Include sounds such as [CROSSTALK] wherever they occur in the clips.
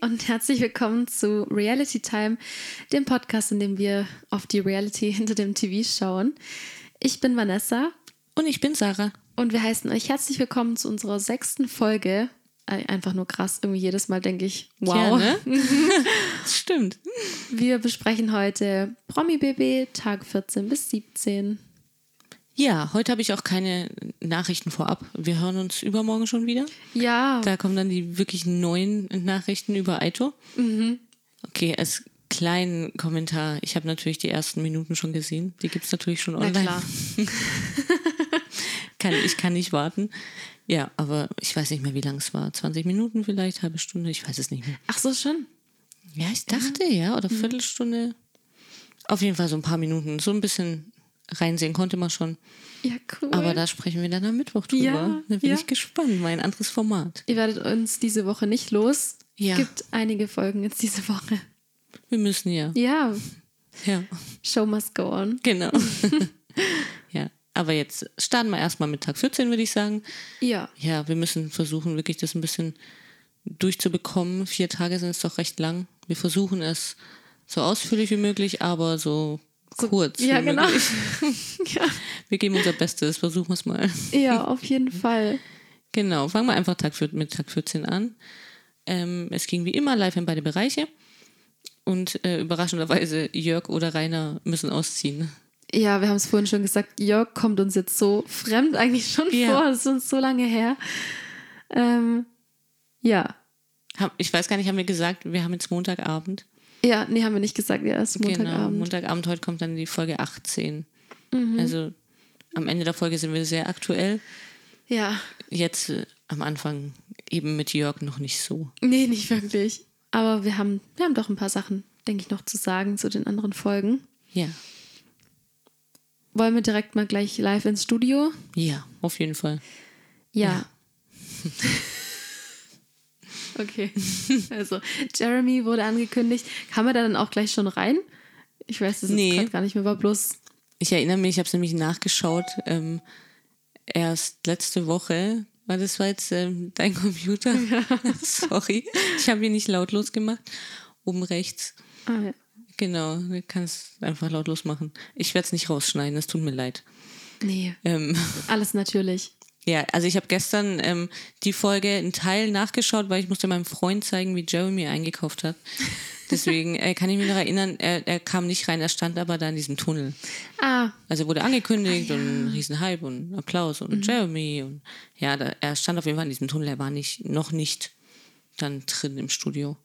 Und herzlich willkommen zu Reality Time, dem Podcast, in dem wir auf die Reality [LAUGHS] hinter dem TV schauen. Ich bin Vanessa. Und ich bin Sarah. Und wir heißen euch herzlich willkommen zu unserer sechsten Folge. Einfach nur krass. Irgendwie jedes Mal denke ich, wow. Ja, ne? [LAUGHS] Stimmt. Wir besprechen heute Promi BB, Tag 14 bis 17. Ja, heute habe ich auch keine Nachrichten vorab. Wir hören uns übermorgen schon wieder. Ja. Da kommen dann die wirklich neuen Nachrichten über Aito. Mhm. Okay, als kleinen Kommentar. Ich habe natürlich die ersten Minuten schon gesehen. Die gibt es natürlich schon online. Na klar. [LAUGHS] kann, ich kann nicht warten. Ja, aber ich weiß nicht mehr, wie lang es war. 20 Minuten vielleicht, halbe Stunde, ich weiß es nicht mehr. Ach so, schon? Ja, ich dachte, ja, oder mhm. Viertelstunde. Auf jeden Fall so ein paar Minuten. So ein bisschen reinsehen konnte man schon. Ja, cool. Aber da sprechen wir dann am Mittwoch drüber. Ja, da bin ja. ich gespannt. Mein anderes Format. Ihr werdet uns diese Woche nicht los. Ja. Es gibt einige Folgen jetzt diese Woche. Wir müssen ja. Ja. Ja. Show must go on. Genau. [LAUGHS] ja. Aber jetzt starten wir erstmal mit Tag 14, würde ich sagen. Ja. Ja, wir müssen versuchen, wirklich das ein bisschen durchzubekommen. Vier Tage sind es doch recht lang. Wir versuchen es so ausführlich wie möglich, aber so so, kurz. Ja, genau. [LAUGHS] ja. Wir geben unser Bestes, versuchen wir es mal. Ja, auf jeden Fall. Genau, fangen wir einfach Tag mit Tag 14 an. Ähm, es ging wie immer live in beide Bereiche. Und äh, überraschenderweise, Jörg oder Rainer müssen ausziehen. Ja, wir haben es vorhin schon gesagt, Jörg kommt uns jetzt so fremd eigentlich schon ja. vor. Das ist uns so lange her. Ähm, ja. Ich weiß gar nicht, haben wir gesagt, wir haben jetzt Montagabend. Ja, nee, haben wir nicht gesagt, ja, ist Montagabend. Genau, Montagabend, heute kommt dann die Folge 18. Mhm. Also am Ende der Folge sind wir sehr aktuell. Ja. Jetzt äh, am Anfang eben mit Jörg noch nicht so. Nee, nicht wirklich. Aber wir haben, wir haben doch ein paar Sachen, denke ich, noch zu sagen zu den anderen Folgen. Ja. Wollen wir direkt mal gleich live ins Studio? Ja, auf jeden Fall. Ja. ja. [LAUGHS] Okay. [LAUGHS] Also, Jeremy wurde angekündigt. Kam er da dann auch gleich schon rein? Ich weiß es nee. gar nicht mehr, war bloß. Ich erinnere mich, ich habe es nämlich nachgeschaut. Ähm, erst letzte Woche, weil das war jetzt ähm, dein Computer. [LAUGHS] Ja. [LAUGHS] Sorry. Ich habe ihn nicht lautlos gemacht. Oben rechts. Ah, ja. Genau, du kannst einfach lautlos machen. Ich werde es nicht rausschneiden, es tut mir leid. Nee. Ähm, Alles natürlich. Ja, also ich habe gestern ähm, die Folge einen Teil nachgeschaut, weil ich musste meinem Freund zeigen, wie Jeremy eingekauft hat. Deswegen äh, kann ich mich noch erinnern, er, er kam nicht rein, er stand aber da in diesem Tunnel. Ah. Also wurde angekündigt ah, ja. und ein Riesenhype und Applaus und mhm. Jeremy und ja, da, er stand auf jeden Fall in diesem Tunnel, er war nicht, noch nicht dann drin im Studio.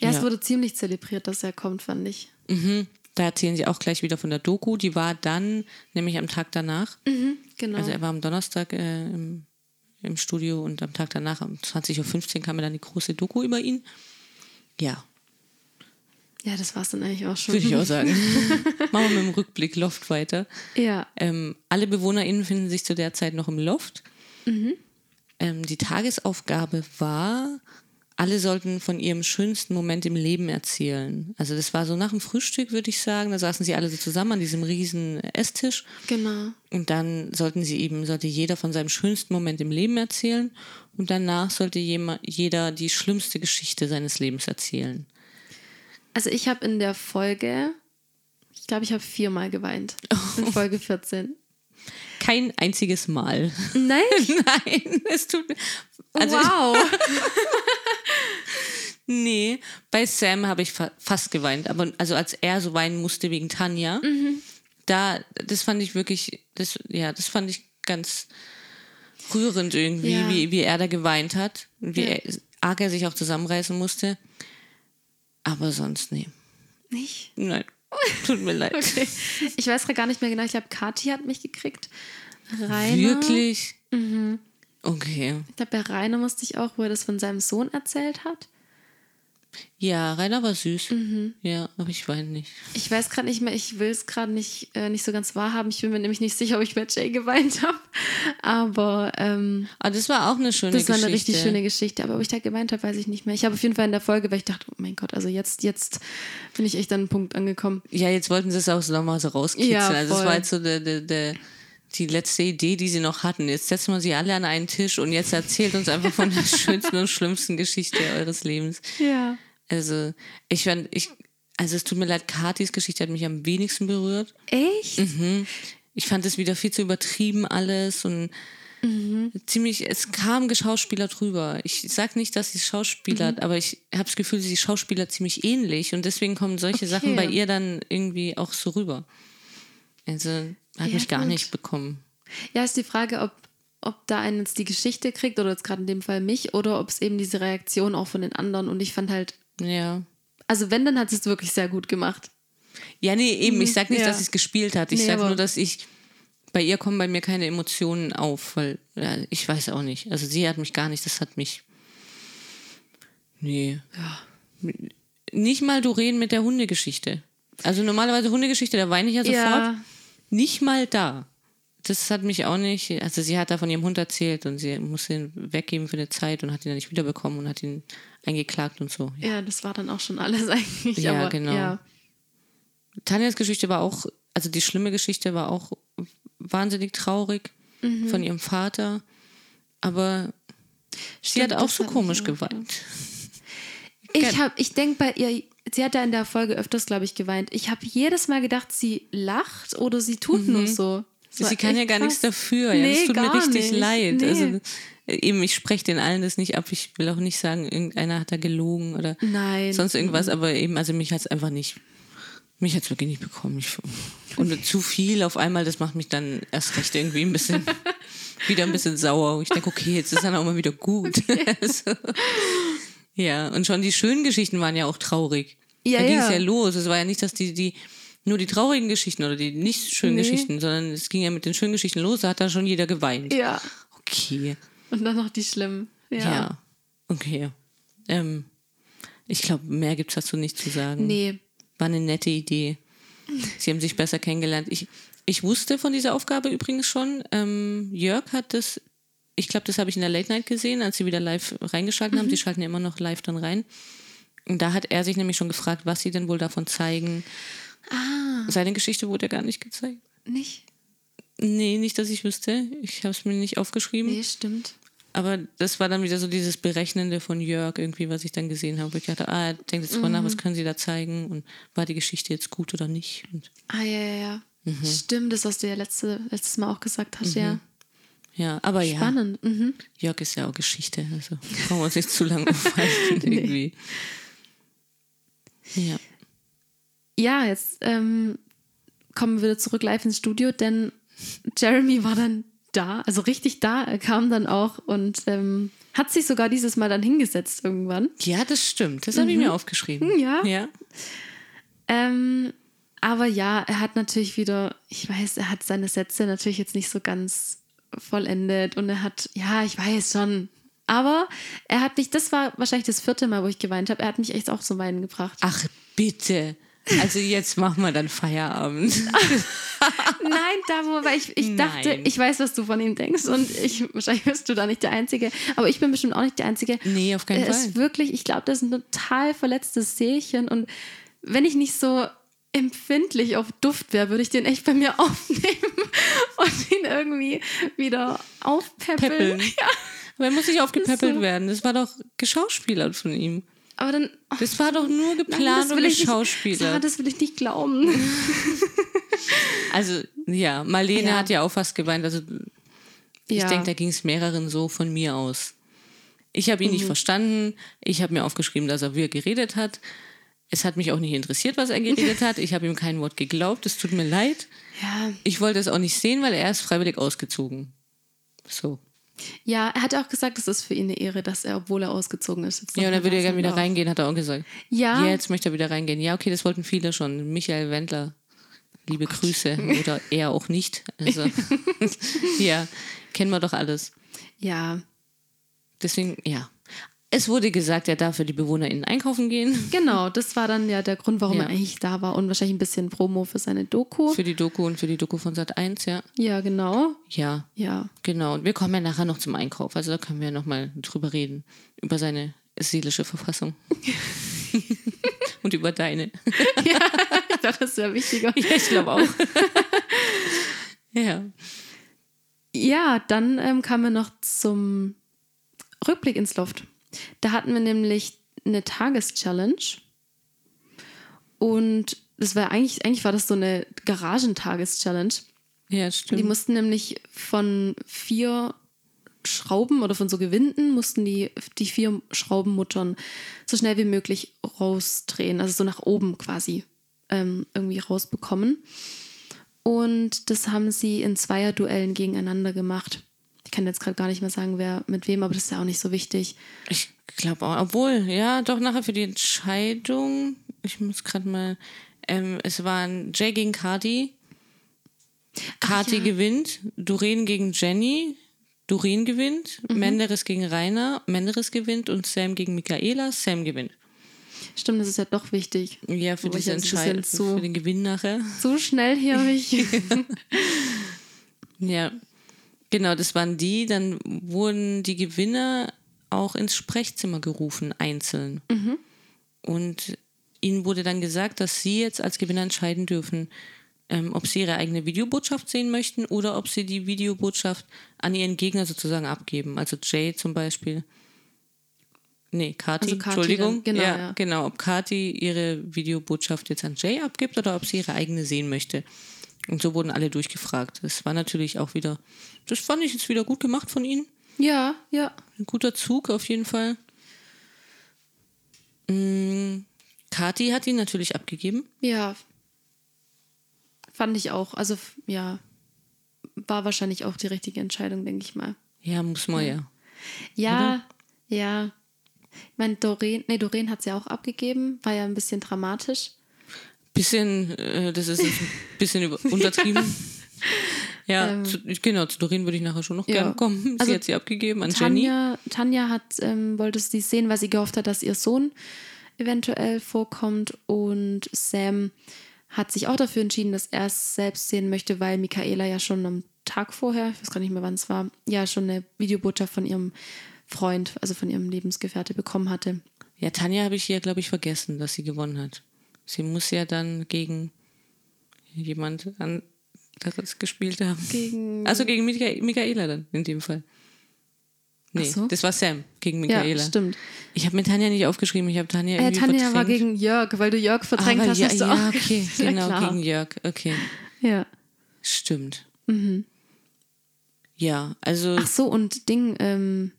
Ja, ja. es wurde ziemlich zelebriert, dass er kommt, fand ich. Mhm. Da erzählen sie auch gleich wieder von der Doku. Die war dann, nämlich am Tag danach. Mhm, genau. Also er war am Donnerstag äh, im, im Studio und am Tag danach, um 20.15 Uhr, kam dann die große Doku über ihn. Ja. Ja, das war es dann eigentlich auch schon. Würde ich auch sagen. [LAUGHS] Machen wir mit dem Rückblick Loft weiter. Ja. Ähm, alle BewohnerInnen finden sich zu der Zeit noch im Loft. Mhm. Ähm, die Tagesaufgabe war, alle sollten von ihrem schönsten Moment im Leben erzählen. Also das war so nach dem Frühstück, würde ich sagen. Da saßen sie alle so zusammen an diesem riesen Esstisch. Genau. Und dann sollten sie eben, sollte jeder von seinem schönsten Moment im Leben erzählen. Und danach sollte jeder die schlimmste Geschichte seines Lebens erzählen. Also ich habe in der Folge, ich glaube, ich habe viermal geweint. In [LAUGHS] Folge 14. Kein einziges Mal. Nein? [LAUGHS] Nein, es tut mir. Also wow. [LAUGHS] nee, bei Sam habe ich fa fast geweint, aber also als er so weinen musste wegen Tanja, mhm. da, das fand ich wirklich, das, ja, das fand ich ganz rührend irgendwie, ja. wie, wie er da geweint hat, wie ja. er, arg er sich auch zusammenreißen musste. Aber sonst, nee. Nicht? Nein. [LAUGHS] Tut mir leid. Okay. Ich weiß gar nicht mehr genau. Ich glaube, Kathi hat mich gekriegt. Rainer. Wirklich? Mhm. Okay. Ich glaube, bei Rainer musste ich auch, wo er das von seinem Sohn erzählt hat. Ja, Rainer war süß. Mhm. Ja, aber ich weine nicht. Ich weiß gerade nicht mehr, ich will es gerade nicht, äh, nicht so ganz wahrhaben. Ich bin mir nämlich nicht sicher, ob ich bei Jay geweint habe. Aber. Ähm, ah, das war auch eine schöne Geschichte. Das war eine richtig schöne Geschichte. Aber ob ich da geweint habe, weiß ich nicht mehr. Ich habe auf jeden Fall in der Folge, weil ich dachte, oh mein Gott, also jetzt, jetzt bin ich echt an einen Punkt angekommen. Ja, jetzt wollten sie es auch so nochmal so rauskitzeln. Ja, also, es war jetzt so der, der, der die letzte Idee, die sie noch hatten. Jetzt setzen wir sie alle an einen Tisch und jetzt erzählt uns einfach von der [LAUGHS] schönsten und schlimmsten Geschichte eures Lebens. Ja. Also, ich fand, ich, also es tut mir leid, Katis Geschichte hat mich am wenigsten berührt. Echt? Mhm. Ich fand es wieder viel zu übertrieben alles und Mhm. ziemlich, es kam Geschauspieler drüber. Ich sag nicht, dass sie Schauspieler, Mhm. aber ich habe das Gefühl, sie Schauspieler ziemlich ähnlich und deswegen kommen solche Okay. Sachen bei ihr dann irgendwie auch so rüber. Also hat Ja, mich gar gut. nicht bekommen. Ja, ist die Frage, ob, ob da einen jetzt die Geschichte kriegt oder jetzt gerade in dem Fall mich oder ob es eben diese Reaktion auch von den anderen und ich fand halt, Ja. also wenn, dann hat sie es wirklich sehr gut gemacht. Ja, nee, eben, ich sag nicht, Mhm. Ja. dass sie es gespielt hat. Ich Nee, sag nur, dass ich, bei ihr kommen bei mir keine Emotionen auf, weil, ja, ich weiß auch nicht. Also sie hat mich gar nicht, das hat mich. Nee. Nicht mal Doreen mit der Hundegeschichte. Also normalerweise Hundegeschichte, da weine ich ja sofort. Ja. Nicht mal da. Das hat mich auch nicht. Also sie hat da von ihrem Hund erzählt und sie musste ihn weggeben für eine Zeit und hat ihn dann nicht wiederbekommen und hat ihn eingeklagt und so. Ja, das war dann auch schon alles [LAUGHS] eigentlich. Ja, aber, genau. Ja. Tanjas Geschichte war auch, also die schlimme Geschichte war auch wahnsinnig traurig Mhm. von ihrem Vater. Aber sie Stimmt, hat auch so komisch geweint. Ich habe, ich denke bei ihr, sie hat ja in der Folge öfters, glaube ich, geweint. Ich habe jedes Mal gedacht, sie lacht oder sie tut nur so. Mhm. Sie kann ja gar krass. nichts dafür. Ja, Nee, das tut mir richtig nicht. leid. Nee. Also eben, ich spreche den allen das nicht ab. Ich will auch nicht sagen, irgendeiner hat da gelogen oder Nein. Mhm. sonst irgendwas. Aber eben, also mich hat es einfach nicht, mich hat es wirklich nicht bekommen. Ich, und zu viel auf einmal, das macht mich dann erst recht irgendwie ein bisschen, [LAUGHS] wieder ein bisschen sauer. Ich denke, okay, jetzt ist dann auch mal wieder gut. [LAUGHS] also, ja, und schon die schönen Geschichten waren ja auch traurig. Ja, da ging es ja. ja los. Es war ja nicht, dass die, die nur die traurigen Geschichten oder die nicht schönen Nee. Geschichten, sondern es ging ja mit den schönen Geschichten los, da hat da schon jeder geweint. Ja. Okay. Und dann noch die schlimmen. Ja. Ja. Okay. Ähm, ich glaube, mehr gibt es dazu nicht zu sagen. Nee. War eine nette Idee. Sie haben sich besser kennengelernt. Ich, ich wusste von dieser Aufgabe übrigens schon. Ähm, Jörg hat das, ich glaube, das habe ich in der Late Night gesehen, als sie wieder live reingeschalten haben. Sie schalten ja immer noch live dann rein. Und da hat er sich nämlich schon gefragt, was sie denn wohl davon zeigen. Ah. Seine Geschichte wurde ja gar nicht gezeigt. Nicht? Nee, nicht, dass ich wüsste. Ich habe es mir nicht aufgeschrieben. Nee, stimmt. Aber das war dann wieder so dieses Berechnende von Jörg, irgendwie, was ich dann gesehen habe. Wo ich dachte, ah, er denkt jetzt drüber nach, was können sie da zeigen und war die Geschichte jetzt gut oder nicht? Und Ah, ja, ja, ja. Mhm. Stimmt, das, was du ja letzte, letztes Mal auch gesagt hast, ja. Ja, aber ja, Spannend. Mhm. Jörg ist ja auch Geschichte, also brauchen wir uns nicht zu lange aufhalten [LAUGHS] irgendwie. Ja. Ja, jetzt ähm, kommen wir wieder zurück live ins Studio, denn Jeremy war dann da, also richtig da. Er kam dann auch und ähm, hat sich sogar dieses Mal dann hingesetzt irgendwann. ja, das stimmt. Das habe ich mir aufgeschrieben. Ja. Ja. Ähm, aber ja, er hat natürlich wieder, ich weiß, er hat seine Sätze natürlich jetzt nicht so ganz vollendet und er hat, ja, ich weiß schon. Aber er hat mich, das war wahrscheinlich das vierte Mal, wo ich geweint habe, er hat mich echt auch zum Weinen gebracht. Ach, bitte. Also jetzt machen wir dann Feierabend. [LAUGHS] Nein, da wo, weil ich, ich dachte, Nein. ich weiß, was du von ihm denkst und ich, wahrscheinlich bist du da nicht der Einzige, aber ich bin bestimmt auch nicht der Einzige. Nee, auf keinen er ist Fall. wirklich, ich glaube, das ist ein total verletztes Seelchen und wenn ich nicht so empfindlich auf Duft wäre, würde ich den echt bei mir [LAUGHS] aufnehmen und ihn irgendwie wieder aufpäppeln. [LAUGHS] Ja, Aber er muss nicht aufgepäppelt so. werden. Das war doch geschauspielert von ihm. aber dann. oh, Das war doch nur nein, geplant das und geschauspielert. Sarah, das will ich nicht glauben. [LAUGHS] Also, ja, Marlene Ja. hat ja auch fast geweint. Also, ich Ja. denke, da ging es mehreren so von mir aus. Ich habe ihn Mhm. nicht verstanden. Ich habe mir aufgeschrieben, dass er wir geredet hat. Es hat mich auch nicht interessiert, was er geredet hat. Ich habe ihm kein Wort geglaubt. Es tut mir leid. Ja, Ich wollte es auch nicht sehen, weil er ist freiwillig ausgezogen. So. ja, er hat auch gesagt, es ist für ihn eine Ehre, dass er, obwohl er ausgezogen ist, Ja, und er würde ja gerne wieder darf. reingehen, hat er auch gesagt. Ja. Jetzt möchte er wieder reingehen. Ja, okay, das wollten viele schon. Michael Wendler, liebe Grüße. Oder er auch nicht. Also, [LAUGHS] [LAUGHS] ja, kennen wir doch alles. Ja, Deswegen, ja. Es wurde gesagt, er darf für die BewohnerInnen einkaufen gehen. genau. Das war dann ja der Grund, warum Ja. er eigentlich da war und wahrscheinlich ein bisschen Promo für seine Doku. Für die Doku und für die Doku von Sat 1, ja. Ja, genau. Ja, Ja. genau. Und wir kommen ja nachher noch zum Einkauf. Also da können wir ja nochmal drüber reden. Über seine seelische Verfassung. [LAUGHS] und über deine. [LAUGHS] ich dachte, das wäre wichtiger. Ja, ich glaube auch. [LAUGHS] ja. Ja, dann ähm, kamen wir noch zum Rückblick ins Loft. Da hatten wir nämlich eine Tageschallenge. Und das war eigentlich, eigentlich war das so eine Garagentageschallenge. Ja, stimmt. Die mussten nämlich von vier Schrauben oder von so Gewinden mussten die, die vier Schraubenmuttern so schnell wie möglich rausdrehen, also so nach oben quasi ähm, irgendwie rausbekommen. Und das haben sie in Zweierduellen gegeneinander gemacht. Ich kann jetzt gerade gar nicht mehr sagen, wer mit wem, aber das ist ja auch nicht so wichtig. Ich glaube auch, obwohl, ja, doch nachher für die Entscheidung, ich muss gerade mal, ähm, es waren Jay gegen Cardi. Cardi ja. gewinnt, Doreen gegen Jenny, Doreen gewinnt, Mhm. Menderes gegen Rainer, Menderes gewinnt und Sam gegen Michaela, Sam gewinnt. Stimmt, das ist ja doch wichtig. Ja, für diese Entscheidung, zu- für den Gewinn nachher. So schnell hier habe ich. [LAUGHS] Ja, genau, das waren die. Dann wurden die Gewinner auch ins Sprechzimmer gerufen, einzeln. Und ihnen wurde dann gesagt, dass sie jetzt als Gewinner entscheiden dürfen, ähm, ob sie ihre eigene Videobotschaft sehen möchten oder ob sie die Videobotschaft an ihren Gegner sozusagen abgeben. Also Jay zum Beispiel. Nee, Kati, Also Kati Entschuldigung. dann, genau, ja, ja. genau. Ob Kati ihre Videobotschaft jetzt an Jay abgibt oder ob sie ihre eigene sehen möchte. Und so wurden alle durchgefragt. Das war natürlich auch wieder, das fand ich jetzt wieder gut gemacht von ihnen. ja, ja. Ein guter Zug auf jeden Fall. Mm, Kati hat ihn natürlich abgegeben. Ja. Fand ich auch. Also, ja. War wahrscheinlich auch die richtige Entscheidung, denke ich mal. Ja, muss man ja. Ja, ja. Ich meine, Doreen, nee, Doreen hat sie ja auch abgegeben. War ja ein bisschen dramatisch. Bisschen, äh, das ist jetzt ein [LAUGHS] bisschen untertrieben. [LAUGHS] Ja, zu, genau, zu Doreen würde ich nachher schon noch Ähm. Ja. gerne kommen. Sie Also hat sie abgegeben an Jenny. Tanja, Tanja hat, ähm, wollte sie sehen, weil sie gehofft hat, dass ihr Sohn eventuell vorkommt. Und Sam hat sich auch dafür entschieden, dass er es selbst sehen möchte, weil Michaela ja schon am Tag vorher, ich weiß gar nicht mehr, wann es war, ja schon eine Videobotschaft von ihrem Freund, also von ihrem Lebensgefährte bekommen hatte. Ja, Tanja habe ich hier, glaube ich, vergessen, dass sie gewonnen hat. Sie muss ja dann gegen jemand anderes gespielt haben. Gegen. Also gegen Micha Michaela dann, in dem Fall. Nee, so. das war Sam gegen ja, Michaela. stimmt. ich habe mit Tanja nicht aufgeschrieben, ich habe Tanja Äh, irgendwie Tanja war verdrängt. gegen Jörg, weil du Jörg verdrängt Aber hast. ja, hast du ja, auch okay, [LAUGHS] Ja, genau, klar. gegen Jörg, okay. Ja. Stimmt. Ja, also Ach so, und Ding, ähm,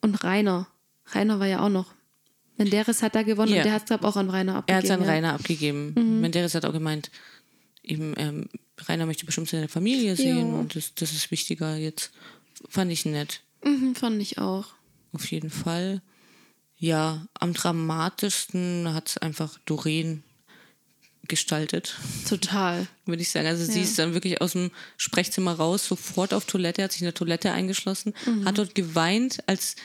und Rainer. Rainer war ja auch noch. Menderes hat da gewonnen Ja. und der hat es, glaube auch an Rainer er abgegeben. hat es an ja. Mhm. Rainer abgegeben. Menderes hat auch gemeint, eben, ähm, Rainer möchte bestimmt seine Familie sehen Ja. und das, das ist wichtiger jetzt. Fand ich nett. Mhm, fand ich auch. Auf jeden Fall. Ja, am dramatischsten hat es einfach Doreen gestaltet, Total. [LAUGHS] würde ich sagen. Also sie Ja. ist dann wirklich aus dem Sprechzimmer raus, sofort auf Toilette, hat sich in der Toilette eingeschlossen, Mhm. hat dort geweint, als,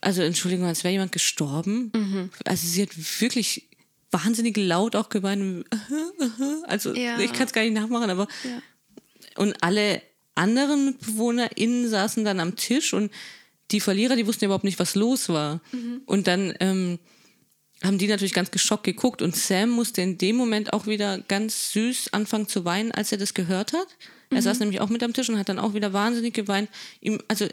also Entschuldigung, als wäre jemand gestorben. Mhm. Also sie hat wirklich wahnsinnig laut auch geweint. [LAUGHS] Also Ja. ich kann es gar nicht nachmachen, aber Ja. und alle anderen BewohnerInnen saßen dann am Tisch und die Verlierer, die wussten überhaupt nicht, was los war. Und dann ähm, haben die natürlich ganz geschockt geguckt und Sam musste in dem Moment auch wieder ganz süß anfangen zu weinen, als er das gehört hat. Er saß nämlich auch mit am Tisch und hat dann auch wieder wahnsinnig geweint. Ihm, also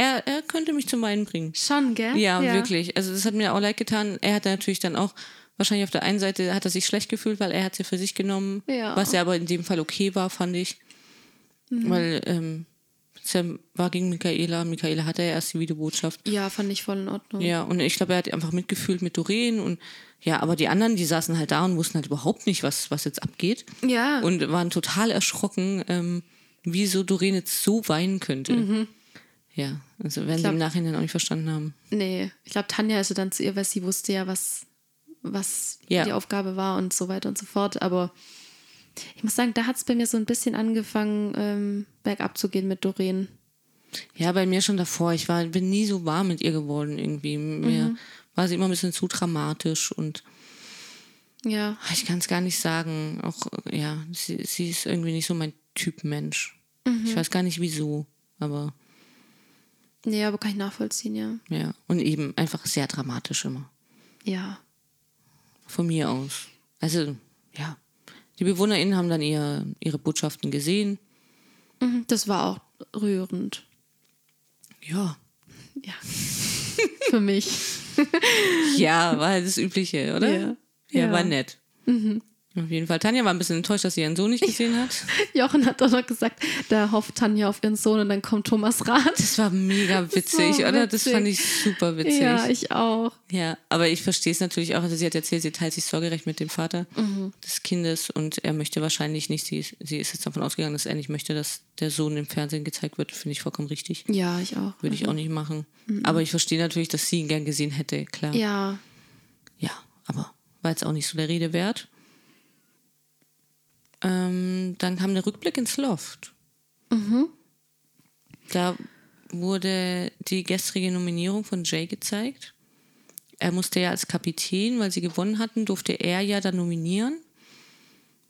er, er könnte mich zum Weinen bringen. Schon, gell? Ja, wirklich. Also das hat mir auch leid getan. Er hat natürlich dann auch, wahrscheinlich auf der einen Seite hat er sich schlecht gefühlt, weil er hat sie für sich genommen. Ja. Was ja aber in dem Fall okay war, fand ich. Weil ähm, Sam war gegen Michaela. Michaela hatte ja erst die Videobotschaft. Ja, fand ich voll in Ordnung. Ja, und ich glaube, er hat einfach mitgefühlt mit Doreen und ja, aber die anderen, die saßen halt da und wussten halt überhaupt nicht, was, was jetzt abgeht. Ja. Und waren total erschrocken, ähm, wieso Doreen jetzt so weinen könnte. Ja, also werden sie glaub- im Nachhinein auch nicht verstanden haben. Nee, ich glaube, Tanja ist so dann zu ihr, weil sie wusste ja, was, was Ja. die Aufgabe war und so weiter und so fort. Aber ich muss sagen, da hat es bei mir so ein bisschen angefangen, ähm, bergab zu gehen mit Doreen. Ja, bei mir schon davor. Ich war, bin nie so warm mit ihr geworden irgendwie. Mir war sie immer ein bisschen zu dramatisch und Ja, ich kann es gar nicht sagen. Auch, ja, sie, sie ist irgendwie nicht so mein Typ Mensch. Ich weiß gar nicht wieso, aber nee, aber kann ich nachvollziehen, ja. ja. Und eben einfach sehr dramatisch immer. Ja. Von mir aus. Also, ja. Die BewohnerInnen haben dann ihr, ihre Botschaften gesehen. Mhm, Das war auch rührend. Ja. Ja. [LAUGHS] Für mich. Ja, war halt das Übliche, oder? Ja. Ja, Ja. war nett. Auf jeden Fall. Tanja war ein bisschen enttäuscht, dass sie ihren Sohn nicht gesehen hat. [LAUGHS] Jochen hat doch noch gesagt, da hofft Tanja auf ihren Sohn und dann kommt Thomas Rath. Das war mega witzig, war oder? Das witzig. fand ich super witzig. Ja, ich auch. Ja, aber ich verstehe es natürlich auch. Also sie hat erzählt, sie teilt sich sorgerecht mit dem Vater Mhm. des Kindes und er möchte wahrscheinlich nicht, sie ist, sie ist jetzt davon ausgegangen, dass er nicht möchte, dass der Sohn im Fernsehen gezeigt wird. Finde ich vollkommen richtig. Ja, ich auch. Würde ich auch nicht machen. Aber ich verstehe natürlich, dass sie ihn gern gesehen hätte, klar. Ja. Ja, aber war jetzt auch nicht so der Rede wert. Ähm, dann kam der Rückblick ins Loft. Da wurde die gestrige Nominierung von Jay gezeigt. Er musste ja als Kapitän, weil sie gewonnen hatten, durfte er ja dann nominieren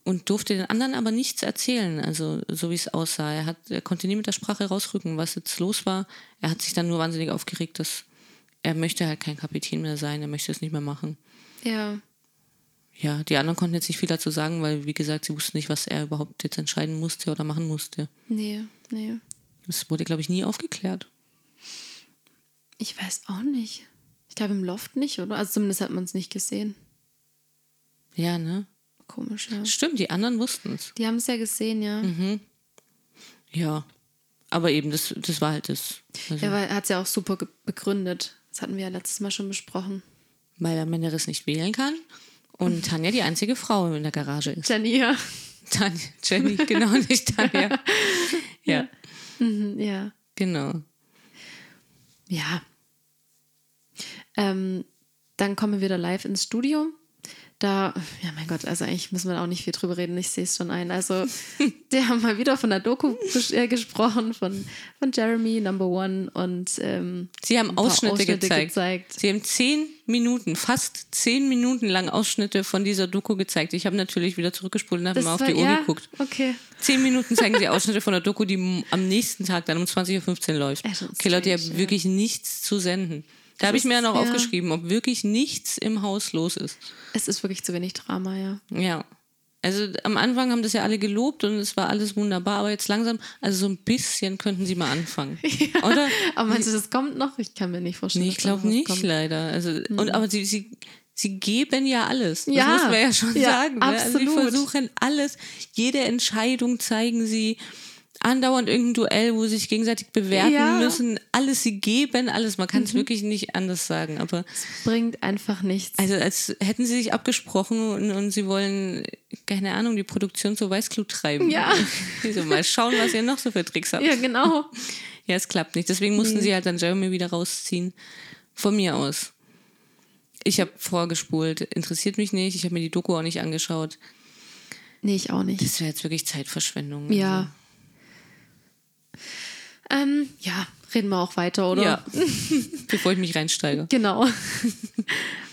und durfte den anderen aber nichts erzählen, also so wie es aussah. Er, hat, er konnte nie mit der Sprache rausrücken, was jetzt los war. Er hat sich dann nur wahnsinnig aufgeregt, dass er möchte halt kein Kapitän mehr sein, er möchte es nicht mehr machen. Ja. Ja, die anderen konnten jetzt nicht viel dazu sagen, weil, wie gesagt, sie wussten nicht, was er überhaupt jetzt entscheiden musste oder machen musste. Nee, nee. Das wurde, glaube ich, nie aufgeklärt. Ich weiß auch nicht. Ich glaube im Loft nicht, oder? Also zumindest hat man es nicht gesehen. Ja, ne? Komisch, ja. Stimmt, die anderen wussten es. Die haben es ja gesehen, ja. Ja. Aber eben, das, das war halt das. Also, Ja, weil er hat es ja auch super begründet. Das hatten wir ja letztes Mal schon besprochen. Weil der Menderes nicht wählen kann und Tanja die einzige Frau in der Garage ist. Jenny, ja. Tanja, Jenny, genau, nicht [LAUGHS] Tanja. Ja, Mhm, ja. genau. Ja. Ähm, dann kommen wir wieder live ins Studio. Da, ja mein Gott, also eigentlich müssen wir auch nicht viel drüber reden, ich sehe es schon ein. Also, [LAUGHS] die haben mal wieder von der Doku bes- äh, gesprochen, von, von Jeremy, Number One und ähm, Sie haben paar Ausschnitte, gezeigt. gezeigt. Sie haben zehn Minuten, fast zehn Minuten lang Ausschnitte von dieser Doku gezeigt. Ich habe natürlich wieder zurückgespult und habe mal auf war- die Uhr ja, geguckt. Okay. Zehn Minuten zeigen sie [LAUGHS] Ausschnitte von der Doku, die am nächsten Tag dann um 20.15 Uhr läuft. Okay, Leute, ihr habt ja. wirklich nichts zu senden. Da habe ich mir ja noch ja. aufgeschrieben, ob wirklich nichts im Haus los ist. Es ist wirklich zu wenig Drama, ja. Ja. Also am Anfang haben das ja alle gelobt und es war alles wunderbar, aber jetzt langsam, also so ein bisschen könnten sie mal anfangen. [LAUGHS] Oder? Aber meinst du, das kommt noch? Ich kann mir nicht vorstellen. Nee, ich glaube nicht, kommt. Mhm. leider. Also, und, aber sie, sie, sie geben ja alles. Das Ja, muss man ja schon ja, sagen. Ne? Also sie absolut. versuchen alles, jede Entscheidung zeigen sie. Andauernd irgendein Duell, wo sie sich gegenseitig bewerten Ja. Mhm. müssen. Alles, sie geben alles. Man kann es wirklich nicht anders sagen. Aber Bringt einfach nichts. also als hätten sie sich abgesprochen und, und sie wollen, keine Ahnung, die Produktion zur Weißglut treiben. Ja. [LAUGHS] so, mal schauen, was ihr noch so für Tricks habt. ja, genau. Ja, es klappt nicht. Deswegen mussten sie halt dann Jeremy wieder rausziehen. Von mir aus. Ich habe vorgespult. Interessiert mich nicht. Ich habe mir die Doku auch nicht angeschaut. Nee, ich auch nicht. Das wäre jetzt wirklich Zeitverschwendung. Ja. Ähm, ja, reden wir auch weiter, oder? ja. [LAUGHS] Bevor ich mich reinsteige. Genau. [LAUGHS]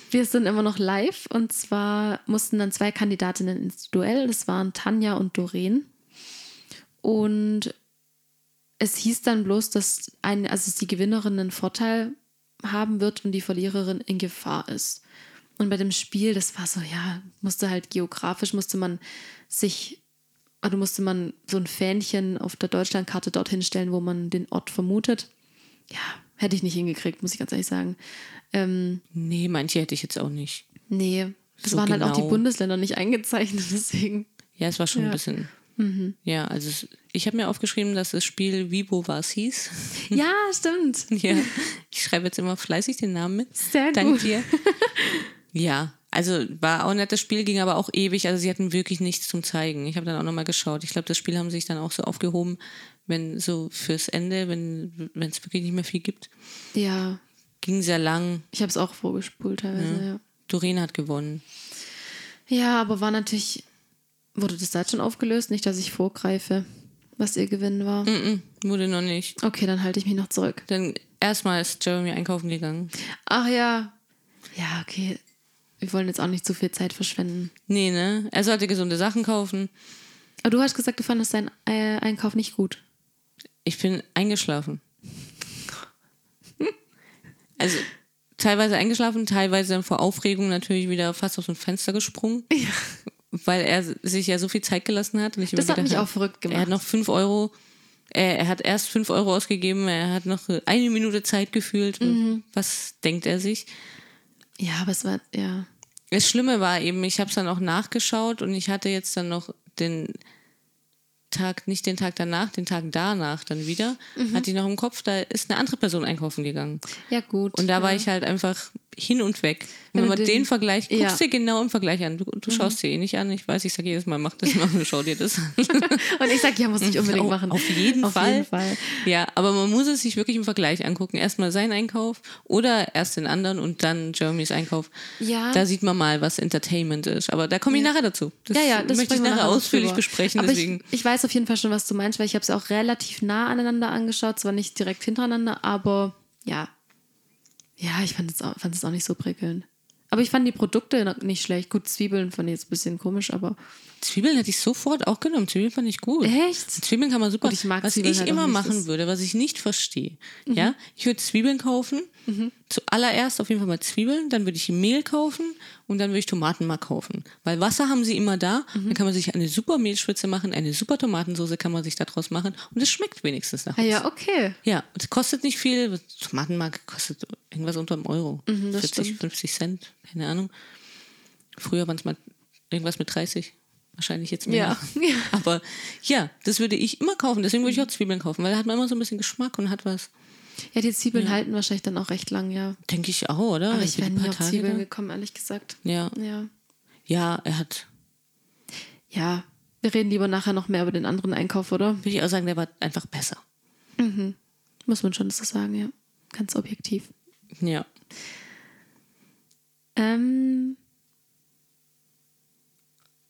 Wir sind immer noch live und zwar mussten dann zwei Kandidatinnen ins Duell. Das waren Tanja und Doreen. Und es hieß dann bloß, dass eine, also die Gewinnerin einen Vorteil haben wird und die Verliererin in Gefahr ist. Und bei dem Spiel, das war so, ja, musste halt geografisch, musste man sich, oder musste man so ein Fähnchen auf der Deutschlandkarte dorthin stellen, wo man den Ort vermutet. Ja, hätte ich nicht hingekriegt, muss ich ganz ehrlich sagen. Ähm, Nee, manche hätte ich jetzt auch nicht. nee, das So waren halt auch die genau. Bundesländer nicht eingezeichnet, [LAUGHS] deswegen. Ja, es war schon Ja. ein bisschen. Ja, also es, ich habe mir aufgeschrieben, dass das Spiel Vibo was hieß. Ja, [LAUGHS] stimmt. ja, ich schreibe jetzt immer fleißig den Namen mit. Sehr Dank gut. dir. [LAUGHS] Ja, also war auch ein nettes Spiel, ging aber auch ewig. Also sie hatten wirklich nichts zum Zeigen. Ich habe dann auch nochmal geschaut. Ich glaube, das Spiel haben sie sich dann auch so aufgehoben, wenn so fürs Ende, wenn wenn es wirklich nicht mehr viel gibt. Ja, Ging sehr lang. ich habe es auch vorgespult teilweise, ja. Doreen hat gewonnen. Ja, aber war natürlich, wurde das da schon aufgelöst? Nicht, dass ich vorgreife, was ihr Gewinn war. Mm-mm, wurde noch nicht. Okay, dann halte ich mich noch zurück. Dann erstmal ist Jeremy einkaufen gegangen. Ach ja. Ja, okay. Wir wollen jetzt auch nicht zu viel Zeit verschwenden. Nee, ne? Er sollte gesunde Sachen kaufen. Aber du hast gesagt, du fandest deinen äh, Einkauf nicht gut. Ich bin eingeschlafen. Also teilweise eingeschlafen, teilweise dann vor Aufregung natürlich wieder fast aus dem Fenster gesprungen. Weil er sich ja so viel Zeit gelassen hat. Das hat mich gedacht auch verrückt Er hat gemacht. noch 5 Euro Er, er hat erst 5 Euro ausgegeben, er hat noch eine Minute Zeit gefühlt. Mhm. Was denkt er sich? Ja, aber es war, ja. Das Schlimme war eben, ich habe es dann auch nachgeschaut und ich hatte jetzt dann noch den Tag, nicht den Tag danach, den Tag danach dann wieder, Mhm. hatte ich noch im Kopf, da ist eine andere Person einkaufen gegangen. Ja, gut. Und da war ja. ich halt einfach hin und weg. Wenn du man den- den Vergleich, guckst ja. Mhm. dir genau im Vergleich an. Du, du schaust dir eh nicht an. Ich weiß, ich sage jedes Mal, mach das mal, schau dir das an. [LAUGHS] Und ich sag, ja, muss ich [LAUGHS] unbedingt machen. auf jeden auf Fall. Jeden Fall. Ja, aber man muss es sich wirklich im Vergleich angucken. Erstmal seinen Einkauf oder erst den anderen und dann Jeremys Einkauf. Ja. Da sieht man mal, was Entertainment ist. Aber da komme ich nachher dazu. Das Ja, ja, das möchte ich nachher noch ausführlich besprechen. Aber deswegen. Ich, ich weiß auf jeden Fall schon, was du meinst, weil ich habe es auch relativ nah aneinander angeschaut, zwar nicht direkt hintereinander, aber ja. Ja, ich fand es auch, fand es auch nicht so prickelnd. Aber ich fand die Produkte nicht schlecht. Gut, Zwiebeln fand ich jetzt ein bisschen komisch, aber Zwiebeln hätte ich sofort auch genommen. Zwiebeln fand ich gut. echt? Zwiebeln kann man super. Gut, ich mag was Zwiebeln ich halt immer machen Mhm. würde, was ich nicht verstehe. Ja, ich würde Zwiebeln kaufen. Zuallererst auf jeden Fall mal Zwiebeln, dann würde ich Mehl kaufen und dann würde ich Tomatenmark kaufen. Weil Wasser haben sie immer da. Mhm. Dann kann man sich eine super Mehlschwitze machen, eine super Tomatensauce kann man sich daraus machen und es schmeckt wenigstens nach. Ah ja, okay. Ja, und es kostet nicht viel. Tomatenmark kostet irgendwas unter einem Euro. Mhm, das 40, stimmt. 50 Cent, keine Ahnung. Früher waren es mal irgendwas mit 30. Wahrscheinlich jetzt mehr. Ja. [LAUGHS] Ja. Aber ja, das würde ich immer kaufen. Deswegen würde ich auch Zwiebeln kaufen, weil da hat man immer so ein bisschen Geschmack und hat was. Ja, die Zwiebeln halten wahrscheinlich dann auch recht lang, ja. Denke ich auch, oder? Aber ich wäre nie auf Tage Zwiebeln da. gekommen, ehrlich gesagt. Ja. Ja. ja, er hat, Ja, wir reden lieber nachher noch mehr über den anderen Einkauf, oder? würde ich auch sagen, der war einfach besser. Muss man schon so sagen, ja. Ganz objektiv. Ja. Ähm,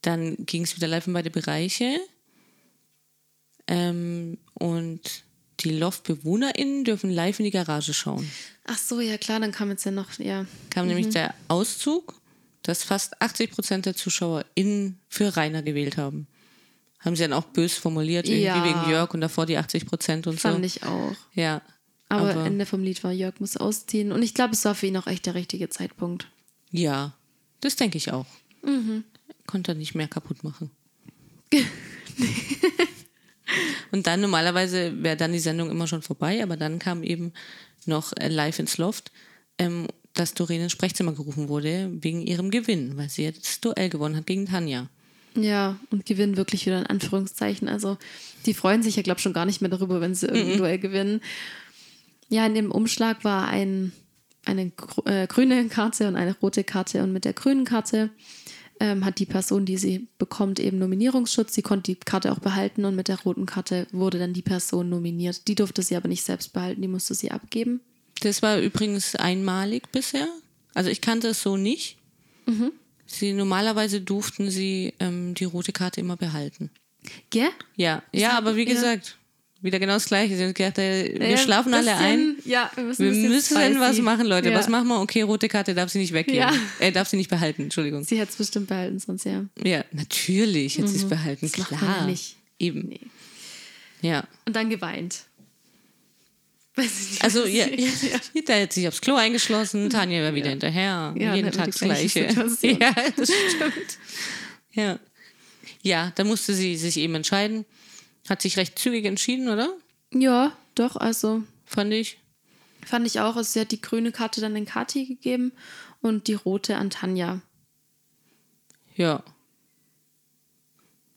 Dann ging es wieder live in beide Bereiche. Ähm, und die Loft-BewohnerInnen dürfen live in die Garage schauen. ach so, ja klar, dann kam jetzt ja noch, ja. kam Mhm. nämlich der Auszug, dass fast 80 Prozent der ZuschauerInnen für Rainer gewählt haben. Haben sie dann auch bös formuliert, irgendwie Ja. wegen Jörg und davor die 80 Prozent und Fand so. ich auch. Ja. Aber, Aber, Ende vom Lied war, Jörg muss ausziehen. Und ich glaube, es war für ihn auch echt der richtige Zeitpunkt. ja, das denke ich auch. Mhm. Konnte er nicht mehr kaputt machen. [LAUGHS] und dann normalerweise wäre dann die Sendung immer schon vorbei, aber dann kam eben noch äh, live ins Loft, ähm, dass Doreen ins Sprechzimmer gerufen wurde wegen ihrem Gewinn, weil sie jetzt das Duell gewonnen hat gegen Tanja. Ja, und gewinnen wirklich wieder in Anführungszeichen. Also, die freuen sich ja, glaube ich, schon gar nicht mehr darüber, wenn sie irgendein Duell gewinnen. Ja, in dem Umschlag war ein, eine äh, grüne Karte und eine rote Karte. Und mit der grünen Karte ähm, hat die Person, die sie bekommt, eben Nominierungsschutz. Sie konnte die Karte auch behalten und mit der roten Karte wurde dann die Person nominiert. Die durfte sie aber nicht selbst behalten, die musste sie abgeben. Das war übrigens einmalig bisher. Also ich kannte es so nicht. Mhm. Sie normalerweise durften sie ähm, die rote Karte immer behalten. Gell? Ja, ja, aber wie gesagt, wieder genau das Gleiche. Sie haben gedacht, äh, wir Äh, schlafen alle ein. Ja, wir müssen, Wir müssen was machen, Leute. Ja. Was machen wir? Okay, rote Karte darf sie nicht weggeben. Ja. Er darf sie nicht behalten, Entschuldigung. Sie hätte es bestimmt behalten, sonst ja. Ja, natürlich hätte sie es behalten, Mhm. Das macht klar. man nicht. Eben. Nee. Ja. Und dann geweint. Nicht, Also, ja, sie- ja. der hat sich aufs Klo eingeschlossen, Tanja war wieder hinterher. Ja, jeden Tag das gleiche. Situation. [LAUGHS] Ja, das stimmt. Ja. Ja, dann musste sie sich eben entscheiden. Hat sich recht zügig entschieden, oder? Ja, doch, also Fand ich. fand ich auch. Also sie hat die grüne Karte dann den Kati gegeben und die rote an Tanja. Ja.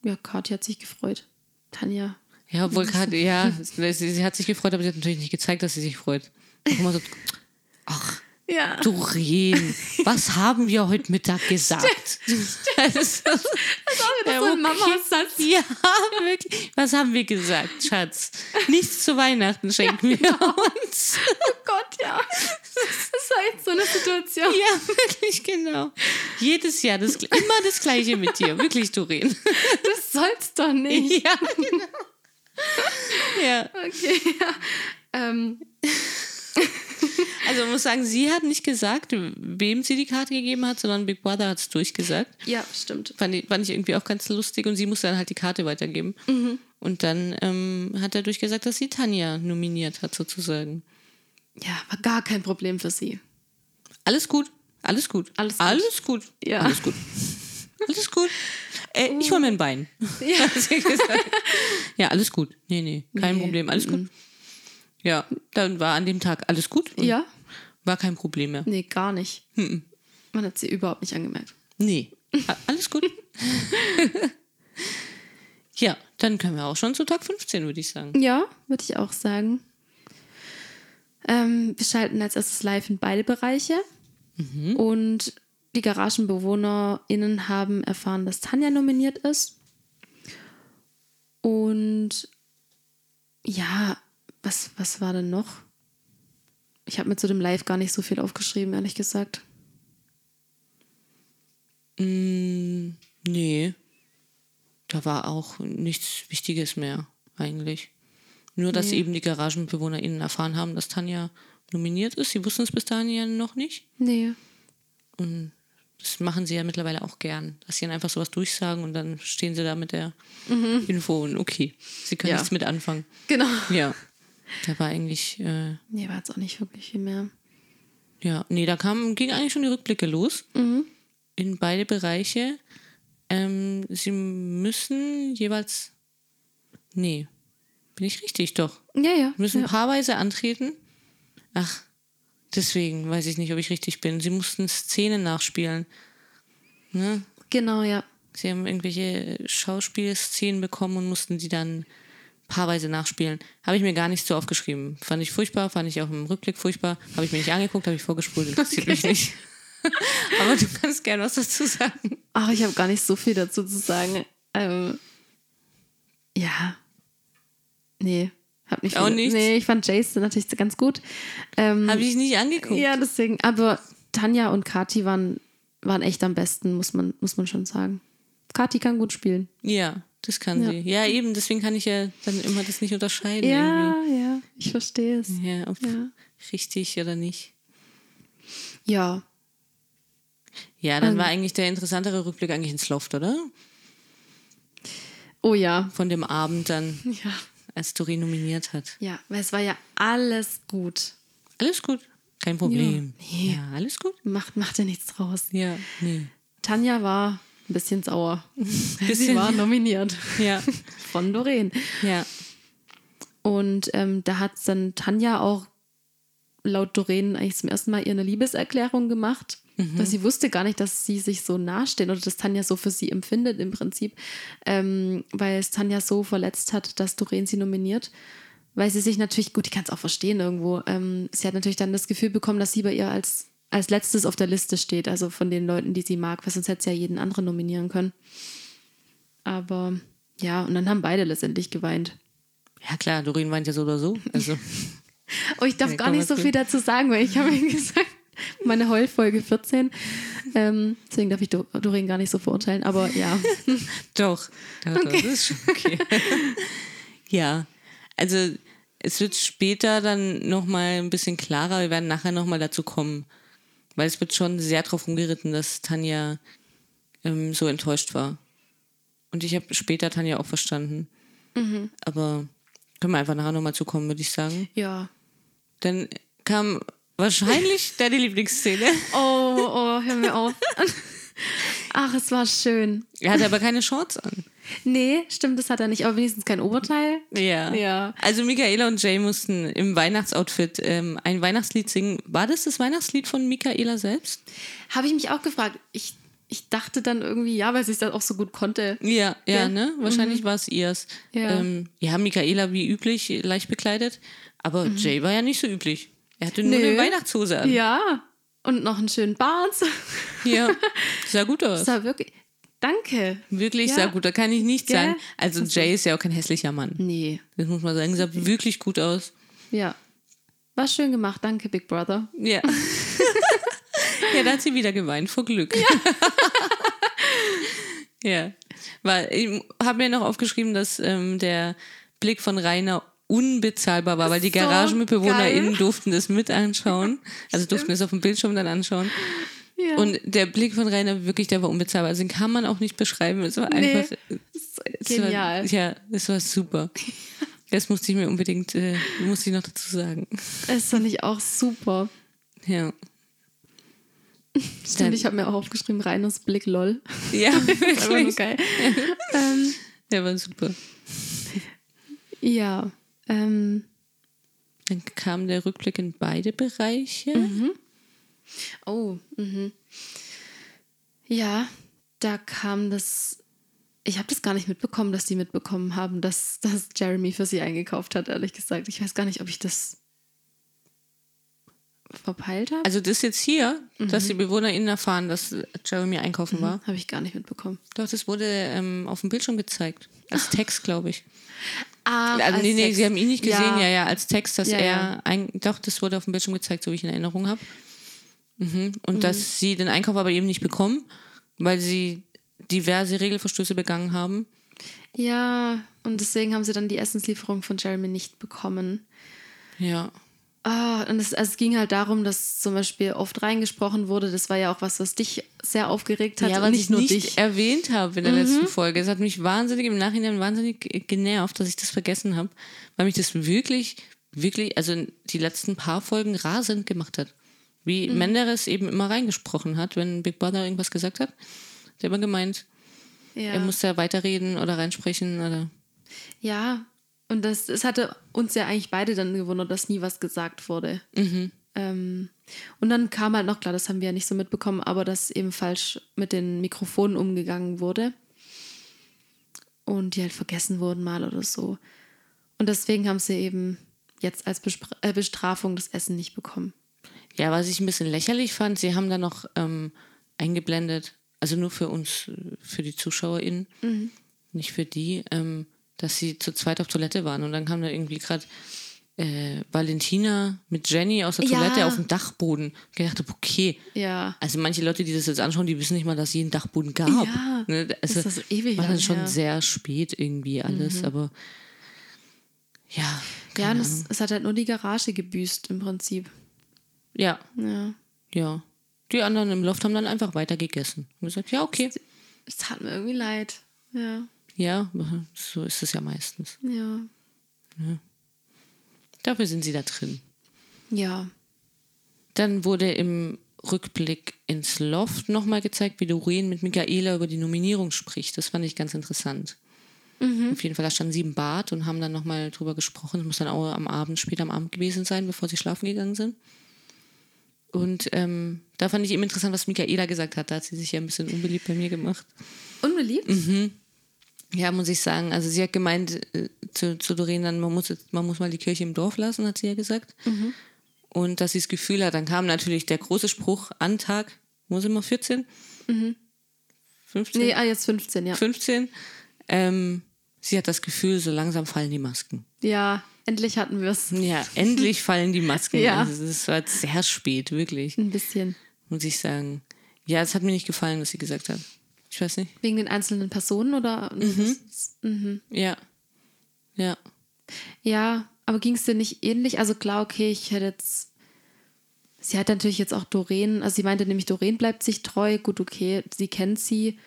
Ja, Kati hat sich gefreut. Tanja. Ja, obwohl gerade, ja, sie, sie hat sich gefreut, aber sie hat natürlich nicht gezeigt, dass sie sich freut. Ach, Ja. Doreen, was haben wir heute Mittag gesagt? Das ist das ist so ein Mama-Satz. ja, wirklich. Was haben wir gesagt, Schatz? Nichts zu Weihnachten schenken wir uns. Oh Gott, ja. Das war echt so eine Situation. Ja, wirklich, genau. Jedes Jahr das, immer das Gleiche mit dir. Wirklich, Doreen. Das soll's doch nicht. Ja, genau. Ja. Okay, ja. Ähm, [LAUGHS] [LAUGHS] Also man muss sagen, sie hat nicht gesagt, wem sie die Karte gegeben hat, sondern Big Brother hat es durchgesagt. ja, stimmt. Fand ich, fand ich irgendwie auch ganz lustig und sie musste dann halt die Karte weitergeben. Und dann ähm, hat er durchgesagt, dass sie Tanja nominiert hat, sozusagen. Ja, war gar kein Problem für sie. Alles gut, alles gut. Alles gut. Alles gut. Ja. Alles gut. Alles gut. Äh, ich hole mir ein Bein. Ja. [LAUGHS] ja, alles gut. Nee, nee, kein nee. Problem, alles gut. Ja, dann war an dem Tag alles gut. Ja. War kein Problem mehr. Nee, gar nicht. Mhm. Man hat sie überhaupt nicht angemerkt. Nee, alles gut. [LAUGHS] ja, dann können wir auch schon zu Tag 15, würde ich sagen. Ja, würde ich auch sagen. Ähm, wir schalten als erstes live in beide Bereiche. Mhm. Und die GaragenbewohnerInnen haben erfahren, dass Tanja nominiert ist. Und ja, was, was war denn noch? Ich habe mir zu dem Live gar nicht so viel aufgeschrieben, ehrlich gesagt. Mm, nee. Da war auch nichts Wichtiges mehr, eigentlich. Nur, dass nee. eben die GaragenbewohnerInnen erfahren haben, dass Tanja nominiert ist. Sie wussten es bis dahin ja noch nicht. Nee. Und das machen sie ja mittlerweile auch gern, dass sie dann einfach sowas durchsagen und dann stehen sie da mit der mhm. Info und okay, sie können ja. nichts mit anfangen. Genau. Ja. Da war eigentlich. Äh, nee, war jetzt auch nicht wirklich viel mehr. Ja, nee, da kam, ging eigentlich schon die Rückblicke los. Mhm. In beide Bereiche. Ähm, sie müssen jeweils. Nee. Bin ich richtig, doch. Ja, ja. Müssen ja. paarweise antreten. Ach, deswegen weiß ich nicht, ob ich richtig bin. Sie mussten Szenen nachspielen. Ne? Genau, ja. Sie haben irgendwelche Schauspielszenen bekommen und mussten die dann paarweise nachspielen. Habe ich mir gar nicht so aufgeschrieben. Fand ich furchtbar, fand ich auch im Rückblick furchtbar. Habe ich mir nicht angeguckt, habe ich vorgespult, interessiert okay. mich nicht. [LAUGHS] Aber du kannst gerne was dazu sagen. Ach, ich habe gar nicht so viel dazu zu sagen. Ähm, ja. Nee. Hab nicht auch nicht. Nee, ich fand Jason natürlich ganz gut. Ähm, habe ich nicht angeguckt. Ja, deswegen. Aber Tanja und Kati waren, waren echt am besten, muss man, muss man schon sagen. Kati kann gut spielen. Ja. Das kann ja. sie. Ja, eben, deswegen kann ich ja dann immer das nicht unterscheiden. Ja, irgendwie. ja, ich verstehe es. Ja, ob ja. richtig oder nicht. Ja. Ja, dann ähm. war eigentlich der interessantere Rückblick eigentlich ins Loft, oder? Oh ja. Von dem Abend dann, [LAUGHS] ja. als Dori nominiert hat. Ja, weil es war ja alles gut. Alles gut, kein Problem. Ja, nee. ja alles gut. Macht, macht ja nichts draus. Ja, nee. Tanja war ein bisschen sauer. Bisschen. Sie war nominiert. Ja. Von Doreen. Ja. Und ähm, da hat dann Tanja auch laut Doreen eigentlich zum ersten Mal ihre Liebeserklärung gemacht. Mhm. Weil sie wusste gar nicht, dass sie sich so nahestehen oder dass Tanja so für sie empfindet im Prinzip. Ähm, weil es Tanja so verletzt hat, dass Doreen sie nominiert. Weil sie sich natürlich, gut, ich kann es auch verstehen irgendwo, ähm, sie hat natürlich dann das Gefühl bekommen, dass sie bei ihr als als letztes auf der Liste steht, also von den Leuten, die sie mag, weil sonst hätte sie ja jeden anderen nominieren können. Aber ja, und dann haben beide letztendlich geweint. Ja klar, Doreen weint ja so oder so. Also. [LAUGHS] oh, ich darf ja, gar nicht so viel dazu sagen, weil ich habe ihm [LAUGHS] gesagt, meine Heulfolge 14. Ähm, deswegen darf ich Doreen gar nicht so verurteilen, aber ja. [LAUGHS] doch, doch, okay. doch, das ist schon okay. ja, also es wird später dann nochmal ein bisschen klarer. Wir werden nachher nochmal dazu kommen, weil es wird schon sehr darauf umgeritten, dass Tanja ähm, so enttäuscht war. Und ich habe später Tanja auch verstanden. Mhm. Aber können wir einfach nachher nochmal zukommen, würde ich sagen. Ja. Dann kam wahrscheinlich [LAUGHS] deine Lieblingsszene. Oh, oh, hör mir auf. [LAUGHS] Ach, es war schön. Er hatte aber keine Shorts an. Nee, stimmt, das hat er nicht, aber wenigstens kein Oberteil. Ja. ja. Also Michaela und Jay mussten im Weihnachtsoutfit ähm, ein Weihnachtslied singen. War das das Weihnachtslied von Michaela selbst? Habe ich mich auch gefragt. Ich, ich dachte dann irgendwie, ja, weil sie es dann auch so gut konnte. Ja, ja, ja. ne? Wahrscheinlich mhm. war es ihrs. Ja. Ähm, ja, Michaela wie üblich, leicht bekleidet. Aber mhm. Jay war ja nicht so üblich. Er hatte nur Nö. eine Weihnachtshose an. Ja. Und noch einen schönen Bart. Ja, [LAUGHS] sah gut aus. Sah wirklich. Danke. Wirklich ja. sehr gut, da kann ich nichts sagen. Also Jay ist ja auch kein hässlicher Mann. Nee. Das muss man sagen, sah wirklich gut aus. Ja. War schön gemacht, danke Big Brother. Ja. [LAUGHS] ja, da hat sie wieder geweint vor Glück. Ja. [LAUGHS] ja. Weil ich habe mir noch aufgeschrieben, dass ähm, der Blick von Rainer unbezahlbar war, weil die GaragenmitbewohnerInnen so durften das mit anschauen. Also durften es auf dem Bildschirm dann anschauen. Ja. Und der Blick von Rainer, wirklich, der war unbezahlbar. Also den kann man auch nicht beschreiben. Es war nee, einfach. genial. War, ja, es war super. [LAUGHS] Das musste ich mir unbedingt, äh, musste ich noch dazu sagen. Das fand ich auch super. Ja. [LAUGHS] Stimmt, ich habe mir auch aufgeschrieben, Reiners Blick, lol. Ja, ist einfach nur geil. [LAUGHS] ähm, Der war super. ja, ähm, Dann kam der Rückblick in beide Bereiche. Oh, mhm. Ja, da kam das. Ich habe das gar nicht mitbekommen, dass die mitbekommen haben, dass, dass Jeremy für sie eingekauft hat, ehrlich gesagt. Ich weiß gar nicht, ob ich das verpeilt habe. Also das jetzt hier, dass die BewohnerInnen erfahren, dass Jeremy einkaufen war. Habe ich gar nicht mitbekommen. Doch, das wurde ähm, auf dem Bildschirm gezeigt. Als Text, glaube ich. Ah, Also, als nee, nee, Text. sie haben ihn nicht gesehen, ja, ja, als Text, dass Ja, er ja. ein, doch, das wurde auf dem Bildschirm gezeigt, so wie ich in Erinnerung habe. Mhm. Und dass sie den Einkauf aber eben nicht bekommen, weil sie diverse Regelverstöße begangen haben. Ja, und deswegen haben sie dann die Essenslieferung von Jeremy nicht bekommen. Ja. Ah, und es, also es ging halt darum, dass zum Beispiel oft reingesprochen wurde. Das war ja auch was, was dich sehr aufgeregt hat. Ja, was nicht ich nur nicht dich. erwähnt habe in der letzten Folge. Es hat mich wahnsinnig im Nachhinein wahnsinnig genervt, dass ich das vergessen habe, weil mich das wirklich, wirklich, also die letzten paar Folgen rasend gemacht hat. Wie Menderes eben immer reingesprochen hat, wenn Big Brother irgendwas gesagt hat. Der hat immer gemeint, Ja. er muss da weiterreden oder reinsprechen oder. Ja, und das, es hatte uns ja eigentlich beide dann gewundert, dass nie was gesagt wurde. Ähm, und dann kam halt noch, klar, das haben wir ja nicht so mitbekommen, aber dass eben falsch mit den Mikrofonen umgegangen wurde. Und die halt vergessen wurden mal oder so. Und deswegen haben sie eben jetzt als Bespr äh, Bestrafung das Essen nicht bekommen. Ja, was ich ein bisschen lächerlich fand, sie haben da noch ähm, eingeblendet, also nur für uns, äh, für die ZuschauerInnen, nicht für die, ähm, dass sie zu zweit auf Toilette waren. Und dann kam da irgendwie gerade äh, Valentina mit Jenny aus der Ja. Toilette auf dem Dachboden. Ich dachte, okay. Ja. Also manche Leute, die das jetzt anschauen, die wissen nicht mal, dass es jeden Dachboden gab. Ja, ne? also, das ist ewig War dann schon her. Mhm. sehr spät irgendwie alles, aber ja. Ja, und Ahnung. es hat halt nur die Garage gebüßt im Prinzip. Ja, Ja. ja. Die anderen im Loft haben dann einfach weiter gegessen. Und gesagt, ja, okay. Es tat mir irgendwie leid. Ja. Ja, so ist es ja meistens. Ja. Dafür sind sie da drin. Ja. Dann wurde im Rückblick ins Loft nochmal gezeigt, wie Doreen mit Michaela über die Nominierung spricht. Das fand ich ganz interessant. Auf jeden Fall, da standen sie im Bad und haben dann nochmal drüber gesprochen. Das muss dann auch am Abend, später am Abend gewesen sein, bevor sie schlafen gegangen sind. Und ähm, da fand ich eben interessant, was Michaela gesagt hat. Da hat sie sich ja ein bisschen unbeliebt bei mir gemacht. Unbeliebt? Ja, muss ich sagen. Also sie hat gemeint äh, zu, zu Doreen dann, man muss, jetzt, man muss mal die Kirche im Dorf lassen, hat sie ja gesagt. Und dass sie das Gefühl hat, dann kam natürlich der große Spruch an Tag, wo sind wir, 14? 15? Nee, ah, jetzt 15, ja. 15. Ähm, sie hat das Gefühl, so langsam fallen die Masken. Ja, endlich hatten wir es. Ja, endlich [LAUGHS] fallen die Masken. Ja. Also es war jetzt sehr spät, wirklich, Ein bisschen. muss ich sagen. Ja, es hat mir nicht gefallen, was sie gesagt hat. Ich weiß nicht. Wegen den einzelnen Personen oder? Ja. Ja. Ja, aber ging es dir nicht ähnlich? Also klar, okay, ich hätte jetzt. Sie hat natürlich jetzt auch Doreen, also sie meinte nämlich, Doreen bleibt sich treu. Gut, okay, sie kennt sie.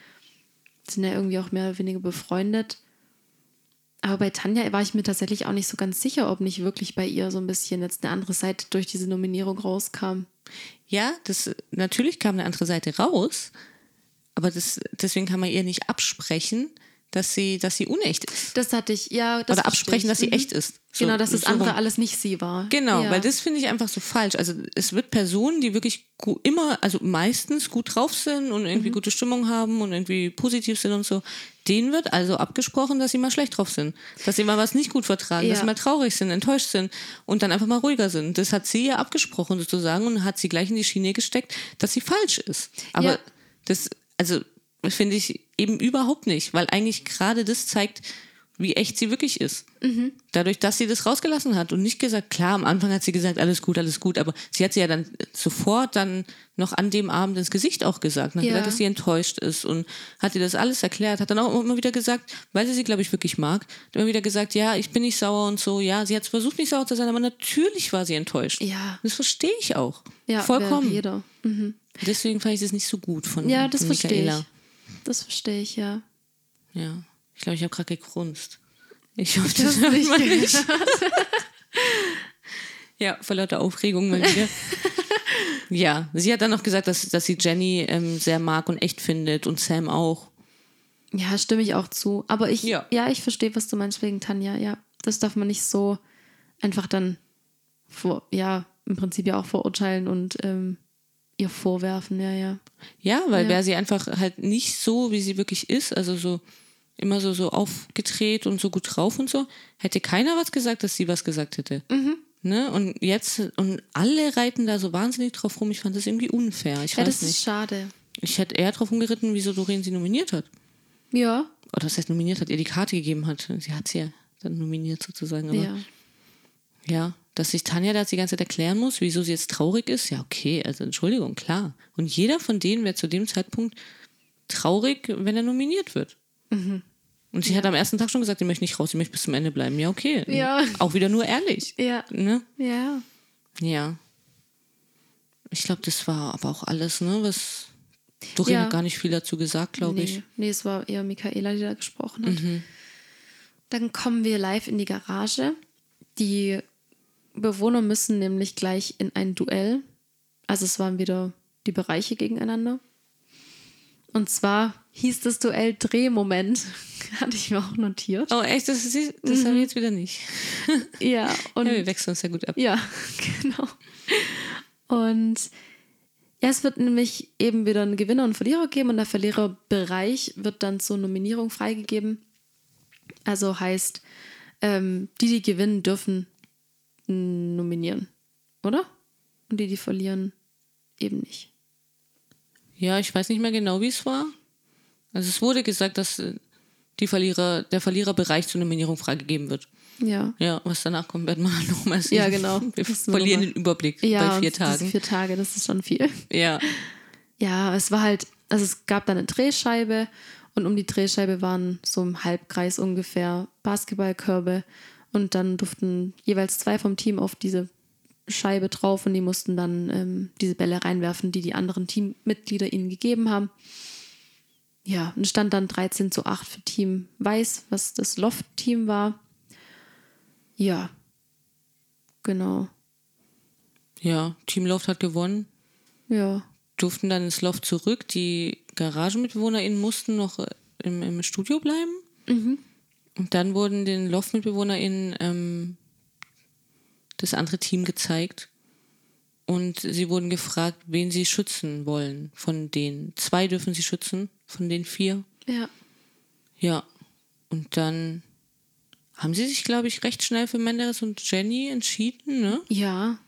Sind ja irgendwie auch mehr oder weniger befreundet. Aber bei Tanja war ich mir tatsächlich auch nicht so ganz sicher, ob nicht wirklich bei ihr so ein bisschen jetzt eine andere Seite durch diese Nominierung rauskam. Ja, das, natürlich kam eine andere Seite raus, aber das, deswegen kann man ihr nicht absprechen, dass sie, dass sie unecht ist. Das hatte ich, ja. Oder absprechen, ich. dass sie Mhm. echt ist. So- genau, dass das so andere rum. alles nicht sie war. Genau, ja. weil das finde ich einfach so falsch. Also es wird Personen, die wirklich immer, also meistens gut drauf sind und irgendwie Mhm. gute Stimmung haben und irgendwie positiv sind und so, denen wird also abgesprochen, dass sie mal schlecht drauf sind. Dass sie mal was nicht gut vertragen, dass Ja. sie mal traurig sind, enttäuscht sind und dann einfach mal ruhiger sind. Das hat sie ja abgesprochen sozusagen und hat sie gleich in die Schiene gesteckt, dass sie falsch ist. Aber Ja. das, also finde ich eben überhaupt nicht, weil eigentlich gerade das zeigt, wie echt sie wirklich ist. Dadurch, dass sie das rausgelassen hat und nicht gesagt, klar, am Anfang hat sie gesagt, alles gut, alles gut, aber sie hat sie ja dann sofort dann noch an dem Abend ins Gesicht auch gesagt, Ja. gesagt, dass sie enttäuscht ist und hat ihr das alles erklärt, hat dann auch immer wieder gesagt, weil sie sie, glaube ich, wirklich mag, hat immer wieder gesagt, ja, ich bin nicht sauer und so, ja, sie hat versucht, nicht sauer zu sein, aber natürlich war sie enttäuscht. Ja. Das verstehe ich auch. ja, Vollkommen. Jeder. Mhm. Deswegen fand ich das nicht so gut von, Ja, das von verstehe Michaela. ich. Das verstehe ich, ja. Ja, ich glaube, ich habe gerade gegrunzt. Ich hoffe, das Das nicht nicht. [LAUGHS] Ja, vor lauter Aufregung mal wieder. Ja, sie hat dann noch gesagt, dass, dass sie Jenny ähm, sehr mag und echt findet und Sam auch. Ja, stimme ich auch zu. Aber ich, Ja. ja, ich verstehe, was du meinst wegen Tanja. Ja, das darf man nicht so einfach dann vor, ja, im Prinzip ja auch verurteilen und ähm, ihr vorwerfen. Ja, ja. Ja, weil Ja. wäre sie einfach halt nicht so, wie sie wirklich ist, also so immer so, so aufgedreht und so gut drauf und so, hätte keiner was gesagt, dass sie was gesagt hätte. Mhm. Ne? Und jetzt, und alle reiten da so wahnsinnig drauf rum. Ich fand das irgendwie unfair. Ich Ja, weiß das ist nicht. schade. Ich hätte eher drauf umgeritten, wieso Doreen sie nominiert hat. Ja, Oder was heißt nominiert hat, ihr die Karte gegeben hat. Sie hat sie ja dann nominiert sozusagen. Aber ja. Ja, dass sich Tanja das die ganze Zeit erklären muss, wieso sie jetzt traurig ist, ja, okay, also Entschuldigung, klar. Und jeder von denen wäre zu dem Zeitpunkt traurig, wenn er nominiert wird. Mhm. Und sie hat am ersten Tag schon gesagt, sie möchte nicht raus, sie möchte bis zum Ende bleiben. Ja, okay. Ja. Auch wieder nur ehrlich. Ja, Ne? ja. Ja. Ich glaube, das war aber auch alles, ne? Was. Doreen Ja. hat gar nicht viel dazu gesagt, glaube nee, ich. nee, es war eher Michaela, die da gesprochen hat. Mhm. Dann kommen wir live in die Garage. Die Bewohner müssen nämlich gleich in ein Duell. Also es waren wieder die Bereiche gegeneinander. Und zwar hieß das Duell Drehmoment. [LAUGHS] Hatte ich mir auch notiert. Oh, echt? Das, das Mhm. habe ich jetzt wieder nicht. [LAUGHS] Ja, und [LAUGHS] Ja, wir wechseln uns ja gut ab. Ja, genau. Und ja, es wird nämlich eben wieder einen Gewinner und Verlierer geben und der Verliererbereich wird dann zur Nominierung freigegeben. Also heißt, ähm, die, die gewinnen, dürfen nominieren, oder? Und die, die verlieren, eben nicht. Ja, ich weiß nicht mehr genau, wie es war. Also es wurde gesagt, dass äh, die Verlierer, der Verliererbereich zur Nominierung freigegeben wird. Ja. Ja, was danach kommt, werden wir nochmal sehen. Ja, genau. [LAUGHS] Wir wir verlieren noch den Überblick Ja, bei vier Tagen. Diese vier Tage, das ist schon viel. Ja. Ja, es war halt, also es gab dann eine Drehscheibe und um die Drehscheibe waren so im Halbkreis ungefähr Basketballkörbe und dann durften jeweils zwei vom Team auf diese Scheibe drauf und die mussten dann ähm, diese Bälle reinwerfen, die die anderen Teammitglieder ihnen gegeben haben. Ja, und stand dann 13 zu 8 für Team Weiß, was das Loft-Team war. Ja, genau. Ja, Team Loft hat gewonnen, Ja, durften dann ins Loft zurück. Die GaragenmitbewohnerInnen mussten noch äh, im, im Studio bleiben. Mhm. Und dann wurden den Loft-MitbewohnerInnen ähm, das andere Team gezeigt. Und sie wurden gefragt, wen sie schützen wollen von denen. Zwei dürfen sie schützen, von den vier. ja, Ja. Und dann haben sie sich, glaube ich, recht schnell für Menderes und Jenny entschieden, ne? ja.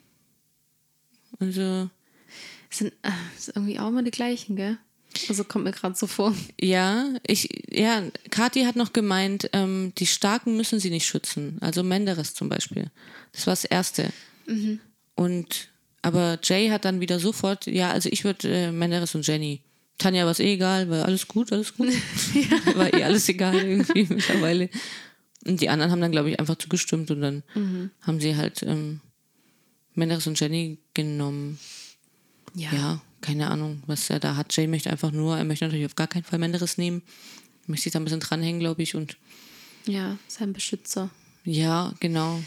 Also, Sind, äh, sind irgendwie auch immer die gleichen, gell? Also kommt mir gerade so vor. ja, ich, ja, Kathi hat noch gemeint, ähm, die Starken müssen sie nicht schützen. Also Menderes zum Beispiel. Das war das Erste. Und, aber Jay hat dann wieder sofort, ja, also ich würde äh, Menderes und Jenny. Tanja war es eh egal, war alles gut, alles gut. [LAUGHS] [LAUGHS] war eh alles egal irgendwie [LAUGHS] mittlerweile. Und die anderen haben dann, glaube ich, einfach zugestimmt und dann haben sie halt ähm, Menderes und Jenny genommen. Ja, keine Ahnung, was er da hat. Jay möchte einfach nur, er möchte natürlich auf gar keinen Fall Menderes nehmen. Möchte sich da ein bisschen dranhängen, glaube ich. Und Ja, sein Beschützer. ja, genau.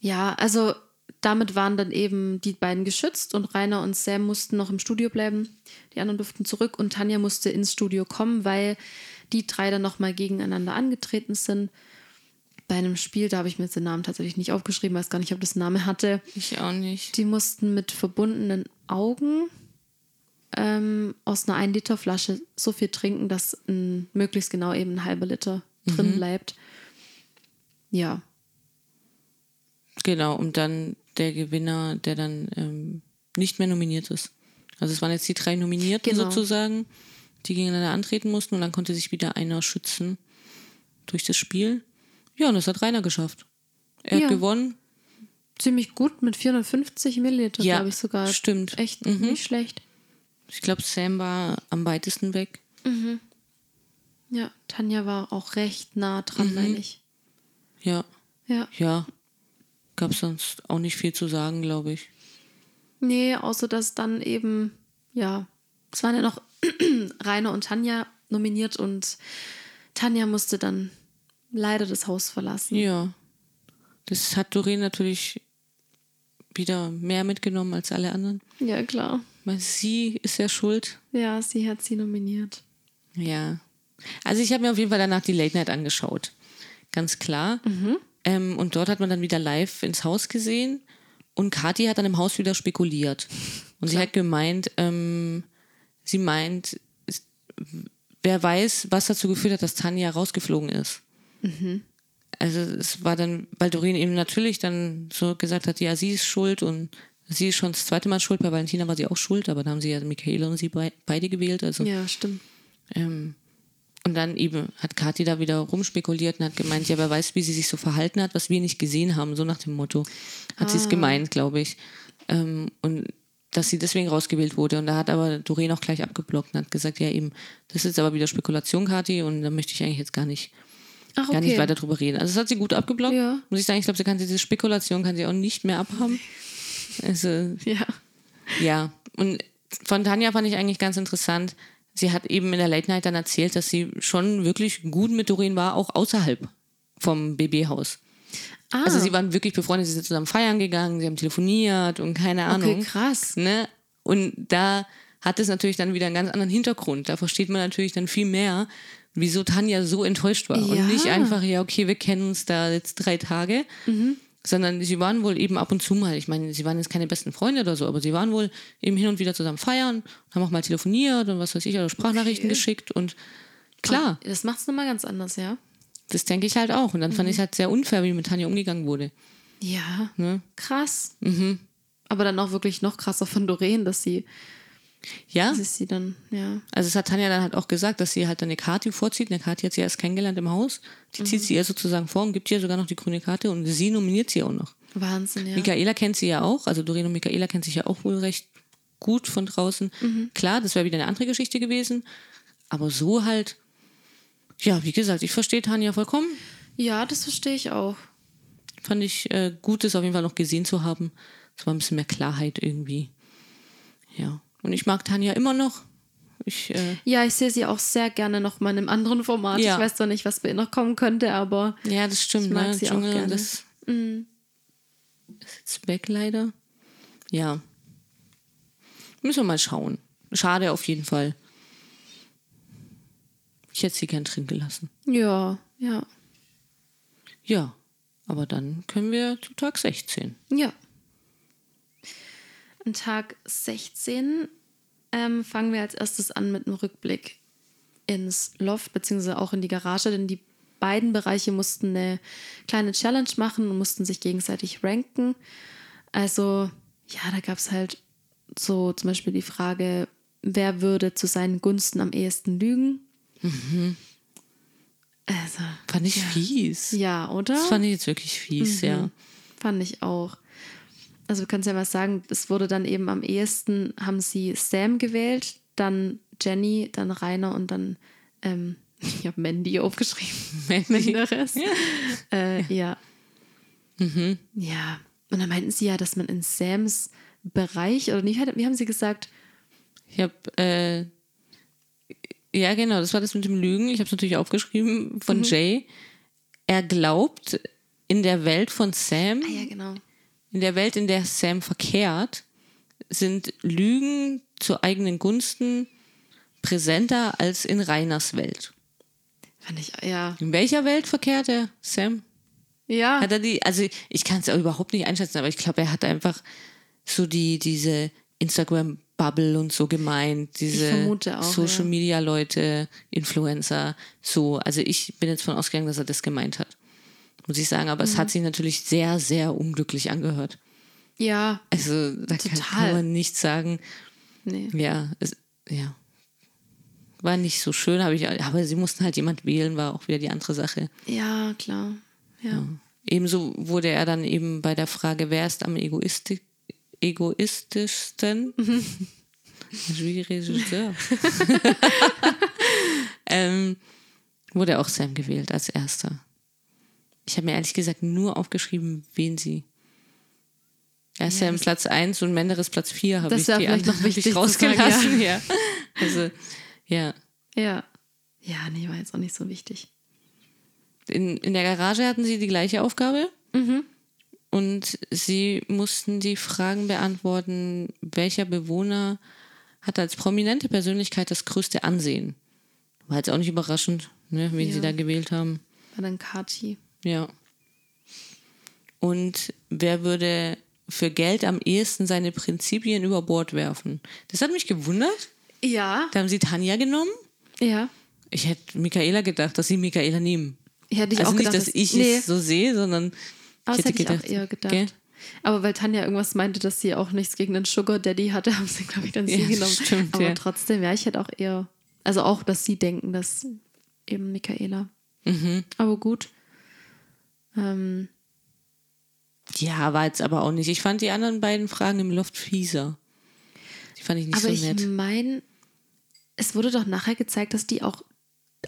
Ja, also damit waren dann eben die beiden geschützt und Rainer und Sam mussten noch im Studio bleiben. Die anderen durften zurück und Tanja musste ins Studio kommen, weil die drei dann nochmal gegeneinander angetreten sind. Bei einem Spiel, da habe ich mir jetzt den Namen tatsächlich nicht aufgeschrieben, weiß gar nicht, ob das Namen hatte. Ich auch nicht. Die mussten mit verbundenen Augen ähm, aus einer 1 Liter Flasche so viel trinken, dass ein, möglichst genau eben ein halber Liter drin bleibt. Ja, Genau, und dann der Gewinner, der dann ähm, nicht mehr nominiert ist. Also es waren jetzt die drei Nominierten Genau. sozusagen, die gegeneinander antreten mussten und dann konnte sich wieder einer schützen durch das Spiel. Ja, und das hat Rainer geschafft. Er Ja. hat gewonnen. ziemlich gut mit 450 Milliliter, Ja, glaube ich sogar. stimmt. Echt Mhm. nicht schlecht. Ich glaube, Sam war am weitesten weg. Ja, Tanja war auch recht nah dran, Mhm. meine ich. Ja, Ja. ja. Gab sonst auch nicht viel zu sagen, glaube ich. Nee, außer dass dann eben, ja, es waren ja noch [CLEARS THROAT] Rainer und Tanja nominiert und Tanja musste dann leider das Haus verlassen. Ja. Das hat Doreen natürlich wieder mehr mitgenommen als alle anderen. Ja, klar. Weil sie ist ja schuld. Ja, sie hat sie nominiert. Ja. Also ich habe mir auf jeden Fall danach die Late Night angeschaut. Ganz klar. Ähm, und dort hat man dann wieder live ins Haus gesehen. Und Kathi hat dann im Haus wieder spekuliert. [LAUGHS] Und sie hat gemeint, ähm, sie meint, wer weiß, was dazu geführt hat, dass Tanja rausgeflogen ist. Also es war dann, weil Doreen eben natürlich dann so gesagt hat, ja, sie ist schuld und sie ist schon das zweite Mal schuld. Bei Valentina war sie auch schuld, aber da haben sie ja Michaela und sie bei- beide gewählt. Also Ja, stimmt. ähm, und dann eben hat Kathi da wieder rumspekuliert und hat gemeint, ja, wer weiß, wie sie sich so verhalten hat, was wir nicht gesehen haben, so nach dem Motto. Hat sie es gemeint, glaube ich. Ähm, und dass sie deswegen rausgewählt wurde. Und da hat aber Doreen auch gleich abgeblockt und hat gesagt, ja eben, das ist aber wieder Spekulation, Kathi, und da möchte ich eigentlich jetzt gar nicht, Ach, gar nicht okay. weiter drüber reden. Also das hat sie gut abgeblockt. Ja. Muss ich sagen, ich glaube, sie kann diese Spekulation kann sie auch nicht mehr abhaben. Also [LAUGHS] Ja. ja, und von Tanja fand ich eigentlich ganz interessant. Sie hat eben in der Late Night dann erzählt, dass sie schon wirklich gut mit Doreen war, auch außerhalb vom BB-Haus. Ah, Also sie waren wirklich befreundet, sie sind zusammen feiern gegangen, sie haben telefoniert und keine Ahnung. okay, krass. Ne? Und da hat es natürlich dann wieder einen ganz anderen Hintergrund. Da versteht man natürlich dann viel mehr, wieso Tanja so enttäuscht war. Ja. Und nicht einfach, ja, okay, wir kennen uns da jetzt drei Tage, Mhm. sondern sie waren wohl eben ab und zu mal, ich meine, sie waren jetzt keine besten Freunde oder so, aber sie waren wohl eben hin und wieder zusammen feiern, haben auch mal telefoniert und was weiß ich, oder Sprachnachrichten Okay. geschickt und klar, Das macht es nochmal ganz anders, ja? das denke ich halt auch. Und dann fand Mhm. ich es halt sehr unfair, wie mit Tanja umgegangen wurde. Ja. Ne? Krass. Mhm. Aber dann auch wirklich noch krasser von Doreen, dass sie, Ja, dass sie dann, ja. Also es hat Tanja dann halt auch gesagt, dass sie halt dann eine Karte vorzieht. Eine Karte hat sie erst kennengelernt im Haus. Die zieht sie ihr sozusagen vor und gibt ihr sogar noch die grüne Karte und sie nominiert sie auch noch. Wahnsinn, ja. Michaela kennt sie ja auch, also Doreen und Michaela kennt sich ja auch wohl recht gut von draußen. Klar, das wäre wieder eine andere Geschichte gewesen, aber so halt, ja, wie gesagt, ich verstehe Tanja vollkommen. Ja, das verstehe ich auch. Fand ich äh, gut, das auf jeden Fall noch gesehen zu haben. Es war ein bisschen mehr Klarheit irgendwie. Ja, und ich mag Tanja immer noch. Ich, äh, Ja, ich sehe sie auch sehr gerne noch mal in einem anderen Format. Ja. Ich weiß zwar nicht, was bei ihr noch kommen könnte, aber Ja, das stimmt, Ich mag ne? sie auch Dschungel, gerne. Mhm. das ist jetzt weg leider. Ja. Müssen wir mal schauen. Schade auf jeden Fall. Ich hätte sie gern drin gelassen. ja, ja. Ja, aber dann können wir zu Tag 16. Ja. An Tag 16 ähm, fangen wir als erstes an mit einem Rückblick ins Loft, beziehungsweise auch in die Garage, denn die beiden Bereiche mussten eine kleine Challenge machen und mussten sich gegenseitig ranken. Also, ja, da gab es halt so zum Beispiel die Frage, wer würde zu seinen Gunsten am ehesten lügen? Also, Fand ich fies. ja, oder? Das fand ich jetzt wirklich fies, Mhm. ja. Fand ich auch. Also du kannst ja mal sagen, es wurde dann eben am ehesten, haben sie Sam gewählt, dann Jenny, dann Rainer und dann, ähm, [LAUGHS] ich habe Mandy aufgeschrieben. [LAUGHS] Mandy. Menderes. Ja. Äh, ja. Mhm. Ja. Und dann meinten sie ja, dass man in Sams Bereich, oder nicht, wie haben sie gesagt? Ich habe, äh, ja genau, das war das mit dem Lügen. Ich habe es natürlich aufgeschrieben von Mhm. Jay. Er glaubt, in der Welt von Sam Ah ja, genau. In der Welt, in der Sam verkehrt, sind Lügen zu eigenen Gunsten präsenter als in Rainers Welt. Fand ich, ja. In welcher Welt verkehrt er, Sam? Ja. Hat er die, also ich kann es überhaupt nicht einschätzen, aber ich glaube, er hat einfach so die, diese Instagram-Bubble und so gemeint, diese vermute auch, Social ja. Media Leute, Influencer, so. Also ich bin jetzt von ausgegangen, dass er das gemeint hat. Muss ich sagen, aber es Mhm. hat sich natürlich sehr, sehr unglücklich angehört. ja. Also da kann, Total. kann man nicht sagen, Nee. ja, es, ja. War nicht so schön, habe ich, aber sie mussten halt jemand wählen, war auch wieder die andere Sache. Ja, klar. Ja. Ebenso wurde er dann eben bei der Frage, wer ist am egoisti egoistischsten? [LAUGHS] Wie Regisseur. [LAUGHS] ähm, wurde auch Sam gewählt als erster. Ich habe mir ehrlich gesagt nur aufgeschrieben, wen sie. Er ist ja, Sam Platz 1 und Menderes Platz 4, habe ich die noch anderen hab wichtig ich zu rausgelassen. ja. Also, ja. Ja. Ja, nee, war jetzt auch nicht so wichtig. In, in der Garage hatten sie die gleiche Aufgabe. Mhm. und sie mussten die Fragen beantworten, welcher Bewohner hat als prominente Persönlichkeit das größte Ansehen. War jetzt auch nicht überraschend, ne, wen Ja. sie da gewählt haben. War dann Kati. Ja. Und wer würde für Geld am ehesten seine Prinzipien über Bord werfen? Das hat mich gewundert. Ja. Da haben sie Tanja genommen. Ja. Ich hätte Michaela gedacht, dass sie Michaela nehmen. Hätte ich also auch nicht, gedacht, dass dass- ich nee. es so sehe, sondern Aber ich hätte hätte ich gedacht. auch eher gedacht. Gell? Aber weil Tanja irgendwas meinte, dass sie auch nichts gegen den Sugar Daddy hatte, [LAUGHS] haben sie, glaube ich, dann sie Ja, genommen. stimmt, Aber ja. trotzdem, ja, ich hätte auch eher, also auch, dass sie denken, dass eben Michaela. Mhm. Aber gut. Ähm, Ja, war jetzt aber auch nicht. Ich fand die anderen beiden Fragen im Loft fieser. Die fand ich nicht aber so ich nett. meine, es wurde doch nachher gezeigt, dass die auch,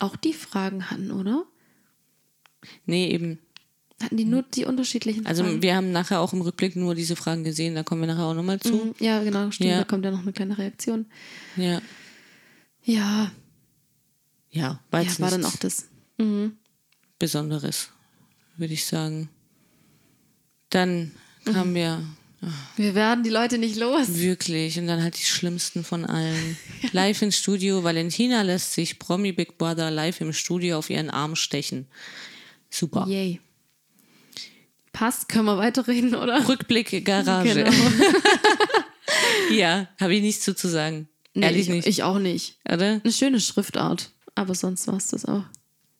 auch die Fragen hatten, oder? Nee, eben. Hatten die nur die unterschiedlichen Also Fragen? wir haben nachher auch im Rückblick nur diese Fragen gesehen, da kommen wir nachher auch nochmal zu. Mhm, ja, genau, stimmt. Ja. Da kommt ja noch eine kleine Reaktion. Ja. Ja, Ja, war ja war dann auch das. Mhm. Besonderes, würde ich sagen. Dann kamen wir Wir werden die Leute nicht los. wirklich und dann halt die schlimmsten von allen. Live ins Studio. Valentina lässt sich Promi Big Brother live im Studio auf ihren Arm stechen. Super. Yay. Passt, können wir weiterreden, oder? Rückblick Garage. Genau. [LAUGHS] Ja, habe ich nichts zu, zu sagen. Nee, Ehrlich ich, nicht. Ich auch nicht. Oder? Eine schöne Schriftart. Aber sonst war es das auch.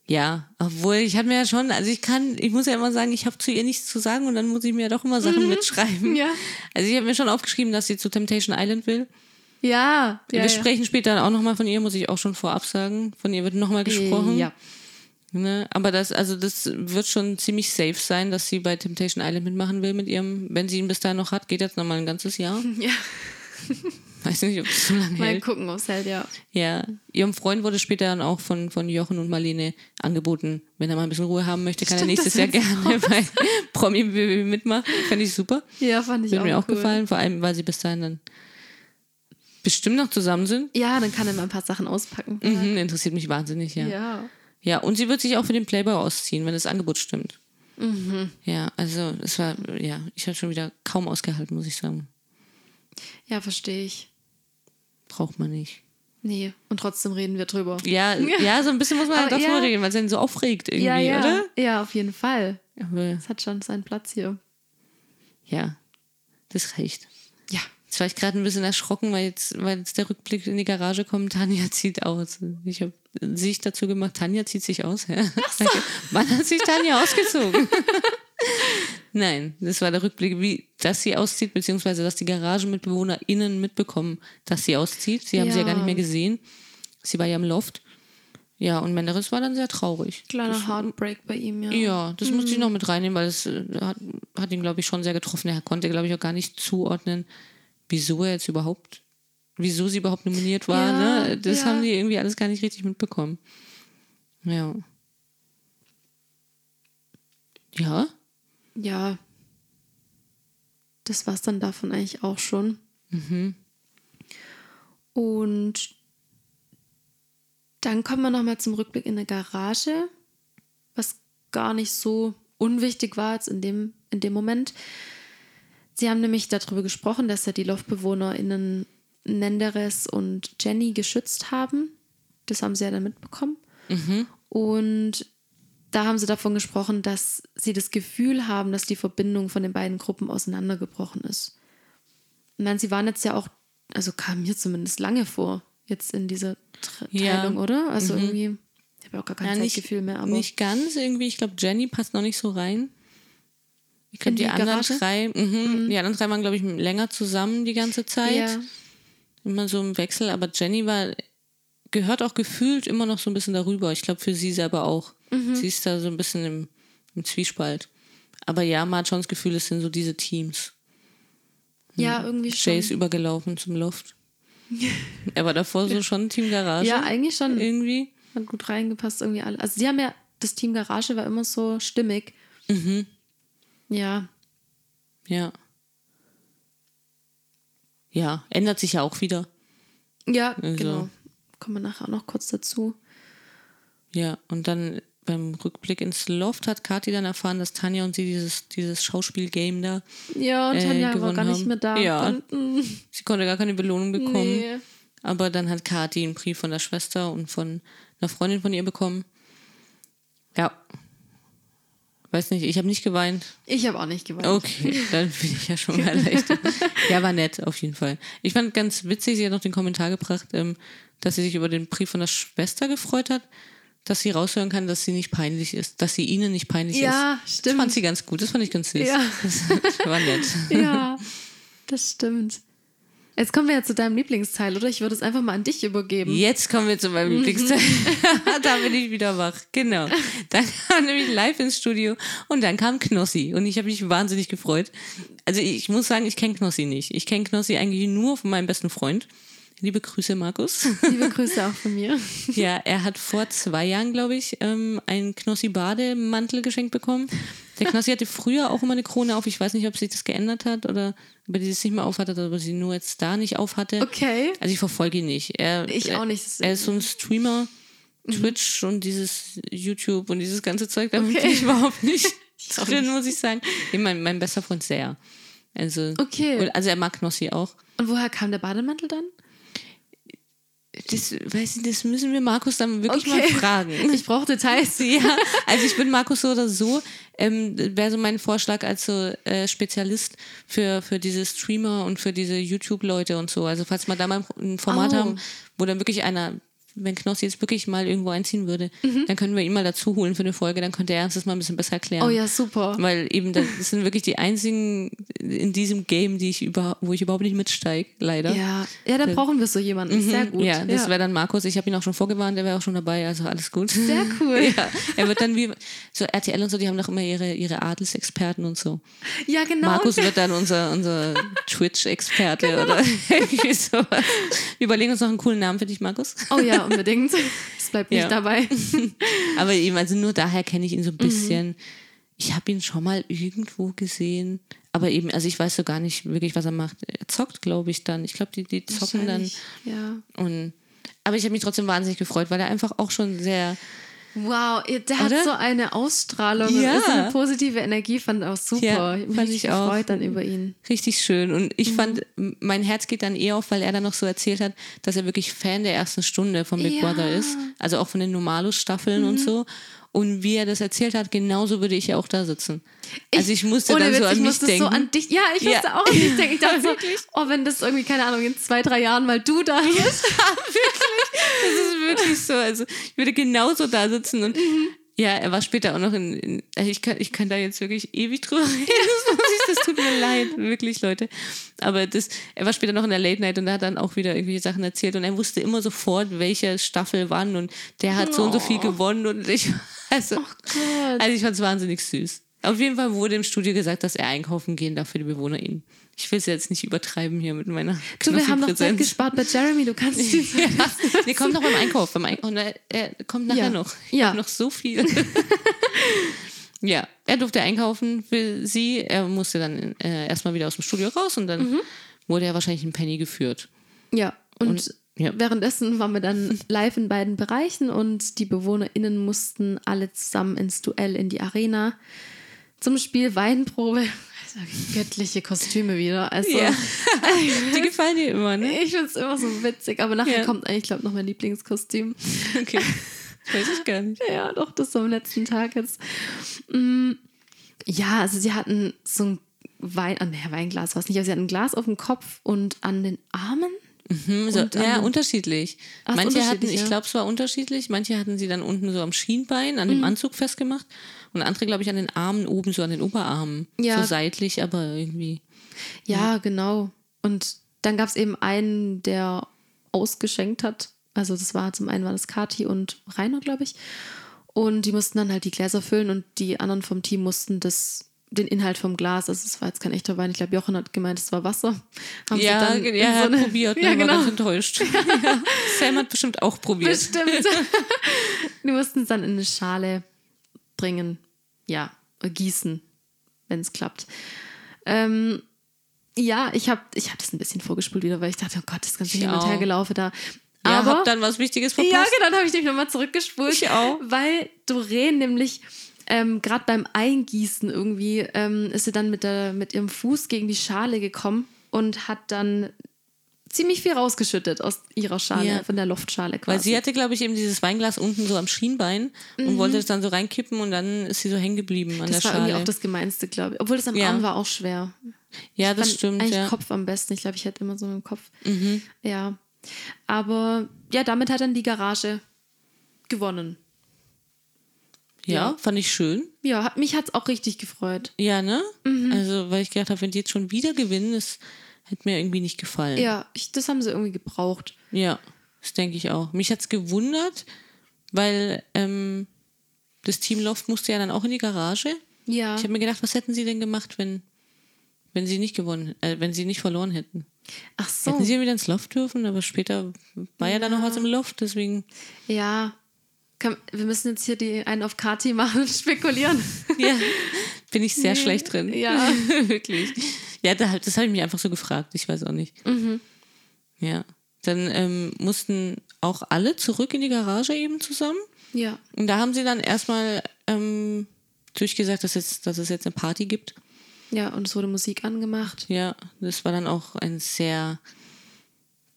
Ja, obwohl ich hatte mir ja schon, also ich kann, ich muss ja immer sagen, ich habe zu ihr nichts zu sagen und dann muss ich mir doch immer Sachen mitschreiben. Ja. Also ich habe mir schon aufgeschrieben, dass sie zu Temptation Island will. Ja. Wir ja, sprechen später auch nochmal von ihr, muss ich auch schon vorab sagen. Von ihr wird nochmal gesprochen. Ja. Ne? Aber das, also das wird schon ziemlich safe sein, dass sie bei Temptation Island mitmachen will mit ihrem, wenn sie ihn bis dahin noch hat, geht jetzt nochmal ein ganzes Jahr. [LAUGHS] ja. [LAUGHS] Weiß nicht, ob es so lange Mal hält. gucken, ob es hält, ja. Ja, ihrem Freund wurde später dann auch von, von Jochen und Marlene angeboten, wenn er mal ein bisschen Ruhe haben möchte, kann Stimmt, er nächstes Jahr gerne bei [LAUGHS] Promi BB mitmachen. Fände ich super. Ja, fand ich Würde auch mir auch cool. gefallen, vor allem, weil sie bis dahin dann bestimmt noch zusammen sind. Ja, dann kann er mal ein paar Sachen auspacken. Mhm, interessiert mich wahnsinnig, ja. ja. Ja. und sie wird sich auch für den Playboy ausziehen, wenn das Angebot stimmt. Mhm. Ja, also es war, ja, ich habe schon wieder kaum ausgehalten, muss ich sagen. Ja, verstehe ich. Braucht man nicht. Nee, und trotzdem reden wir drüber. Ja, [LAUGHS] ja, so ein bisschen muss man halt davor ja. reden, weil es einen so aufregt irgendwie, ja, ja. oder? Ja, auf jeden Fall. Es hat schon seinen Platz hier. ja, das reicht. Ja. Jetzt war ich gerade ein bisschen erschrocken, weil jetzt, weil jetzt der Rückblick in die Garage kommt. Tanja zieht aus. Ich habe sich dazu gemacht, Tanja zieht sich aus. Ja. Danke. Wann hat sich Tanja ausgezogen? [LAUGHS] Nein, das war der Rückblick, wie dass sie auszieht, beziehungsweise dass die GaragenmitbewohnerInnen mitbekommen, dass sie auszieht. Sie haben sie ja gar nicht mehr gesehen. Sie war ja im Loft. Ja, und Menderes war dann sehr traurig. Kleiner Heartbreak bei ihm, ja. Ja, das musste ich noch mit reinnehmen, weil es äh, hat, hat ihn, glaube ich, schon sehr getroffen. Er konnte, glaube ich, auch gar nicht zuordnen, wieso er jetzt überhaupt, wieso sie überhaupt nominiert war. Ja, ne? Das ja. haben die irgendwie alles gar nicht richtig mitbekommen. Ja. Ja, Ja. Das war's dann davon eigentlich auch schon. Und dann kommen wir nochmal zum Rückblick in der Garage, was gar nicht so unwichtig war jetzt in dem, in dem Moment. Sie haben nämlich darüber gesprochen, dass ja die LoftbewohnerInnen Nenderes und Jenny geschützt haben. Das haben sie ja dann mitbekommen. Und da haben sie davon gesprochen, dass sie das Gefühl haben, dass die Verbindung von den beiden Gruppen auseinandergebrochen ist. Ich meine, sie waren jetzt ja auch, also kam mir zumindest lange vor, jetzt in dieser Tre- Ja. Teilung, oder? Also irgendwie, ich habe auch gar kein ja nicht, Zeitgefühl mehr, aber nicht ganz irgendwie. Ich glaube, Jenny passt noch nicht so rein. Ich glaube, die, die anderen Garage? drei, mhm, die anderen drei waren, glaube ich, länger zusammen die ganze Zeit. ja, immer so im Wechsel, aber Jenny war, gehört auch gefühlt immer noch so ein bisschen darüber. Ich glaube, für sie selber auch. Sie ist da so ein bisschen im, im Zwiespalt. Aber ja, man hat schon das Gefühl, es sind so diese Teams. ja, irgendwie Jay schon. ist übergelaufen zum Loft. [LAUGHS] er war davor so schon Team Garage. Ja, eigentlich schon. Irgendwie. Hat gut reingepasst, irgendwie alle. Also sie haben ja, das Team Garage war immer so stimmig. Mhm. Ja, Ja. Ja, ändert sich ja auch wieder. ja, Also- genau. Kommen wir nachher auch noch kurz dazu. Ja, und dann beim Rückblick ins Loft hat Kathi dann erfahren, dass Tanja und sie dieses, dieses Schauspiel-Game da Ja, und äh, Tanja war gewonnen gar nicht mehr da. Ja. Und, mm, Sie konnte gar keine Belohnung bekommen. nee. Aber dann hat Kathi einen Brief von der Schwester und von einer Freundin von ihr bekommen. Ja. Weiß nicht, ich habe nicht geweint. Ich habe auch nicht geweint. Okay, [LAUGHS] dann bin ich ja schon mal erleichtert. ja, war nett, auf jeden Fall. Ich fand ganz witzig, sie hat noch den Kommentar gebracht, ähm, dass sie sich über den Brief von der Schwester gefreut hat, dass sie raushören kann, dass sie nicht peinlich ist, dass sie ihnen nicht peinlich Ja, ist. stimmt. Das fand sie ganz gut, das fand ich ganz süß. Ja. Das [LAUGHS] war nett. Ja, das stimmt. Jetzt kommen wir ja zu deinem Lieblingsteil, oder? Ich würde es einfach mal an dich übergeben. Jetzt kommen wir zu meinem Lieblingsteil. [LAUGHS] da bin ich wieder wach. Genau. Dann [LAUGHS] kam nämlich live ins Studio und dann kam Knossi. Und ich habe mich wahnsinnig gefreut. Also ich muss sagen, ich kenne Knossi nicht. Ich kenne Knossi eigentlich nur von meinem besten Freund. Liebe Grüße, Markus. [LAUGHS] Liebe Grüße auch von mir. [LAUGHS] Ja, er hat vor zwei Jahren, glaube ich, ähm, einen Knossi-Bademantel geschenkt bekommen. Der Knossi hatte früher auch immer eine Krone auf. Ich weiß nicht, ob sich das geändert hat oder ob er die es nicht mehr aufhatte oder ob er sie nur jetzt da nicht aufhatte. Okay. Also ich verfolge ihn nicht. Er, Ich auch nicht. Er ist so ein Streamer, Twitch und dieses YouTube und dieses ganze Zeug, da bin Okay. ich überhaupt nicht [LAUGHS] drin, muss ich sagen. Nee, mein, mein bester Freund sehr. Also, Okay. also er mag Knossi auch. Und woher kam der Bademantel dann? Das, weiß ich, das müssen wir Markus dann wirklich mal Okay. fragen. Ich brauche Details. [LAUGHS] Ja, also ich bin Markus so oder so. Ähm, Wäre so mein Vorschlag als so äh, Spezialist für, für diese Streamer und für diese YouTube-Leute und so. Also falls wir da mal ein Format Oh. haben, wo dann wirklich einer, wenn Knossi jetzt wirklich mal irgendwo einziehen würde, dann können wir ihn mal dazu holen für eine Folge, dann könnte er uns das mal ein bisschen besser erklären. Oh ja, super. Weil eben das [LAUGHS] sind wirklich die einzigen in diesem Game, die ich über, wo ich überhaupt nicht mitsteige, leider. Ja, ja da brauchen wir so jemanden. Sehr gut. Mhm. Ja, das wäre dann Markus. Ich habe ihn auch schon vorgewarnt, der wäre auch schon dabei, also alles gut. Sehr cool. [LAUGHS] ja, er wird dann wie so RTL und so, die haben doch immer ihre, ihre Adelsexperten und so. ja, genau. Markus wird dann [LAUGHS] unser, unser Twitch-Experte oder irgendwie sowas. Wir überlegen uns noch einen coolen Namen für dich, Markus. Oh ja, unbedingt. [LAUGHS] Es bleibt nicht Ja. dabei. [LAUGHS] Aber eben, also nur daher kenne ich ihn so Mhm. ein bisschen. Ich habe ihn schon mal irgendwo gesehen. Aber eben, also ich weiß so gar nicht wirklich, was er macht. Er zockt, glaube ich, dann. Ich glaube, die, die zocken dann. Ja. Und, aber ich habe mich trotzdem wahnsinnig gefreut, weil er einfach auch schon sehr. Wow, der hat Oder? so eine Ausstrahlung Ja. und ist eine positive Energie, fand auch super. Ja, ich fand ich auch. gefreut dann über ihn. Richtig schön. Und ich Mhm. fand, mein Herz geht dann eher auf, weil er dann noch so erzählt hat, dass er wirklich Fan der ersten Stunde von Big Ja. Mhm. Brother ist. Also auch von den Normalus-Staffeln und so. Und wie er das erzählt hat, genauso würde ich ja auch da sitzen. also ich musste dann so Witz, an ich mich denken. so an dich. Ja, ich Ja. musste auch an dich denken. Ich [LAUGHS] dachte so, oh, wenn das irgendwie, keine Ahnung, in zwei, drei Jahren mal du da bist. [LAUGHS] Das ist wirklich so. Also ich würde genauso da sitzen und Mhm. ja, er war später auch noch in, in also ich kann, ich kann da jetzt wirklich ewig drüber reden. [LAUGHS] Das, muss ich, das tut mir leid, wirklich, Leute. Aber das, er war später noch in der Late Night und er hat dann auch wieder irgendwelche Sachen erzählt und er wusste immer sofort, welche Staffel wann und der hat so und so viel gewonnen und ich, [LAUGHS] also, Oh also ich fand es wahnsinnig süß. Auf jeden Fall wurde im Studio gesagt, dass er einkaufen gehen darf für die BewohnerInnen. Ich will es jetzt nicht übertreiben hier mit meiner Du, wir haben noch Zeit gespart bei Jeremy, du kannst [LAUGHS] die Ja, der kommt noch beim Einkauf. Beim Einkauf und er, er kommt nachher Ja. noch. Ich Ja. noch so viel. [LAUGHS] ja, er durfte einkaufen für sie. Er musste dann äh, erstmal wieder aus dem Studio raus und dann Mhm. wurde er wahrscheinlich in Penny geführt. Ja, und, Und- ja. währenddessen waren wir dann [LAUGHS] live in beiden Bereichen und die BewohnerInnen mussten alle zusammen ins Duell in die Arena zum Spiel Weinprobe. Also, göttliche Kostüme wieder. Also, Ja. [LAUGHS] Die gefallen dir immer, ne? ich finde es immer so witzig, aber nachher Ja. kommt eigentlich, glaube ich, noch mein Lieblingskostüm. Okay. [LAUGHS] Weiß ich gar nicht. Ja, doch, das so am letzten Tag jetzt. Mm, Ja, also sie hatten so ein Wein, ah, nee, Weinglas war es nicht, aber sie hatten ein Glas auf dem Kopf und an den Armen. Hm, so, ja, unterschiedlich. Ach, manche hatten, ich ja. glaube, es war unterschiedlich. Manche hatten sie dann unten so am Schienbein, Mhm. an dem Anzug festgemacht. Und andere, glaube ich, an den Armen oben, so an den Oberarmen. Ja. So seitlich, aber irgendwie. Ja, genau. Und dann gab es eben einen, der ausgeschenkt hat. Also das war zum einen war das Kati und Rainer, glaube ich. Und die mussten dann halt die Gläser füllen und die anderen vom Team mussten das den Inhalt vom Glas, also es war jetzt kein echter Wein, ich glaube, Jochen hat gemeint, es war Wasser. Haben sie Ja, dann ja, so eine- probiert, [LAUGHS] ne, Ja, war genau. ganz enttäuscht. [LAUGHS] Ja. Sam hat bestimmt auch probiert. Bestimmt. [LAUGHS] die mussten es dann in eine Schale bringen. Ja, gießen, wenn es klappt. Ähm, ja, ich habe ich hab das ein bisschen vorgespult wieder, weil ich dachte, oh Gott, das ganze Hin und her gelaufen da. Ja, Aber hab dann was Wichtiges verpasst. ja, genau, dann habe ich dich nochmal zurückgespult. Ich auch. Weil Doreen nämlich ähm, gerade beim Eingießen irgendwie ähm, ist sie dann mit, der, mit ihrem Fuß gegen die Schale gekommen und hat dann ziemlich viel rausgeschüttet aus ihrer Schale, Ja. von der Loftschale quasi. Weil sie hatte, glaube ich, eben dieses Weinglas unten so am Schienbein und wollte es dann so reinkippen und dann ist sie so hängen geblieben an das der war irgendwie Schale. auch das Gemeinste, glaube ich. Obwohl das am Ja. Arm war auch schwer. ja, das fand stimmt. Eigentlich Ja. Mhm. Kopf am besten. Ich glaube, ich hätte immer so einen Kopf. Ja. Aber ja, damit hat dann die Garage gewonnen. ja, Ja. fand ich schön. Ja, hat, mich hat es auch richtig gefreut. Ja, ne? Mhm. Also, weil ich gedacht habe, wenn die jetzt schon wieder gewinnen, das hätte mir irgendwie nicht gefallen. Ja, ich, das haben sie irgendwie gebraucht. Ja, das denke ich auch. Mich hat es gewundert, weil ähm, das Team Loft musste ja dann auch in die Garage. Ja. Ich habe mir gedacht, was hätten sie denn gemacht, wenn, wenn sie nicht gewonnen, äh, wenn sie nicht verloren hätten? Ach so. Hätten sie wieder ins Loft dürfen, aber später war ja, dann noch was im Loft, deswegen. Ja. Wir müssen jetzt hier die einen auf Kati machen und spekulieren. [LAUGHS] Ja, bin ich sehr schlecht drin. Ja. [LAUGHS] Wirklich. Ja, da, das habe ich mich einfach so gefragt. Ich weiß auch nicht. Mhm. Ja. Dann ähm, mussten auch alle zurück in die Garage eben zusammen. Ja. Und da haben sie dann erstmal ähm, durchgesagt, dass, jetzt, dass es jetzt eine Party gibt. Ja, und es wurde Musik angemacht. Ja, das war dann auch ein sehr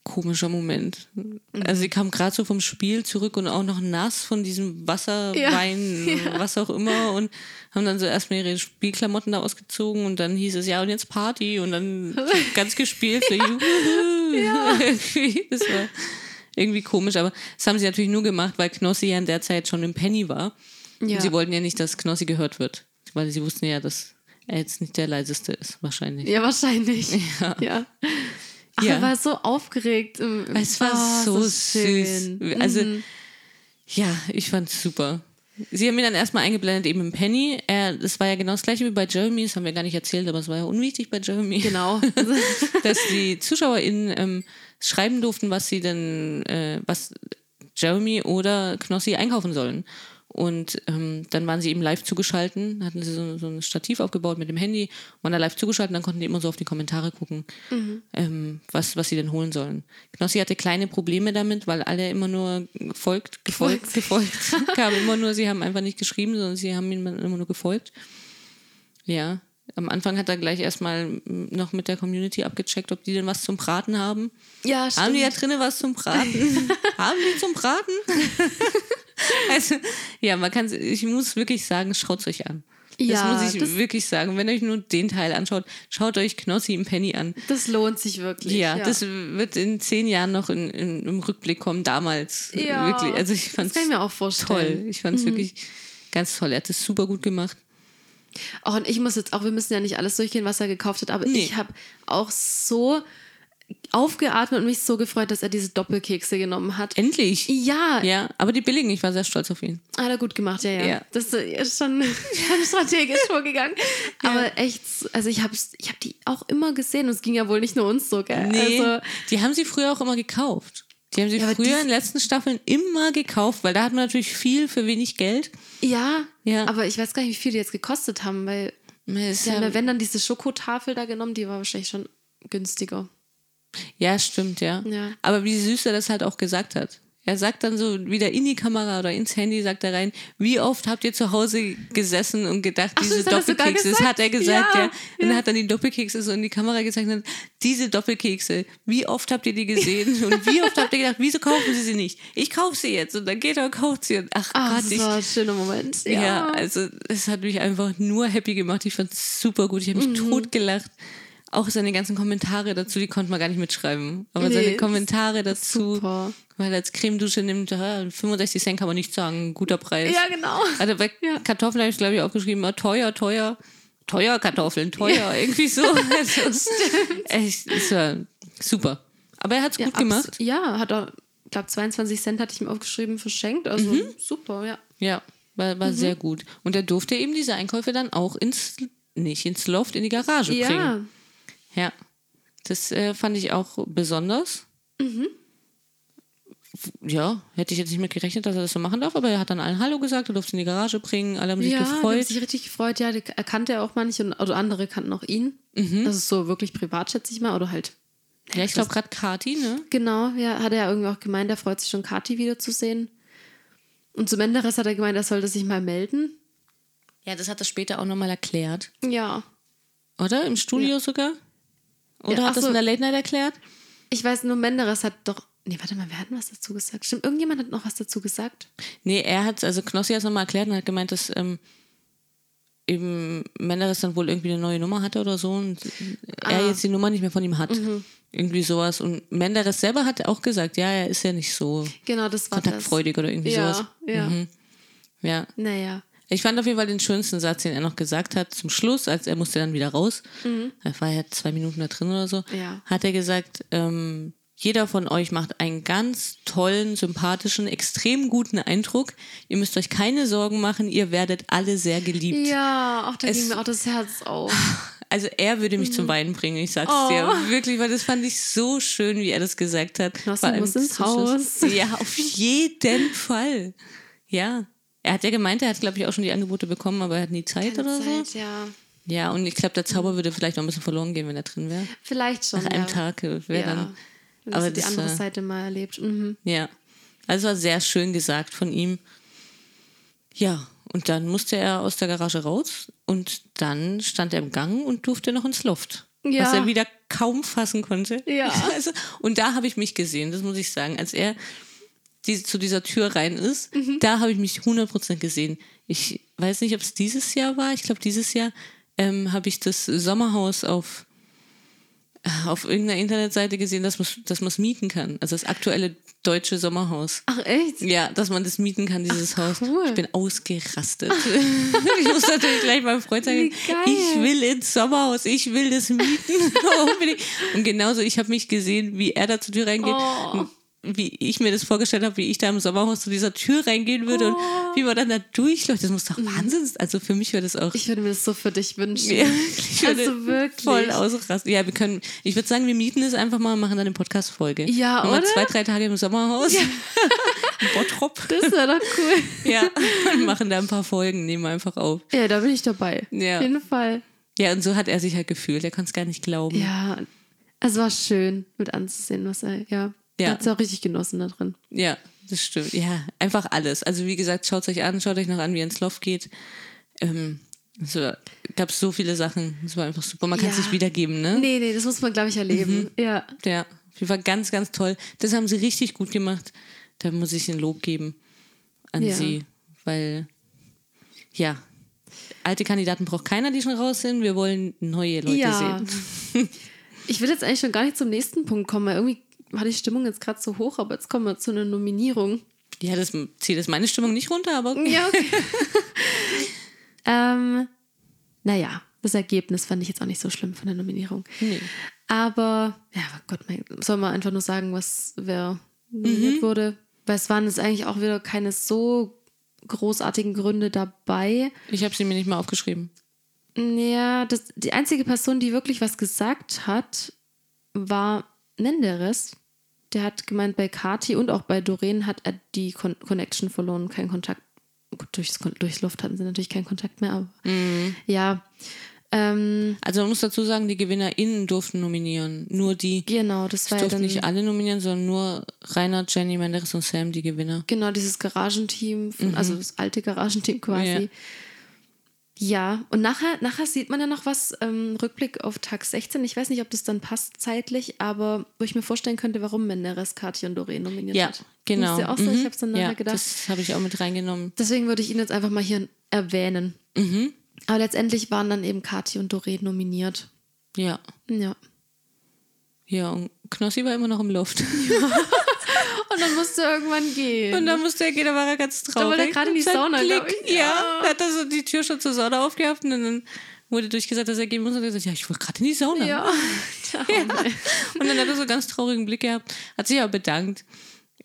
komischer Moment. Mhm. Also sie kam gerade so vom Spiel zurück und auch noch nass von diesem Wasser, Ja, Wein, [LAUGHS] ja. was auch immer und haben dann so erstmal ihre Spielklamotten da ausgezogen und dann hieß es ja und jetzt Party und dann [LAUGHS] ganz gespielt. So. Irgendwie, das war irgendwie komisch, aber das haben sie natürlich nur gemacht, weil Knossi ja in der Zeit schon im Penny war. Ja. Und sie wollten ja nicht, dass Knossi gehört wird, weil sie wussten ja, dass er jetzt nicht der leiseste ist, wahrscheinlich. Ja, wahrscheinlich. [LAUGHS] Ja. Ja. Ach, Ja. er war so aufgeregt. im- im- Es war Oh, so, süß. Also, Mhm. ja, ich fand's super. Sie haben ihn dann erstmal eingeblendet, eben im Penny. Er, das war ja genau das gleiche wie bei Jeremy, das haben wir gar nicht erzählt, aber es war ja unwichtig bei Jeremy. Genau. [LAUGHS] dass die ZuschauerInnen ähm, schreiben durften, was sie denn, äh, was Jeremy oder Knossi einkaufen sollen. Und ähm, dann waren sie eben live zugeschalten, hatten sie so, so ein Stativ aufgebaut mit dem Handy, waren da live zugeschalten, dann konnten die immer so auf die Kommentare gucken, ähm, was, was sie denn holen sollen. Knossi hatte kleine Probleme damit, weil alle immer nur gefolgt, gefolgt, gefolgt, kamen [LAUGHS] immer nur, sie haben einfach nicht geschrieben, sondern sie haben ihm immer nur gefolgt. Ja, am Anfang hat er gleich erstmal mm, noch mit der Community abgecheckt, ob die denn was zum Braten haben. ja, Haben stimmt. die da drinnen was zum Braten? [LAUGHS] haben die zum Braten? [LAUGHS] also, ja, man kann, ich muss wirklich sagen, schaut euch an. Ja, das muss ich das- wirklich sagen. Wenn ihr euch nur den Teil anschaut, schaut euch Knossi im Penny an. Das lohnt sich wirklich. Ja, das wird in zehn Jahren noch in, in, im Rückblick kommen, damals. Ja, Wirklich. Also ich das fand's kann ich mir auch toll. vorstellen. Mhm. Ich fand es wirklich ganz toll. Er hat es super gut gemacht. Auch und ich muss jetzt auch, wir müssen ja nicht alles durchgehen, was er gekauft hat, aber Nee. ich habe auch so aufgeatmet und mich so gefreut, dass er diese Doppelkekse genommen hat. Endlich. Ja, Ja, aber die billigen, ich war sehr stolz auf ihn. hat er gut gemacht, ja, ja. Ja. Das ist schon, [LAUGHS] schon strategisch vorgegangen. Aber echt, also ich habe ich hab die auch immer gesehen und es ging ja wohl nicht nur uns so, gell? Nee, Also, die haben sie früher auch immer gekauft. Die haben sie Ja, früher in den letzten Staffeln immer gekauft, weil da hat man natürlich viel für wenig Geld. ja, Ja. aber ich weiß gar nicht, wie viel die jetzt gekostet haben, weil sie haben ja, wenn dann diese Schokotafel da genommen, die war wahrscheinlich schon günstiger. ja, stimmt, ja. Ja. Aber wie süß er das halt auch gesagt hat. Er sagt dann so wieder in die Kamera oder ins Handy, sagt er rein, wie oft habt ihr zu Hause gesessen und gedacht, Ach, diese er Doppelkekse, das gesagt? hat er gesagt, ja. Ja, Und dann hat er die Doppelkekse so in die Kamera gezeigt diese Doppelkekse, wie oft habt ihr die gesehen [LAUGHS] und wie oft habt ihr gedacht, wieso kaufen sie sie nicht? Ich kaufe sie jetzt und dann geht er und kauft sie und ach Ah, Gott, das ich, war ein schöner Moment. Ja, Ja, also es hat mich einfach nur happy gemacht. Ich fand es super gut. Ich habe mich Mhm. totgelacht. Auch seine ganzen Kommentare dazu, die konnte man gar nicht mitschreiben. Aber Nee, seine Kommentare dazu, super. weil er als Cremedusche nimmt, ah, 65 Cent kann man nicht sagen, guter Preis. Ja, genau. Also bei Ja. Kartoffeln habe ich, glaube ich, auch geschrieben, teuer, teuer. Teuer Kartoffeln, teuer, [LAUGHS] irgendwie so. [LAUGHS] Also, echt, es war super. Aber er hat es Ja, gut gemacht. Ja, hat er, ich glaube, 22 Cent hatte ich ihm aufgeschrieben, verschenkt. Also Mhm. super, ja. Ja, war, Mhm. war sehr gut. Und er durfte eben diese Einkäufe dann auch ins, nicht ins Loft, in die Garage bringen. Ja, Ja, das äh, fand ich auch besonders. Mhm. Ja, hätte ich jetzt nicht mit gerechnet, dass er das so machen darf, aber er hat dann allen Hallo gesagt, er durfte in die Garage bringen, alle haben sich ja, gefreut. sich richtig gefreut. Ja, er kannte ja auch manche und oder andere kannten auch ihn. Mhm. Das ist so wirklich privat, schätze ich mal. Oder halt Ja, ich glaube gerade Kati, ne? Genau, ja, hat er ja irgendwie auch gemeint, er freut sich schon, Kati wiederzusehen. Und zu Menderes hat er gemeint, er sollte sich mal melden. Ja, das hat er später auch nochmal erklärt. Ja. Oder? Im Studio Ja. sogar? Oder Ja, hat das so. in der Late Night erklärt? Ich weiß nur, Menderes hat doch. Nee, warte mal, wer hat denn was dazu gesagt? Stimmt, irgendjemand hat noch was dazu gesagt. Nee, er hat, also Knossi hat es nochmal erklärt und hat gemeint, dass ähm, eben Menderes dann wohl irgendwie eine neue Nummer hatte oder so und er Ah. jetzt die Nummer nicht mehr von ihm hat. Mhm. Irgendwie sowas. Und Menderes selber hat auch gesagt, ja, er ist ja nicht so Genau, das war kontaktfreudig oder irgendwie das. sowas. Ja, ja. Mhm. Ja. Naja. Ich fand auf jeden Fall den schönsten Satz, den er noch gesagt hat zum Schluss, als er musste dann wieder raus. Er war ja zwei Minuten da drin oder so. Mhm. Ja. Hat er gesagt, ähm, jeder von euch macht einen ganz tollen, sympathischen, extrem guten Eindruck. Ihr müsst euch keine Sorgen machen, ihr werdet alle sehr geliebt. Ja, auch da Es- ging mir auch das Herz auf. [LAUGHS] Also er würde mich zum Weinen bringen, ich sag's Oh. dir. Wirklich, weil das fand ich so schön, wie er das gesagt hat. Allem muss ins. Haus. Ja, auf jeden Fall. Ja. Er hat ja gemeint, er hat, glaube ich, auch schon die Angebote bekommen, aber er hat nie Zeit Keine oder so. Zeit, ja. Ja, und ich glaube, der Zauber würde vielleicht noch ein bisschen verloren gehen, wenn er drin wäre. Vielleicht schon. Nach einem ja. Tag wäre Ja. dann. Wenn aber aber die das andere war- Seite mal erlebt. Mhm. Ja. Also es war sehr schön gesagt von ihm. Ja, und dann musste er aus der Garage raus und dann stand er im Gang und durfte noch ins Loft. Ja. Was er wieder kaum fassen konnte. Ja. [LAUGHS] Also, und da habe ich mich gesehen, das muss ich sagen. Als er die, zu dieser Tür rein ist, Mhm. da habe ich mich 100% gesehen. Ich weiß nicht, ob es dieses Jahr war. Ich glaube, dieses Jahr ähm, habe ich das Sommerhaus auf, äh, auf irgendeiner Internetseite gesehen, dass man dass es mieten kann. Also das aktuelle deutsche Sommerhaus. Ach, echt? Ja, dass man das mieten kann, dieses Haus. cool. Ich bin ausgerastet. [LAUGHS] ich muss natürlich gleich meinem Freund sagen, ich will ins Sommerhaus, ich will das mieten. [LAUGHS] Und genauso, ich habe mich gesehen, wie er da zur Tür reingeht. Oh. Wie ich mir das vorgestellt habe, wie ich da im Sommerhaus zu dieser Tür reingehen würde und wie man dann da durchläuft. Das muss doch Wahnsinn sein. Also für mich wäre das auch. Ich würde mir das so für dich wünschen. Ja, ich würde Also wirklich. voll ausrasten. Ja, wir können, ich würde sagen, wir mieten es einfach mal und machen dann eine Podcast-Folge. Ja, oder? zwei, drei Tage im Sommerhaus. [LAUGHS] in Bottrop. Das wäre doch cool. Ja, und machen da ein paar Folgen, nehmen einfach auf. Ja, da bin ich dabei. Ja. Auf jeden Fall. Ja, und so hat er sich halt gefühlt. Er konnte es gar nicht glauben. Ja, es war schön mit anzusehen, was er, ja. Ja. Hat es auch richtig genossen da drin. Ja, das stimmt. Ja, einfach alles. Also wie gesagt, schaut euch an, schaut euch noch an, wie ins Loft geht. Ähm, so, gab so viele Sachen. Es war einfach super. Man kann es Ja. nicht wiedergeben, ne? Nee, nee, das muss man, glaube ich, erleben. Ja. Ja, auf jeden Fall ganz, ganz toll. Das haben sie richtig gut gemacht. Da muss ich ein Lob geben an Ja. sie. Weil, ja, alte Kandidaten braucht keiner, die schon raus sind. Wir wollen neue Leute Ja. sehen. [LAUGHS] Ich will jetzt eigentlich schon gar nicht zum nächsten Punkt kommen, weil irgendwie war die Stimmung jetzt gerade so hoch, aber jetzt kommen wir zu einer Nominierung. Ja, das zieht jetzt meine Stimmung nicht runter, aber okay. Ja, okay. [LAUGHS] ähm, naja, das Ergebnis fand ich jetzt auch nicht so schlimm von der Nominierung. Nee. Aber, ja, Gott, mein, soll man einfach nur sagen, was wer nominiert wurde? Weil es waren jetzt eigentlich auch wieder keine so großartigen Gründe dabei. Ich habe sie mir nicht mal aufgeschrieben. Ja, das, die einzige Person, die wirklich was gesagt hat, war Menderes. Der hat gemeint, bei Kati und auch bei Doreen hat er die Con Connection verloren, keinen Kontakt. Gut, durchs, durchs Luft hatten sie natürlich keinen Kontakt mehr, aber ja. Ähm, Also man muss dazu sagen, die GewinnerInnen durften nominieren. Nur die, genau, das war ja durften nicht alle nominieren, sondern nur Rainer, Jenny, Menderes und Sam, die Gewinner. genau dieses Garagenteam, von, also das alte Garagenteam quasi. Ja. Ja, und nachher, nachher sieht man ja noch was, ähm, Rückblick auf Tag 16. Ich weiß nicht, ob das dann passt zeitlich, aber wo ich mir vorstellen könnte, warum Menderes, Kati und Doreen nominiert Ja, hat. genau. Ist ja auch so, ich Mhm. habe es dann nachher ja, gedacht. Das habe ich auch mit reingenommen. Deswegen würde ich ihn jetzt einfach mal hier erwähnen. Mhm. Aber letztendlich waren dann eben Kati und Doreen nominiert. Ja. Ja. Ja, und Knossi war immer noch im Loft. [LAUGHS] [LAUGHS] Und dann musste er irgendwann gehen. Und dann musste er gehen, da war er ganz traurig. wollte er gerade in die Sauna, Blick, ich. Ja, Ja. da hat er so die Tür schon zur Sauna aufgehabt und dann wurde durchgesagt, dass er gehen muss. Und er hat gesagt, ja, ich wollte gerade in die Sauna. ja. [LAUGHS] Tja, oh. Und dann hat er so einen ganz traurigen Blick gehabt, hat sich aber bedankt.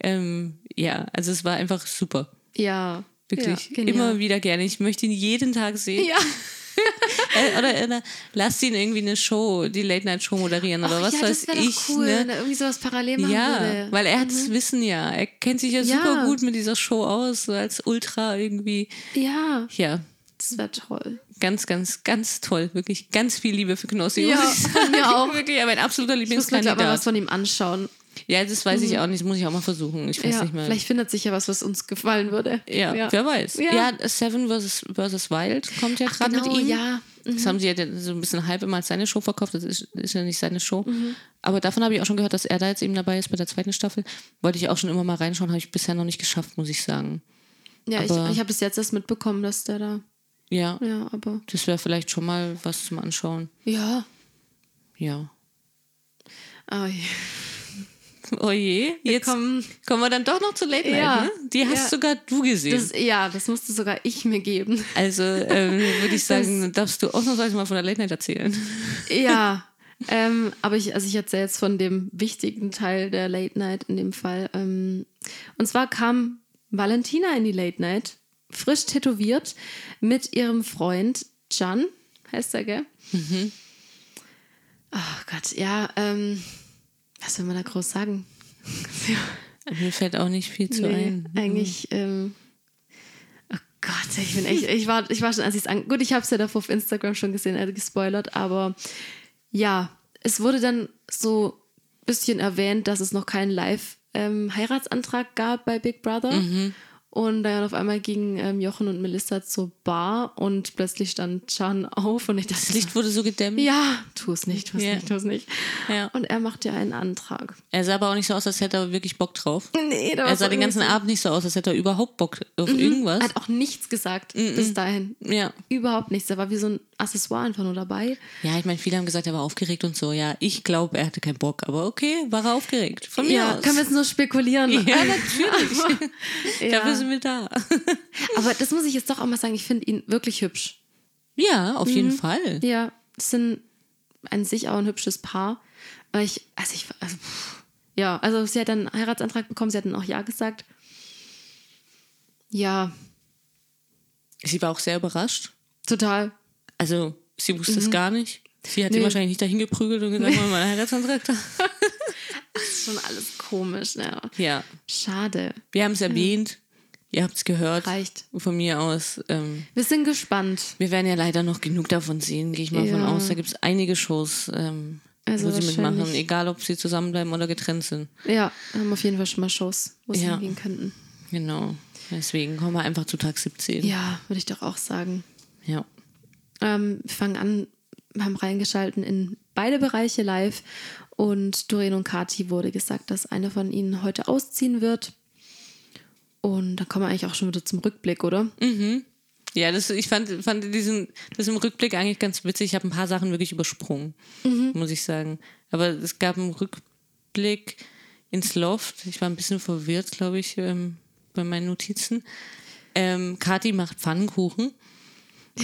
Ähm, ja, also es war einfach super. ja. Wirklich. Ja. Immer wieder gerne. Ich möchte ihn jeden Tag sehen. Ja. [LAUGHS] Äh, oder, oder lasst ihn irgendwie eine Show, die Late-Night-Show moderieren oder Ach was ja, weiß das ich. doch cool, wenn ne? er irgendwie sowas parallel machen Ja, würde. weil er hat das Wissen ja. Er kennt sich ja, Ja. super gut mit dieser Show aus, so als Ultra irgendwie. Ja, Ja, das wäre toll. Ganz, ganz, ganz toll. Wirklich ganz viel Liebe für Knossi. Ja, [LAUGHS] mir auch. Wirklich, aber ein absoluter Ich muss mir aber was Lieblingskandidat. von ihm anschauen. Ja, das weiß ich auch nicht. Das muss ich auch mal versuchen. Ich weiß Ja, nicht mehr. vielleicht findet sich ja was, was uns gefallen würde. Ja, wer weiß. Ja. Ja, Seven vs. versus Wild kommt ja gerade genau, mit ihm. ja. Das haben sie ja so ein bisschen halb immer als seine Show verkauft. Das ist, ist ja nicht seine Show. Mhm. Aber davon habe ich auch schon gehört, dass er da jetzt eben dabei ist bei der zweiten Staffel. Wollte ich auch schon immer mal reinschauen, habe ich bisher noch nicht geschafft, muss ich sagen. Ja, ich, Aber- ich habe bis jetzt erst mitbekommen, dass der da. Ja, Ja, aber. das wäre vielleicht schon mal was zum Anschauen. Ja. Ja. Oh, je. Oh je, jetzt kommen- kommen wir dann doch noch zu Late Night, Ja. ne? Die hast Ja. sogar du gesehen. das, ja, das musste sogar ich mir geben. also ähm, würde ich [LAUGHS] sagen, dann darfst du ausnahmsweise mal von der Late Night erzählen. Ja. [LAUGHS] ähm, aber ich, also ich erzähle jetzt von dem wichtigen Teil der Late Night in dem Fall. Ähm, und zwar kam Valentina in die Late Night, frisch tätowiert, mit ihrem Freund Can, heißt er, gell? Oh Gott, ja, ähm, was will man da groß sagen? [LAUGHS] Mir fällt auch nicht viel zu Nee, ein. eigentlich, ähm, oh Gott, ich bin echt, ich war, ich war schon, als ich es an, gut, ich habe es ja davor auf Instagram schon gesehen, also gespoilert, aber ja, es wurde dann so ein bisschen erwähnt, dass es noch keinen Live-Heiratsantrag gab bei Big Brother. Und dann auf einmal gingen ähm, Jochen und Melissa zur Bar und plötzlich stand Chan auf und ich dachte, Das Licht wurde so gedämmt. ja, tu es nicht, tu es Ja. nicht, tu es nicht. Ja. Und er macht ja einen Antrag. Er sah aber auch nicht so aus, als hätte er wirklich Bock drauf. Nee, da Er sah den ganzen Abend nicht so aus, als hätte er überhaupt Bock auf irgendwas. Er hat auch nichts gesagt bis dahin. Ja. Überhaupt nichts. Er war wie so ein Accessoire einfach nur dabei. Ja, ich meine, viele haben gesagt, er war aufgeregt und so. Ja, ich glaube, er hatte keinen Bock. Aber okay, war er aufgeregt. Von mir Ja, aus. können wir jetzt nur spekulieren. ja, [LAUGHS] [LAUGHS] natürlich. Ja. Dafür sind wir da. [LAUGHS] Aber das muss ich jetzt doch auch mal sagen, ich finde ihn wirklich hübsch. Ja, auf jeden Fall. Ja, es sind an sich auch ein hübsches Paar. Aber ich, also ich, also, ja, also sie hat dann einen Heiratsantrag bekommen, sie hat dann auch Ja gesagt. Ja, Sie war auch sehr überrascht. total. Also, sie wusste es gar nicht. Sie hat ihn Mhm. Nee. wahrscheinlich nicht dahin geprügelt und gesagt, mal einen Heiratsantrag da. [LAUGHS] Das ist schon alles komisch, ne? Ja, Schade. wir haben es erwähnt. Ihr habt es gehört. Reicht. Von mir aus. Ähm, Wir sind gespannt. wir werden ja leider noch genug davon sehen, gehe ich mal von Ja. aus. Da gibt es einige Shows, ähm, Also wo sie mitmachen, egal ob sie zusammenbleiben oder getrennt sind. Ja, wir haben auf jeden Fall schon mal Shows, wo sie Ja. hingehen könnten. Genau. Deswegen kommen wir einfach zu Tag 17. Ja, würde ich doch auch sagen. ja. Ähm, wir fangen an, haben reingeschalten in beide Bereiche live und Doreen und Kati wurde gesagt, dass eine von ihnen heute ausziehen wird. Und dann kommen wir eigentlich auch schon wieder zum Rückblick, oder? Ja, das, ich fand, fand diesen, das im Rückblick eigentlich ganz witzig. Ich habe ein paar Sachen wirklich übersprungen, muss ich sagen. Aber es gab einen Rückblick ins Loft. Ich war ein bisschen verwirrt, glaube ich, ähm, bei meinen Notizen. Ähm, Kathi macht Pfannkuchen.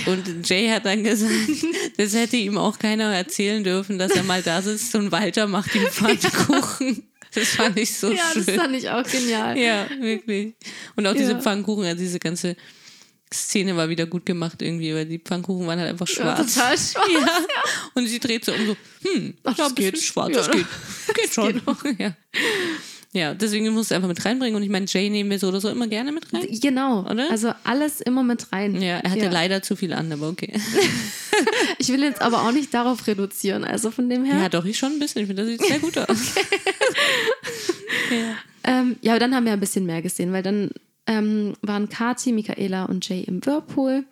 Und Jay hat dann gesagt, [LAUGHS] das hätte ihm auch keiner erzählen dürfen, dass er mal da sitzt und Walter macht ihm Pfannkuchen. Das fand ich so Ja, schön. das fand ich auch genial. Ja, wirklich. Und auch diese Ja. Pfannkuchen, also diese ganze Szene war wieder gut gemacht irgendwie, weil die Pfannkuchen waren halt einfach Ja, schwarz. total schwarz. [LAUGHS] Ja. Und sie dreht so um so, hm, Ach, das das geht, schwarz, ja. das geht. [LAUGHS] Geht schon. Ja. Ja, deswegen musst du einfach mit reinbringen. Und ich meine, Jay nehmen wir so oder so immer gerne mit rein. Genau. Oder? Also alles immer mit rein. Ja, er hatte leider zu viel an, aber okay. [LAUGHS] Ich will jetzt aber auch nicht darauf reduzieren. Also von dem her. Ja, doch, ich schon ein bisschen. Ich finde, das sieht sehr gut aus. [LAUGHS] [LAUGHS] Ähm, ja, dann haben wir ein bisschen mehr gesehen, weil dann ähm, waren Kati, Michaela und Jay im Whirlpool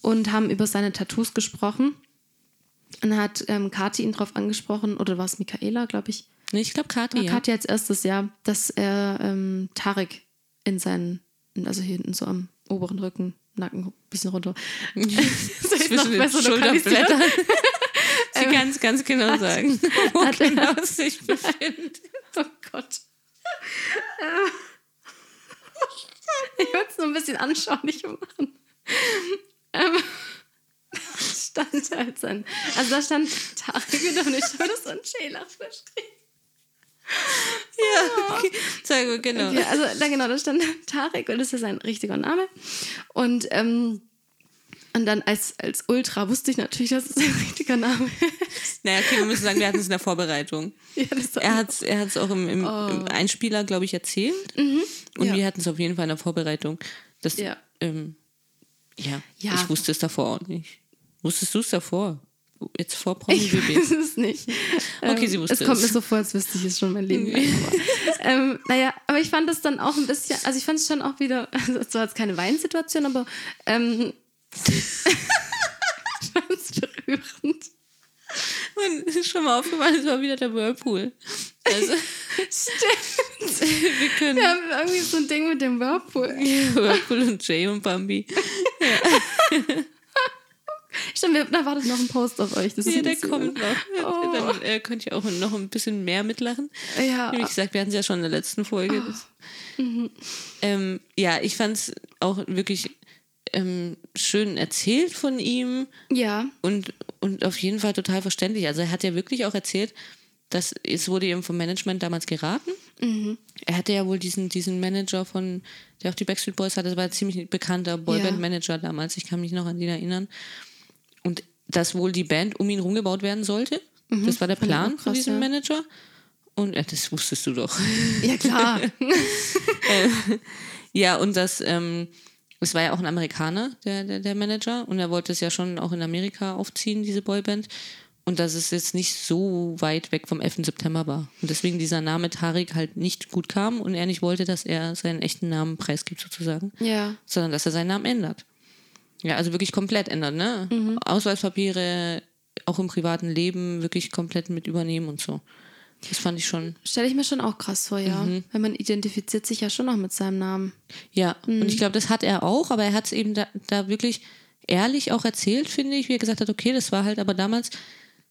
und haben über seine Tattoos gesprochen. Und dann hat ähm, Kati ihn drauf angesprochen, oder war es Michaela, glaube ich. Nee, ich glaube, Kathi, ja. Kati als erstes, ja, dass er ähm, Tarek in seinen, also hier hinten so am oberen Rücken, Nacken, ein bisschen runter. [LAUGHS] [LAUGHS] Zwischen den Schulterblättern. Sie Ähm, kann es ganz genau sagen, wo hat er- genau es sich befindet. [LAUGHS] Oh Gott. Ich wollte es nur ein bisschen anschaulicher machen. Ähm, stand halt sein. Also da stand Tarek und ich habe das so ein Schäler verschrieben. Ja, okay. Sag mal, genau. Ja, also da genau, da stand Tarek und das ist sein richtiger Name. Und, ähm, und dann als, als Ultra wusste ich natürlich, dass es sein richtiger Name ist. Naja, okay, wir müssen sagen, wir hatten es in der Vorbereitung. Ja, Er hat es er hat's auch im, im, im Einspieler, glaube ich, erzählt. Und Oh. Ja. wir hatten es auf jeden Fall in der Vorbereitung. Das, Ja. ähm, Ja, Ja. ich wusste es davor auch nicht. Wusstest du es davor? Jetzt vor Promi Ich BB. weiß es nicht. Okay, Ähm, sie wusste Es kommt es. mir so vor, als wüsste ich es schon mein Leben lang. Ähm, naja, aber ich fand es dann auch ein bisschen, also ich fand es schon auch wieder, also es war jetzt keine Weinsituation, aber ähm, [LAUGHS] ich fand es berührend. Und es ist schon mal aufgefallen, es war wieder der Whirlpool. Also, Stimmt. [LAUGHS] wir können Wir haben irgendwie so ein Ding mit dem Whirlpool. Whirlpool und Jay und Bambi. [LAUGHS] Stimmt, wir, da wartet noch ein Post auf euch. Das Ja, der kommt noch. Oh. Dann äh, könnt ihr auch noch ein bisschen mehr mitlachen. Ja. Wie gesagt, wir hatten es ja schon in der letzten Folge. Das, ähm, ja, ich fand es auch wirklich ähm, schön erzählt von ihm Ja, und, und auf jeden Fall total verständlich. Also er hat ja wirklich auch erzählt, dass es wurde ihm vom Management damals geraten. Er hatte ja wohl diesen, diesen Manager von, der auch die Backstreet Boys hatte, das war ein ziemlich bekannter Boyband-Manager damals. Ich kann mich noch an den erinnern. Und dass wohl die Band um ihn rumgebaut werden sollte. Das war der Plan von diesem ja. Manager. Und ja, das wusstest du doch. ja klar. [LAUGHS] Ja, und das, ähm, es war ja auch ein Amerikaner, der, der, der Manager, und er wollte es ja schon auch in Amerika aufziehen, diese Boyband. Und dass es jetzt nicht so weit weg vom 11. September war. Und deswegen dieser Name Tarik halt nicht gut kam und er nicht wollte, dass er seinen echten Namen preisgibt, sozusagen, ja. sondern dass er seinen Namen ändert. Ja, also wirklich komplett ändert, ne? Ausweispapiere, auch im privaten Leben wirklich komplett mit übernehmen und so. Das fand ich schon Stelle ich mir schon auch krass vor, ja. Mhm. Weil man identifiziert sich ja schon auch mit seinem Namen. Ja, und ich glaube, das hat er auch, aber er hat es eben da, da wirklich ehrlich auch erzählt, finde ich, wie er gesagt hat, okay, das war halt aber damals,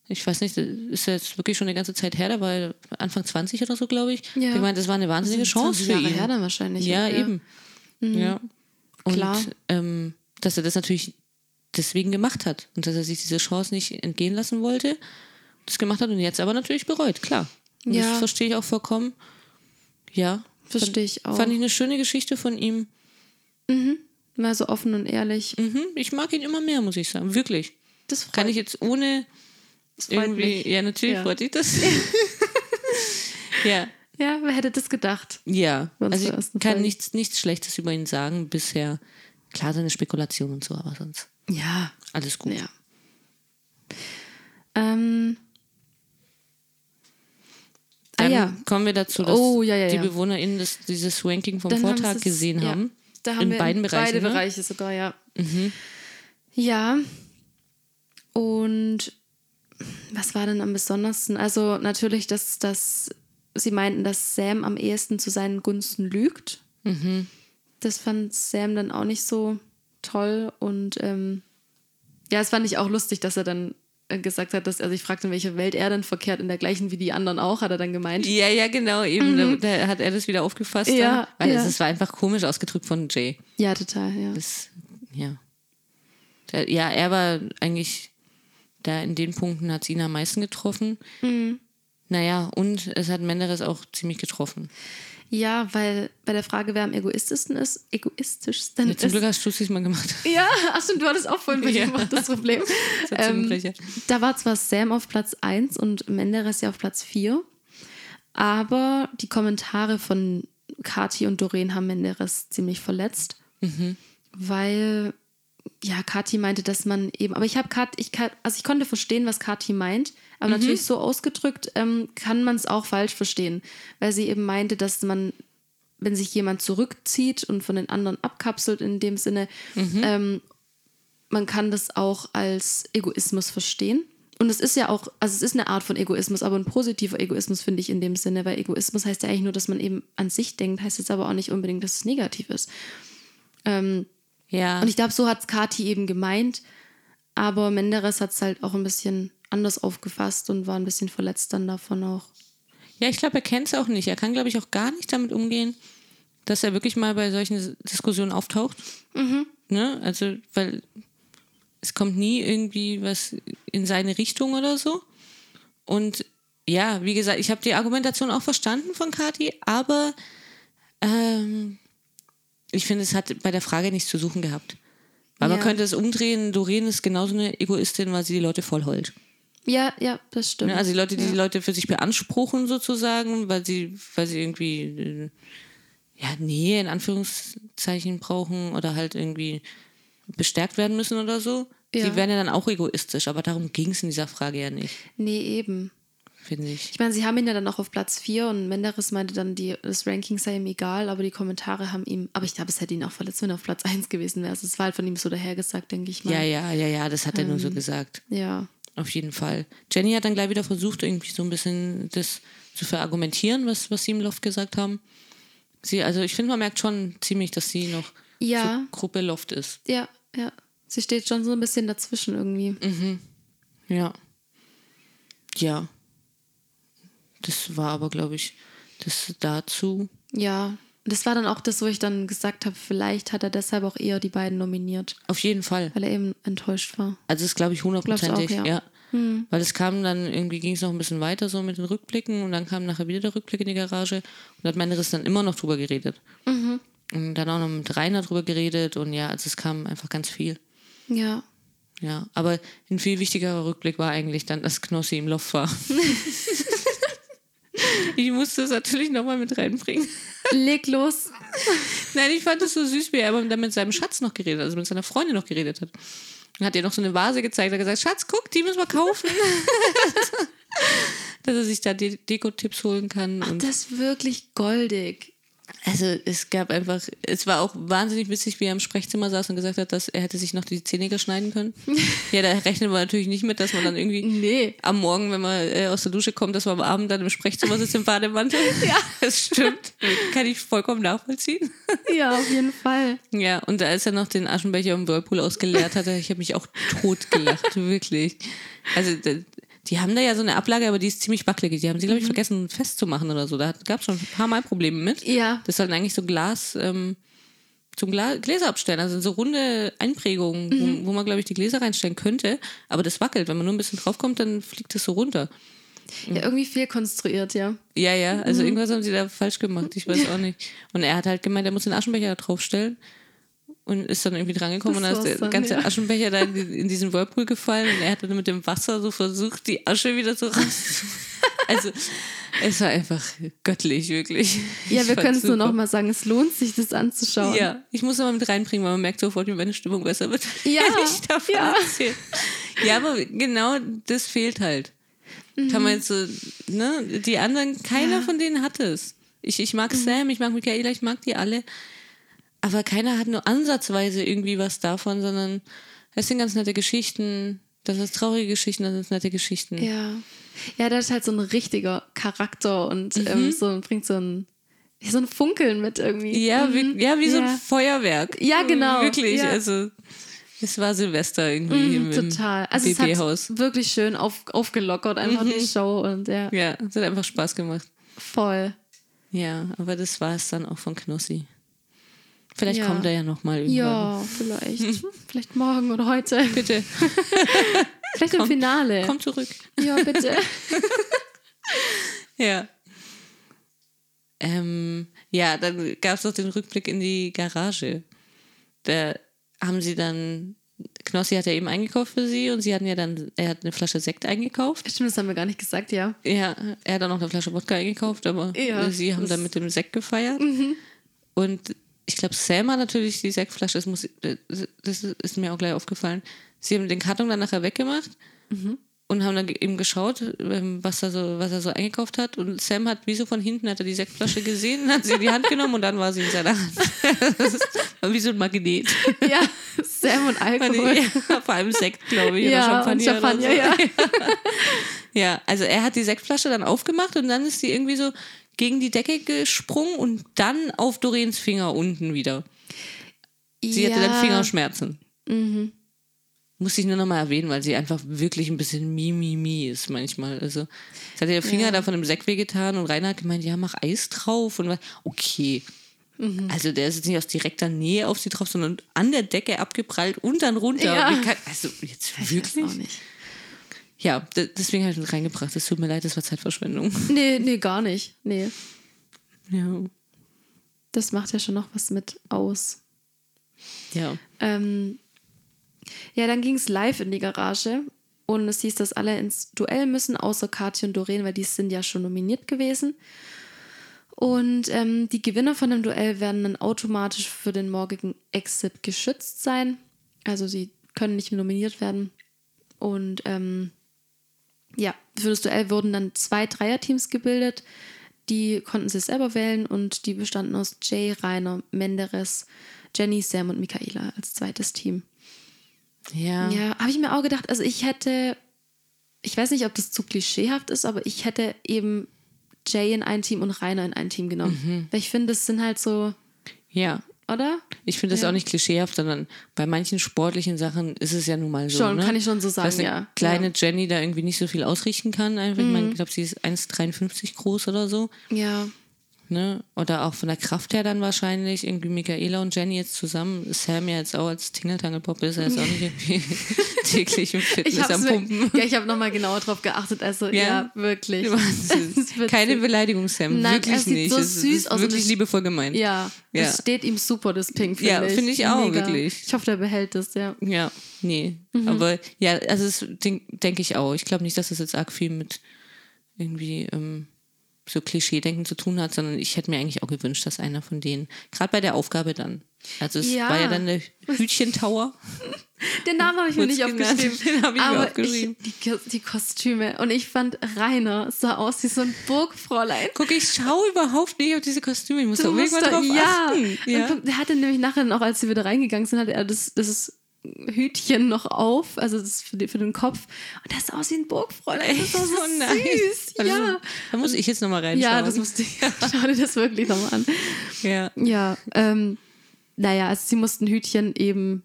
ich weiß nicht, das ist jetzt wirklich schon eine ganze Zeit her, da war er Anfang 20 oder so, glaube ich. Ja. Ich meine, das war eine wahnsinnige Chance 20 für Jahre ihn. her dann wahrscheinlich. Ja, eben. Ja. Und Klar. Ähm, dass er das natürlich deswegen gemacht hat und dass er sich diese Chance nicht entgehen lassen wollte, das gemacht hat und jetzt aber natürlich bereut, klar. Und Ja. Das verstehe ich auch vollkommen. Ja. Verstehe ich auch. Fand ich eine schöne Geschichte von ihm. Mal so offen und ehrlich. Mhm, ich mag ihn immer mehr, muss ich sagen. Wirklich. Das freut Kann ich jetzt ohne irgendwie. mich. Ja, natürlich Ja. freut dich das. [LAUGHS] ja. Ja, wer hätte das gedacht? Ja. Also ich kann nichts, nichts Schlechtes über ihn sagen bisher. Klar, seine Spekulation und so, aber sonst Ja. alles gut. Ja. Ähm. Ah Dann ja. kommen wir dazu, dass Oh, ja, ja, die. BewohnerInnen das, dieses Ranking vom Dann haben Vortag es- gesehen haben. Da haben in wir beiden Bereichen. Beide ne? Bereiche sogar, ja. Ja. Und was war denn am besondersten? Also natürlich, dass, dass sie meinten, dass Sam am ehesten zu seinen Gunsten lügt. Mhm. Das fand Sam dann auch nicht so toll. Und ähm, ja, es fand ich auch lustig, dass er dann äh, gesagt hat, dass also ich fragte, in welcher Welt er denn verkehrt, in der gleichen wie die anderen auch, hat er dann gemeint. Ja, ja, genau, eben. Da, da hat er das wieder aufgefasst. Mhm. Ja, dann, weil ja. es, es war einfach komisch ausgedrückt von Jay. Ja, total, ja. Das, ja. Der, ja, er war eigentlich, da in den Punkten hat es ihn am meisten getroffen. Mhm. Naja, und es hat Menderes auch ziemlich getroffen. Ja, weil bei der Frage, wer am egoistischsten ist, egoistischsten Zum ist. Glück hast du es diesmal gemacht. [LAUGHS] Ja, ach stimmt, du hattest auch vorhin bei Ja. gemacht, das Problem. [LAUGHS] Das ähm, da war zwar Sam auf Platz 1 und Menderes ja auf Platz 4, aber die Kommentare von Kati und Doreen haben Menderes ziemlich verletzt, Mhm. weil ja, Kati meinte, dass man eben, aber ich habe Kat, ich also ich konnte verstehen, was Kati meint, aber Mhm. natürlich so ausgedrückt ähm, kann man es auch falsch verstehen, weil sie eben meinte, dass man, wenn sich jemand zurückzieht und von den anderen abkapselt in dem Sinne, ähm, man kann das auch als Egoismus verstehen. Und es ist ja auch, also es ist eine Art von Egoismus, aber ein positiver Egoismus finde ich in dem Sinne, weil Egoismus heißt ja eigentlich nur, dass man eben an sich denkt, heißt jetzt aber auch nicht unbedingt, dass es negativ ist. Ja. Und ich glaube, so hat es Kati eben gemeint, aber Menderes hat es halt auch ein bisschen anders aufgefasst und war ein bisschen verletzt dann davon auch. Ja, ich glaube, er kennt es auch nicht. Er kann, glaube ich, auch gar nicht damit umgehen, dass er wirklich mal bei solchen Diskussionen auftaucht. Ne? Also, weil es kommt nie irgendwie was in seine Richtung oder so. Und ja, wie gesagt, ich habe die Argumentation auch verstanden von Kati, aber ähm, ich finde, es hat bei der Frage nichts zu suchen gehabt. Weil man Ja. könnte es umdrehen, Doreen ist genauso eine Egoistin, weil sie die Leute voll heult. Ja, ja, das stimmt. Ne? Also die Leute, die ja. die Leute für sich beanspruchen sozusagen, weil sie, weil sie irgendwie äh, ja, Nähe in Anführungszeichen brauchen oder halt irgendwie bestärkt werden müssen oder so. Ja. Die wären ja dann auch egoistisch, aber darum ging es in dieser Frage ja nicht, Nee, eben. finde ich. Ich meine, sie haben ihn ja dann auch auf Platz 4 und Menderes meinte dann, die, das Ranking sei ihm egal, aber die Kommentare haben ihm, aber ich glaube, es hätte ihn auch verletzt, wenn er auf Platz 1 gewesen wäre. Also es war halt von ihm so dahergesagt, denke ich mal. Ja, ja, ja, ja, das hat er nur so gesagt. Ja. Auf jeden Fall. Jenny hat dann gleich wieder versucht, irgendwie so ein bisschen das zu verargumentieren, was, was sie im Loft gesagt haben. Sie, also ich finde, man merkt schon ziemlich, dass sie noch Ja. so Gruppe Loft ist. Ja, ja. Sie steht schon so ein bisschen dazwischen irgendwie. Ja. Ja. Das war aber, glaube ich, das dazu. Ja. Das war dann auch das, wo ich dann gesagt habe, vielleicht hat er deshalb auch eher die beiden nominiert, Auf jeden Fall. weil er eben enttäuscht war. Also das glaube ich hundertprozentig, ja. ja. Weil es kam dann, irgendwie ging es noch ein bisschen weiter so mit den Rückblicken und dann kam nachher wieder der Rückblick in die Garage und da hat Menderes dann immer noch drüber geredet. Und dann auch noch mit Rainer drüber geredet und ja, also es kam einfach ganz viel. Ja. Ja, aber ein viel wichtigerer Rückblick war eigentlich dann, dass Knossi im Loft war. [LAUGHS] ich musste es natürlich nochmal mit reinbringen. Leg los. Nein, ich fand es so süß, wie er aber dann mit seinem Schatz noch geredet hat, also mit seiner Freundin noch geredet hat. Dann hat ihr noch so eine Vase gezeigt, hat gesagt, Schatz, guck, die müssen wir kaufen. [LAUGHS] Dass er sich da De Deko-Tipps holen kann. Und Das ist wirklich goldig. Also es gab einfach, es war auch wahnsinnig witzig, wie er im Sprechzimmer saß und gesagt hat, dass er hätte sich noch die Zähne geschneiden können. [LAUGHS] ja, da rechnen wir natürlich nicht mit, dass man dann irgendwie Nee. am Morgen, wenn man äh, aus der Dusche kommt, dass man am Abend dann im Sprechzimmer sitzt im Bademantel. [LAUGHS] ja, [LAUGHS] das stimmt. Kann ich vollkommen nachvollziehen. Ja, auf jeden Fall. Ja, und als er noch den Aschenbecher im Whirlpool ausgeleert hatte, ich habe mich auch tot gelacht, wirklich. Also d- die haben da ja so eine Ablage, aber die ist ziemlich wackelig. Die haben sie, glaube ich, vergessen festzumachen oder so. Da gab es schon ein paar Mal Probleme mit. Ja. Das sollten eigentlich so Glas, ähm, zum Gla Gläser abstellen. Also so runde Einprägungen, wo, wo man, glaube ich, die Gläser reinstellen könnte. Aber das wackelt. Wenn man nur ein bisschen draufkommt, dann fliegt das so runter. Ja, irgendwie fehlkonstruiert, ja. Ja, ja, also irgendwas haben sie da falsch gemacht, ich weiß [LAUGHS] auch nicht. Und er hat halt gemeint, er muss den Aschenbecher da draufstellen und ist dann irgendwie drangekommen und dann ist der ganze ja. Aschenbecher da in, die- in diesen Whirlpool gefallen und er hat dann mit dem Wasser so versucht, die Asche wieder so raus. [LAUGHS] Also, es war einfach göttlich, wirklich. Ja, Ich wir können es nur super. noch mal sagen, es lohnt sich, das anzuschauen. Ja, ich muss aber mit reinbringen, weil man merkt sofort, wie meine Stimmung besser wird. [LAUGHS] Ja, ich davon ja. erzähle. Ja, aber genau das fehlt halt. Kann man jetzt so, ne? Die anderen, keiner Ja. von denen hat es. Ich, ich mag Sam, ich mag Michaela, ich mag die alle. Aber keiner hat nur ansatzweise irgendwie was davon, sondern es sind ganz nette Geschichten, das ist traurige Geschichten, das sind nette Geschichten. Ja. Ja, der ist halt so ein richtiger Charakter und Mhm. ähm, so bringt so ein, so ein Funkeln mit irgendwie. Ja, wie, ja, wie so ein Ja. Feuerwerk. Ja, genau. Wirklich, Ja. also es war Silvester irgendwie im, im Total. Also es BB-Haus. hat wirklich schön auf, aufgelockert, einfach die Show und ja, Ja, es hat einfach Spaß gemacht. voll. Ja, aber das war es dann auch von Knossi. Vielleicht Ja. kommt er ja nochmal irgendwann. Ja, vielleicht. Hm, vielleicht morgen oder heute. [LAUGHS] Bitte, [LAUGHS] Vielleicht im Finale. komm zurück. Ja, bitte. [LAUGHS] Ja. Ähm, ja, dann gab es noch den Rückblick in die Garage. Da haben sie dann, Knossi hat ja eben eingekauft für sie und sie hatten ja dann, er hat eine Flasche Sekt eingekauft. Stimmt, das haben wir gar nicht gesagt, ja. Ja, er hat auch noch eine Flasche Wodka eingekauft, aber Ja, sie haben dann mit dem Sekt gefeiert. Und ich glaube, Sam hat natürlich die Sektflasche, das, muss, das ist mir auch gleich aufgefallen. Sie haben den Karton dann nachher weggemacht und haben dann eben geschaut, ähm, was, er so, was er so eingekauft hat. Und Sam hat wie so von hinten hat er die Sektflasche gesehen, hat sie in die Hand [LAUGHS] genommen und dann war sie in seiner Hand. Das ist wie so ein Magnet. Ja, Sam und Alkohol. [LAUGHS] Ja, vor allem Sekt, glaube ich. Ja, oder und Champagner. Champagner, oder so. ja. [LAUGHS] Ja, also er hat die Sektflasche dann aufgemacht und dann ist sie irgendwie so gegen die Decke gesprungen und dann auf Doreens Finger unten wieder. Sie hatte dann Fingerschmerzen. Muss ich nur noch mal erwähnen, weil sie einfach wirklich ein bisschen mi-mi-mi ist manchmal. Also, es hat ihr Finger Ja. da von dem Sekt wehgetan und Rainer hat gemeint, ja, mach Eis drauf und was. Okay. Mhm. Also, der ist jetzt nicht aus direkter Nähe auf sie drauf, sondern an der Decke abgeprallt und dann runter. Ja. Wie kann, also, jetzt Ich weiß wirklich? auch nicht. Ja, deswegen habe ich mit reingebracht. Es tut mir leid, das war Zeitverschwendung. [LAUGHS] Nee, nee, gar nicht. Nee. Ja. Das macht ja schon noch was mit aus. Ja. Ähm, ja, dann ging es live in die Garage und es hieß, dass alle ins Duell müssen, außer Kathi und Doreen, weil die sind ja schon nominiert gewesen. Und ähm, die Gewinner von dem Duell werden dann automatisch für den morgigen Exit geschützt sein. Also sie können nicht nominiert werden. Und ähm, ja, für das Duell wurden dann zwei Dreierteams gebildet. Die konnten sie selber wählen und die bestanden aus Jay, Rainer, Menderes, Jenny, Sam und Michaela als zweites Team. Ja. Ja, habe ich mir auch gedacht, also ich hätte, ich weiß nicht, ob das zu klischeehaft ist, aber ich hätte eben Jay in ein Team und Rainer in ein Team genommen. Mhm. Weil ich finde, das sind halt so, Ja. Oder? Ich finde das Ja. auch nicht klischeehaft, sondern bei manchen sportlichen Sachen ist es ja nun mal so. Schon, ne? kann ich schon so sagen, Dass eine ja. kleine Ja. Jenny da irgendwie nicht so viel ausrichten kann. Einfach. Ich meine, ich glaube, sie ist 1,53 groß oder so. Ja, Ne? Oder auch von der Kraft her dann wahrscheinlich. Irgendwie Michaela und Jenny jetzt zusammen. Sam ja jetzt auch als Tingeltangelpop ist er jetzt auch nicht [LAUGHS] irgendwie täglich im ich Fitness am Pumpen. ja, ich habe nochmal genauer drauf geachtet. Also, ja, Ja. wirklich. [LAUGHS] Das. [LAUGHS] Keine Beleidigung, Sam. Nein, wirklich er sieht nicht. so Es süß ist aus Wirklich es- liebevoll gemeint. Ja, Ja. es steht ihm super, das Pink, finde Ja, ich. finde ich auch, Mega. wirklich. Ich hoffe, der behält das, ja. Ja, nee. Mhm. Aber ja, also das denke denk ich auch. Ich glaube nicht, dass das jetzt arg viel mit irgendwie ähm, so Klischee-Denken zu tun hat, sondern ich hätte mir eigentlich auch gewünscht, dass einer von denen, gerade bei der Aufgabe dann, also es Ja. war ja dann der Hütchentower. [LAUGHS] Den Namen habe ich mir nicht aufgeschrieben. [LAUGHS] Den habe ich mir aber aufgeschrieben. Ich, die, die Kostüme. Und ich fand, Rainer sah aus wie so ein Burgfräulein. Guck, ich schaue überhaupt nicht auf diese Kostüme. Ich muss Du musst irgendwann da- drauf ja. achten. Und guck, der hatte nämlich nachher noch, als sie wieder reingegangen sind, hatte er das, das Hütchen noch auf, also das für, die, für den Kopf. Und das sah aus wie ein Burgfräulein. Das war so so nice. süß. Also, ja. Da muss ich jetzt nochmal reinschauen. Ja, das musste ich. [LAUGHS] Schau dir das wirklich nochmal an. Ja. Ja, ähm, naja, also sie mussten Hütchen eben.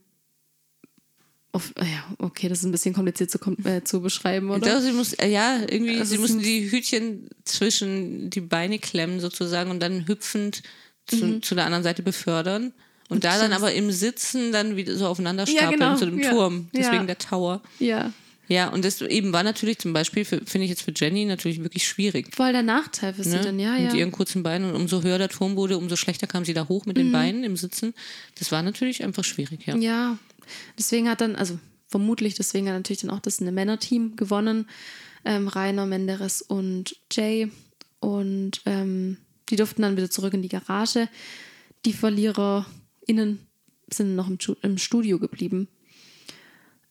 Auf, ah ja, okay, das ist ein bisschen kompliziert zu, äh, zu beschreiben, oder? glaube, sie muss, äh, ja, irgendwie, Also sie mussten die Hütchen zwischen die Beine klemmen sozusagen und dann hüpfend zu, Mhm. zu der anderen Seite befördern. Und, da dann aber im Sitzen dann wieder so aufeinander Ja, stapeln genau, zu dem ja. Turm. Deswegen Ja. der Tower. Ja, Ja, und das eben war natürlich zum Beispiel, finde ich jetzt für Jenny natürlich wirklich schwierig. voll der Nachteil für sie Ne? dann, ja, Mit ja. ihren kurzen Beinen und umso höher der Turm wurde, umso schlechter kam sie da hoch mit den Mhm. Beinen im Sitzen. Das war natürlich einfach schwierig, ja. Ja, deswegen hat dann, also vermutlich deswegen hat natürlich dann auch das eine Männerteam gewonnen. Ähm, Rainer, Menderes und Jay. Und ähm, die durften dann wieder zurück in die Garage. Die VerliererInnen sind noch im, Studio geblieben.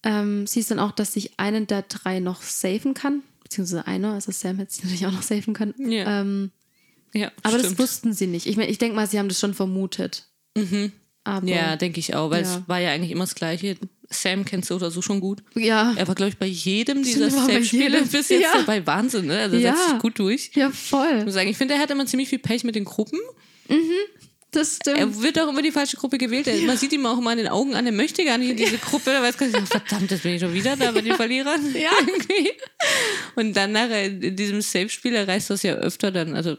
Ähm, sie ist dann auch, dass sich einen der drei noch safen kann. Beziehungsweise einer, also Sam hätte sich natürlich auch noch safen können. Ja. Ähm, ja aber stimmt. das wussten sie nicht. Ich meine, ich denke mal, sie haben das schon vermutet. Aber, Ja, denke ich auch, weil Ja. es war ja eigentlich immer das Gleiche. Sam kennst du oder so schon gut. ja, Er war, glaube ich, bei jedem dieser er jedem. bis jetzt Ja. dabei. Wahnsinn, ne? Also Ja. setzt sich gut durch. ja, voll. Ich muss sagen, ich finde, er hat immer ziemlich viel Pech mit den Gruppen. Das stimmt. Er wird auch immer die falsche Gruppe gewählt. Er, Man sieht ihm auch immer in den Augen an, er möchte gar nicht in diese Gruppe. Er weiß gar nicht, verdammt, jetzt bin ich schon wieder da bei den Verlierern. Ja. [LAUGHS] Und dann nachher in diesem Safe-Spiel, er reißt das ja öfter dann, also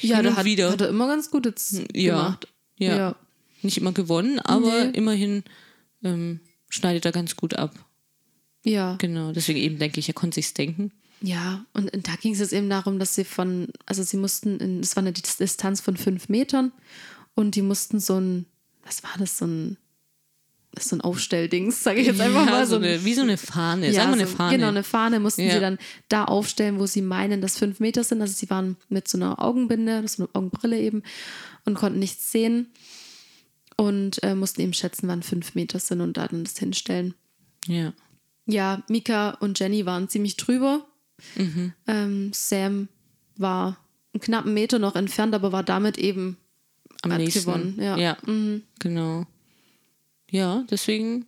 ja, da hat, wieder. hat er immer ganz gut jetzt Ja. gemacht. Ja. Ja. nicht immer gewonnen, aber Nee. immerhin ähm, schneidet er ganz gut ab. Ja. Genau, deswegen eben denke ich, er konnte sich's denken. Ja, und, und da ging es jetzt eben darum, dass sie von, also sie mussten, es war eine Dis- Distanz von fünf Metern und die mussten so ein, was war das, so ein, das ist so ein Aufstelldings, sage ich jetzt einfach ja, mal. so ein- eine, wie so eine Fahne, Ja, sagen wir eine so- Fahne. Genau, eine Fahne mussten Ja. sie dann da aufstellen, wo sie meinen, dass fünf Meter sind. Also sie waren mit so einer Augenbinde, so einer Augenbrille eben und konnten nichts sehen und äh, mussten eben schätzen, wann fünf Meter sind und da dann das hinstellen. Ja. Ja, Mika und Jenny waren ziemlich drüber. Mhm. Ähm, Sam war einen knappen Meter noch entfernt, aber war damit eben Am nächsten. gewonnen. Ja. ja Mhm. genau. Ja, deswegen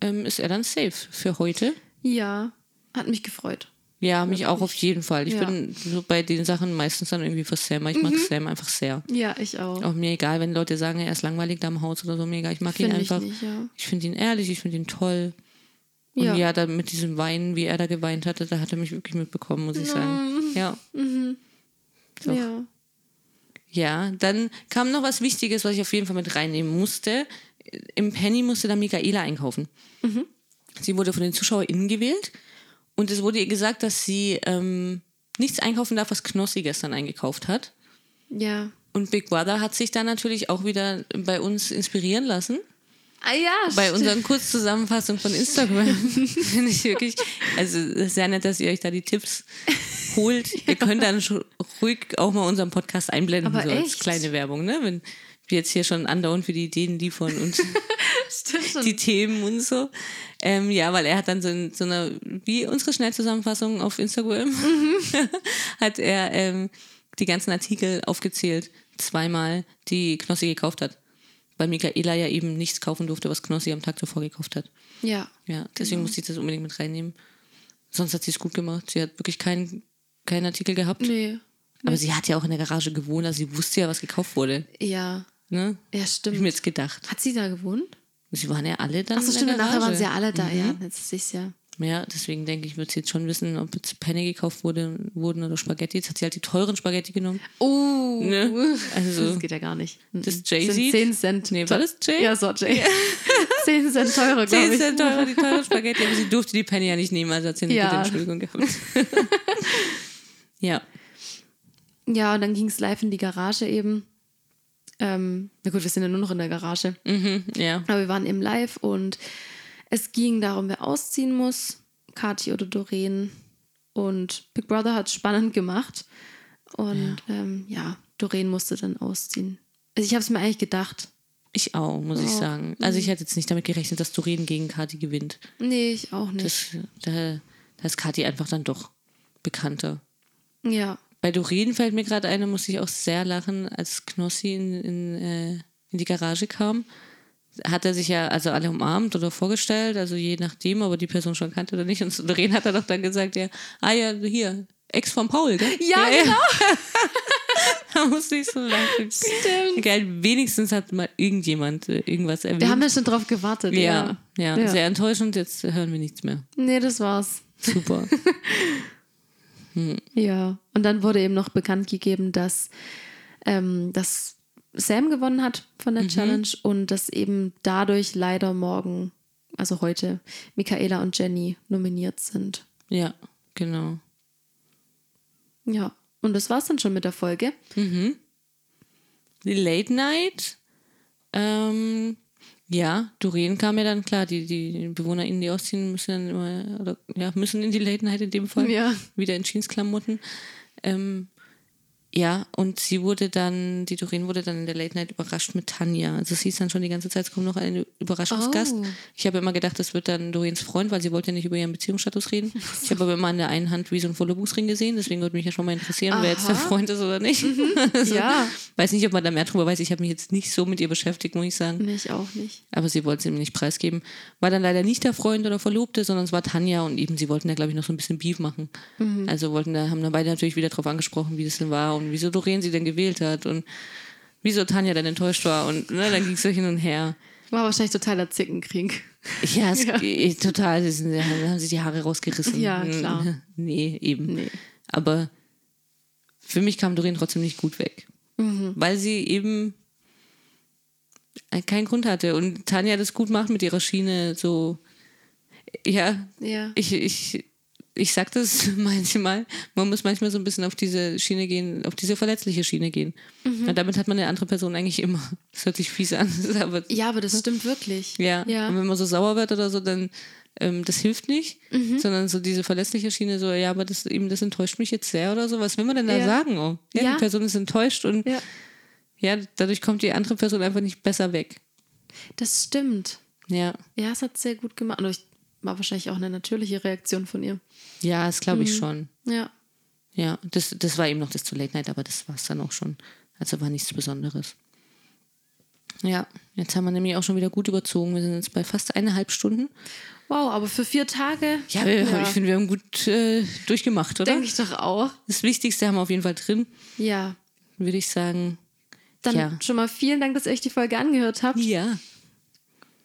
ähm, ist er dann safe für heute. ja, hat mich gefreut. Ja, mich auch auf jeden Fall. Ich Ja. bin so bei den Sachen meistens dann irgendwie für Sam. Ich Mhm. mag Sam einfach sehr. Ja, ich auch. Auch mir egal, wenn Leute sagen, er ist langweilig da im Haus oder so, mir egal. Ich mag ihn Finde ich einfach. nicht, ja. Ich finde ihn ehrlich, ich finde ihn toll. Und Ja. ja, dann mit diesem Weinen, wie er da geweint hatte, da hat er mich wirklich mitbekommen, muss ich sagen. Ja. Doch. Ja. Ja, dann kam noch was Wichtiges, was ich auf jeden Fall mit reinnehmen musste. Im Penny musste dann Michaela einkaufen. Sie wurde von den ZuschauerInnen gewählt und es wurde ihr gesagt, dass sie ähm, nichts einkaufen darf, was Knossi gestern eingekauft hat. Ja. Und Big Brother hat sich dann natürlich auch wieder bei uns inspirieren lassen. Ah ja, Bei stimmt. unseren Kurzzusammenfassungen von Instagram [LAUGHS] finde ich wirklich, also es ist sehr nett, dass ihr euch da die Tipps holt. [LAUGHS] Ihr könnt dann ruhig auch mal unseren Podcast einblenden, Aber so als echt? kleine Werbung, ne? Wenn wir jetzt hier schon andauernd für die Ideen liefern und [LAUGHS] die Themen und so. Ähm, ja, weil er hat dann so, in, so eine, wie unsere Schnellzusammenfassung auf Instagram, hat er ähm, die ganzen Artikel aufgezählt, zweimal, die Knossi gekauft hat. Weil Michaela ja eben nichts kaufen durfte, was Knossi am Tag davor gekauft hat. Ja. Ja, deswegen musste ich das unbedingt mit reinnehmen. Sonst hat sie es gut gemacht. Sie hat wirklich keinen keinen Artikel gehabt. Nee. Aber sie hat ja auch in der Garage gewohnt, also sie wusste ja, was gekauft wurde. Ja. Ne? Ja, Hab stimmt. ich mir jetzt gedacht. Hat sie da gewohnt? Sie waren ja alle dann. Achso, stimmt, nachher waren sie ja alle da, ja. Jetzt sehe ich ja. Ja, deswegen denke ich, wird sie jetzt schon wissen, ob jetzt Penne gekauft wurde, wurden oder Spaghetti. Jetzt hat sie halt die teuren Spaghetti genommen. Oh. Ne? Also, Das geht ja gar nicht. Das Mhm. Jay-Z? Sind 10 Cent. Nee, war das Jay? Ja, so Jay. [LAUGHS] 10 Cent teurer, glaube 10 ich. Cent teurer, die teuren Spaghetti, aber sie [LAUGHS] durfte die Penny ja nicht nehmen, also hat sie eine Ja. gute Entschuldigung gehabt. [LAUGHS] ja. Ja, und dann ging es live in die Garage eben. Ähm, na gut, wir sind ja nur noch in der Garage. Mhm, ja. Aber wir waren eben live und es ging darum, wer ausziehen muss. Kathi oder Doreen. Und Big Brother hat es spannend gemacht. Und ja, ähm, ja Doreen musste dann ausziehen. Also ich habe es mir eigentlich gedacht. Ich auch, muss ich sagen. Also ich hätte jetzt nicht damit gerechnet, dass Doreen gegen Kati gewinnt. Nee, ich auch nicht. Das, da, da ist Kati einfach dann doch bekannter. ja. Bei Doreen fällt mir gerade eine, muss ich auch sehr lachen, als Knossi in, in, äh, in die Garage kam. Hat er sich ja also alle umarmt oder vorgestellt, also je nachdem, ob er die Person schon kannte oder nicht. Und Doreen hat er doch dann gesagt, ja, ah ja, hier, Ex von Paul, gell? Ja, genau. [LAUGHS] da musste ich so lachen. Stimmt. Geil, wenigstens hat mal irgendjemand äh, irgendwas erwähnt. Wir haben ja schon drauf gewartet. ja, ja, Ja. sehr enttäuschend, jetzt hören wir nichts mehr. Nee, das war's. Super. [LAUGHS] Ja. Und dann wurde eben noch bekannt gegeben, dass, ähm, dass Sam gewonnen hat von der Challenge und dass eben dadurch leider morgen, also heute, Michaela und Jenny nominiert sind. ja, genau. Ja. Und das war's dann schon mit der Folge. Die Late Night. Ähm, ja, Doreen kam ja dann, klar, die, die BewohnerInnen, die ausziehen, müssen dann immer, oder, ja, müssen in die Late Night in dem Fall. Ja. Wieder in Jeansklamotten. Ähm, ja, und sie wurde dann, die Doreen wurde dann in der Late Night überrascht mit Tanja. Also es hieß dann schon die ganze Zeit, es kommt noch ein Überraschungsgast. Oh. Ich habe immer gedacht, das wird dann Doreens Freund, weil sie wollte ja nicht über ihren Beziehungsstatus reden. Ich habe aber immer an der einen Hand wie so ein Verlobungsring gesehen, deswegen würde mich ja schon mal interessieren, wer jetzt der Aha. Freund ist oder nicht. [LAUGHS] Also, Ja. Weiß nicht, ob man da mehr drüber weiß. Ich habe mich jetzt nicht so mit ihr beschäftigt, muss ich sagen. Nee, ich auch nicht. Aber sie wollte es ihm nicht preisgeben. War dann leider nicht der Freund oder Verlobte, sondern es war Tanja und eben sie wollten da, glaube ich, noch so ein bisschen Beef machen. Also wollten da, haben dann beide natürlich wieder drauf angesprochen, wie das denn war und wieso Doreen sie denn gewählt hat und wieso Tanja dann enttäuscht war. Und ne, dann ging es so hin und her. War wahrscheinlich totaler Zickenkrieg. Ja, es, [LAUGHS] Ja. eh, total. sie sind- Da haben sich die Haare rausgerissen. Ja, klar. [LAUGHS] Nee, eben. Nee. Aber für mich kam Doreen trotzdem nicht gut weg. Mhm. Weil sie eben keinen Grund hatte. Und Tanja das gut macht mit ihrer Schiene. So, ja, Ja. ich, ich, ich sag das [LAUGHS] manchmal. Man muss manchmal so ein bisschen auf diese Schiene gehen, auf diese verletzliche Schiene gehen. Mhm. Und damit hat man eine andere Person eigentlich immer. [LAUGHS] Das hört sich fies an. [LAUGHS] Aber Ja, aber das stimmt wirklich. ja. Ja. Und wenn man so sauer wird oder so, dann ähm, das hilft nicht, Mhm. sondern so diese verlässliche Schiene, so, ja, aber das eben, das enttäuscht mich jetzt sehr oder so. Was will man denn da Ja. sagen? Oh? Ja, Ja. die Person ist enttäuscht und Ja. ja, dadurch kommt die andere Person einfach nicht besser weg. Das stimmt. Ja. Ja, es hat sehr gut gemacht. Und ich, war wahrscheinlich auch eine natürliche Reaktion von ihr. Ja, das glaube Mhm. ich schon. Ja. Ja, das, das war eben noch das zu Late Night, aber das war es dann auch schon. Also war nichts Besonderes. Ja, jetzt haben wir nämlich auch schon wieder gut überzogen. Wir sind jetzt bei fast eineinhalb Stunden. Wow, aber für vier Tage. Ja, wir, ich finde, wir haben gut äh, durchgemacht, oder? Denke ich doch auch. Das Wichtigste haben wir auf jeden Fall drin, Ja. würde ich sagen. Dann Ja. schon mal vielen Dank, dass ihr euch die Folge angehört habt. Ja.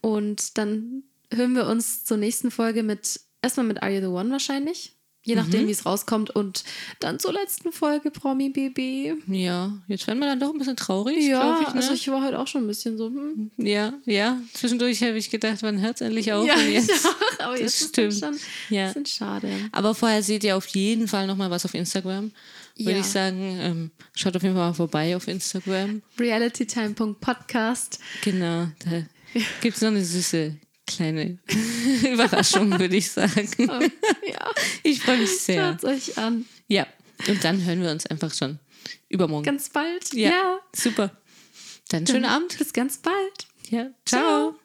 Und dann hören wir uns zur nächsten Folge mit, erstmal mit Are You the One wahrscheinlich. Je nachdem, wie es rauskommt. Und dann zur letzten Folge Promi Baby. Ja, jetzt werden wir dann doch ein bisschen traurig, Ja, ich, ne? also ich war heute auch schon ein bisschen so, hm. ja, ja. Zwischendurch habe ich gedacht, wann hört es endlich auf? Ja, jetzt, [LAUGHS] auch, aber jetzt ist stimmt. schon Ja. ein bisschen schade. Aber vorher seht ihr auf jeden Fall noch mal was auf Instagram. Würde Ja. ich sagen, ähm, schaut auf jeden Fall mal vorbei auf Instagram. realitytime.podcast. Genau, da gibt es noch eine süße kleine [LAUGHS] Überraschung, würde ich sagen. [LAUGHS] Ja, Ich freue mich sehr. schaut euch an. Ja, und dann hören wir uns einfach schon übermorgen. Ganz bald. ja, ja. super. Dann schönen Abend. Bis ganz bald. Ja, ciao. Ciao.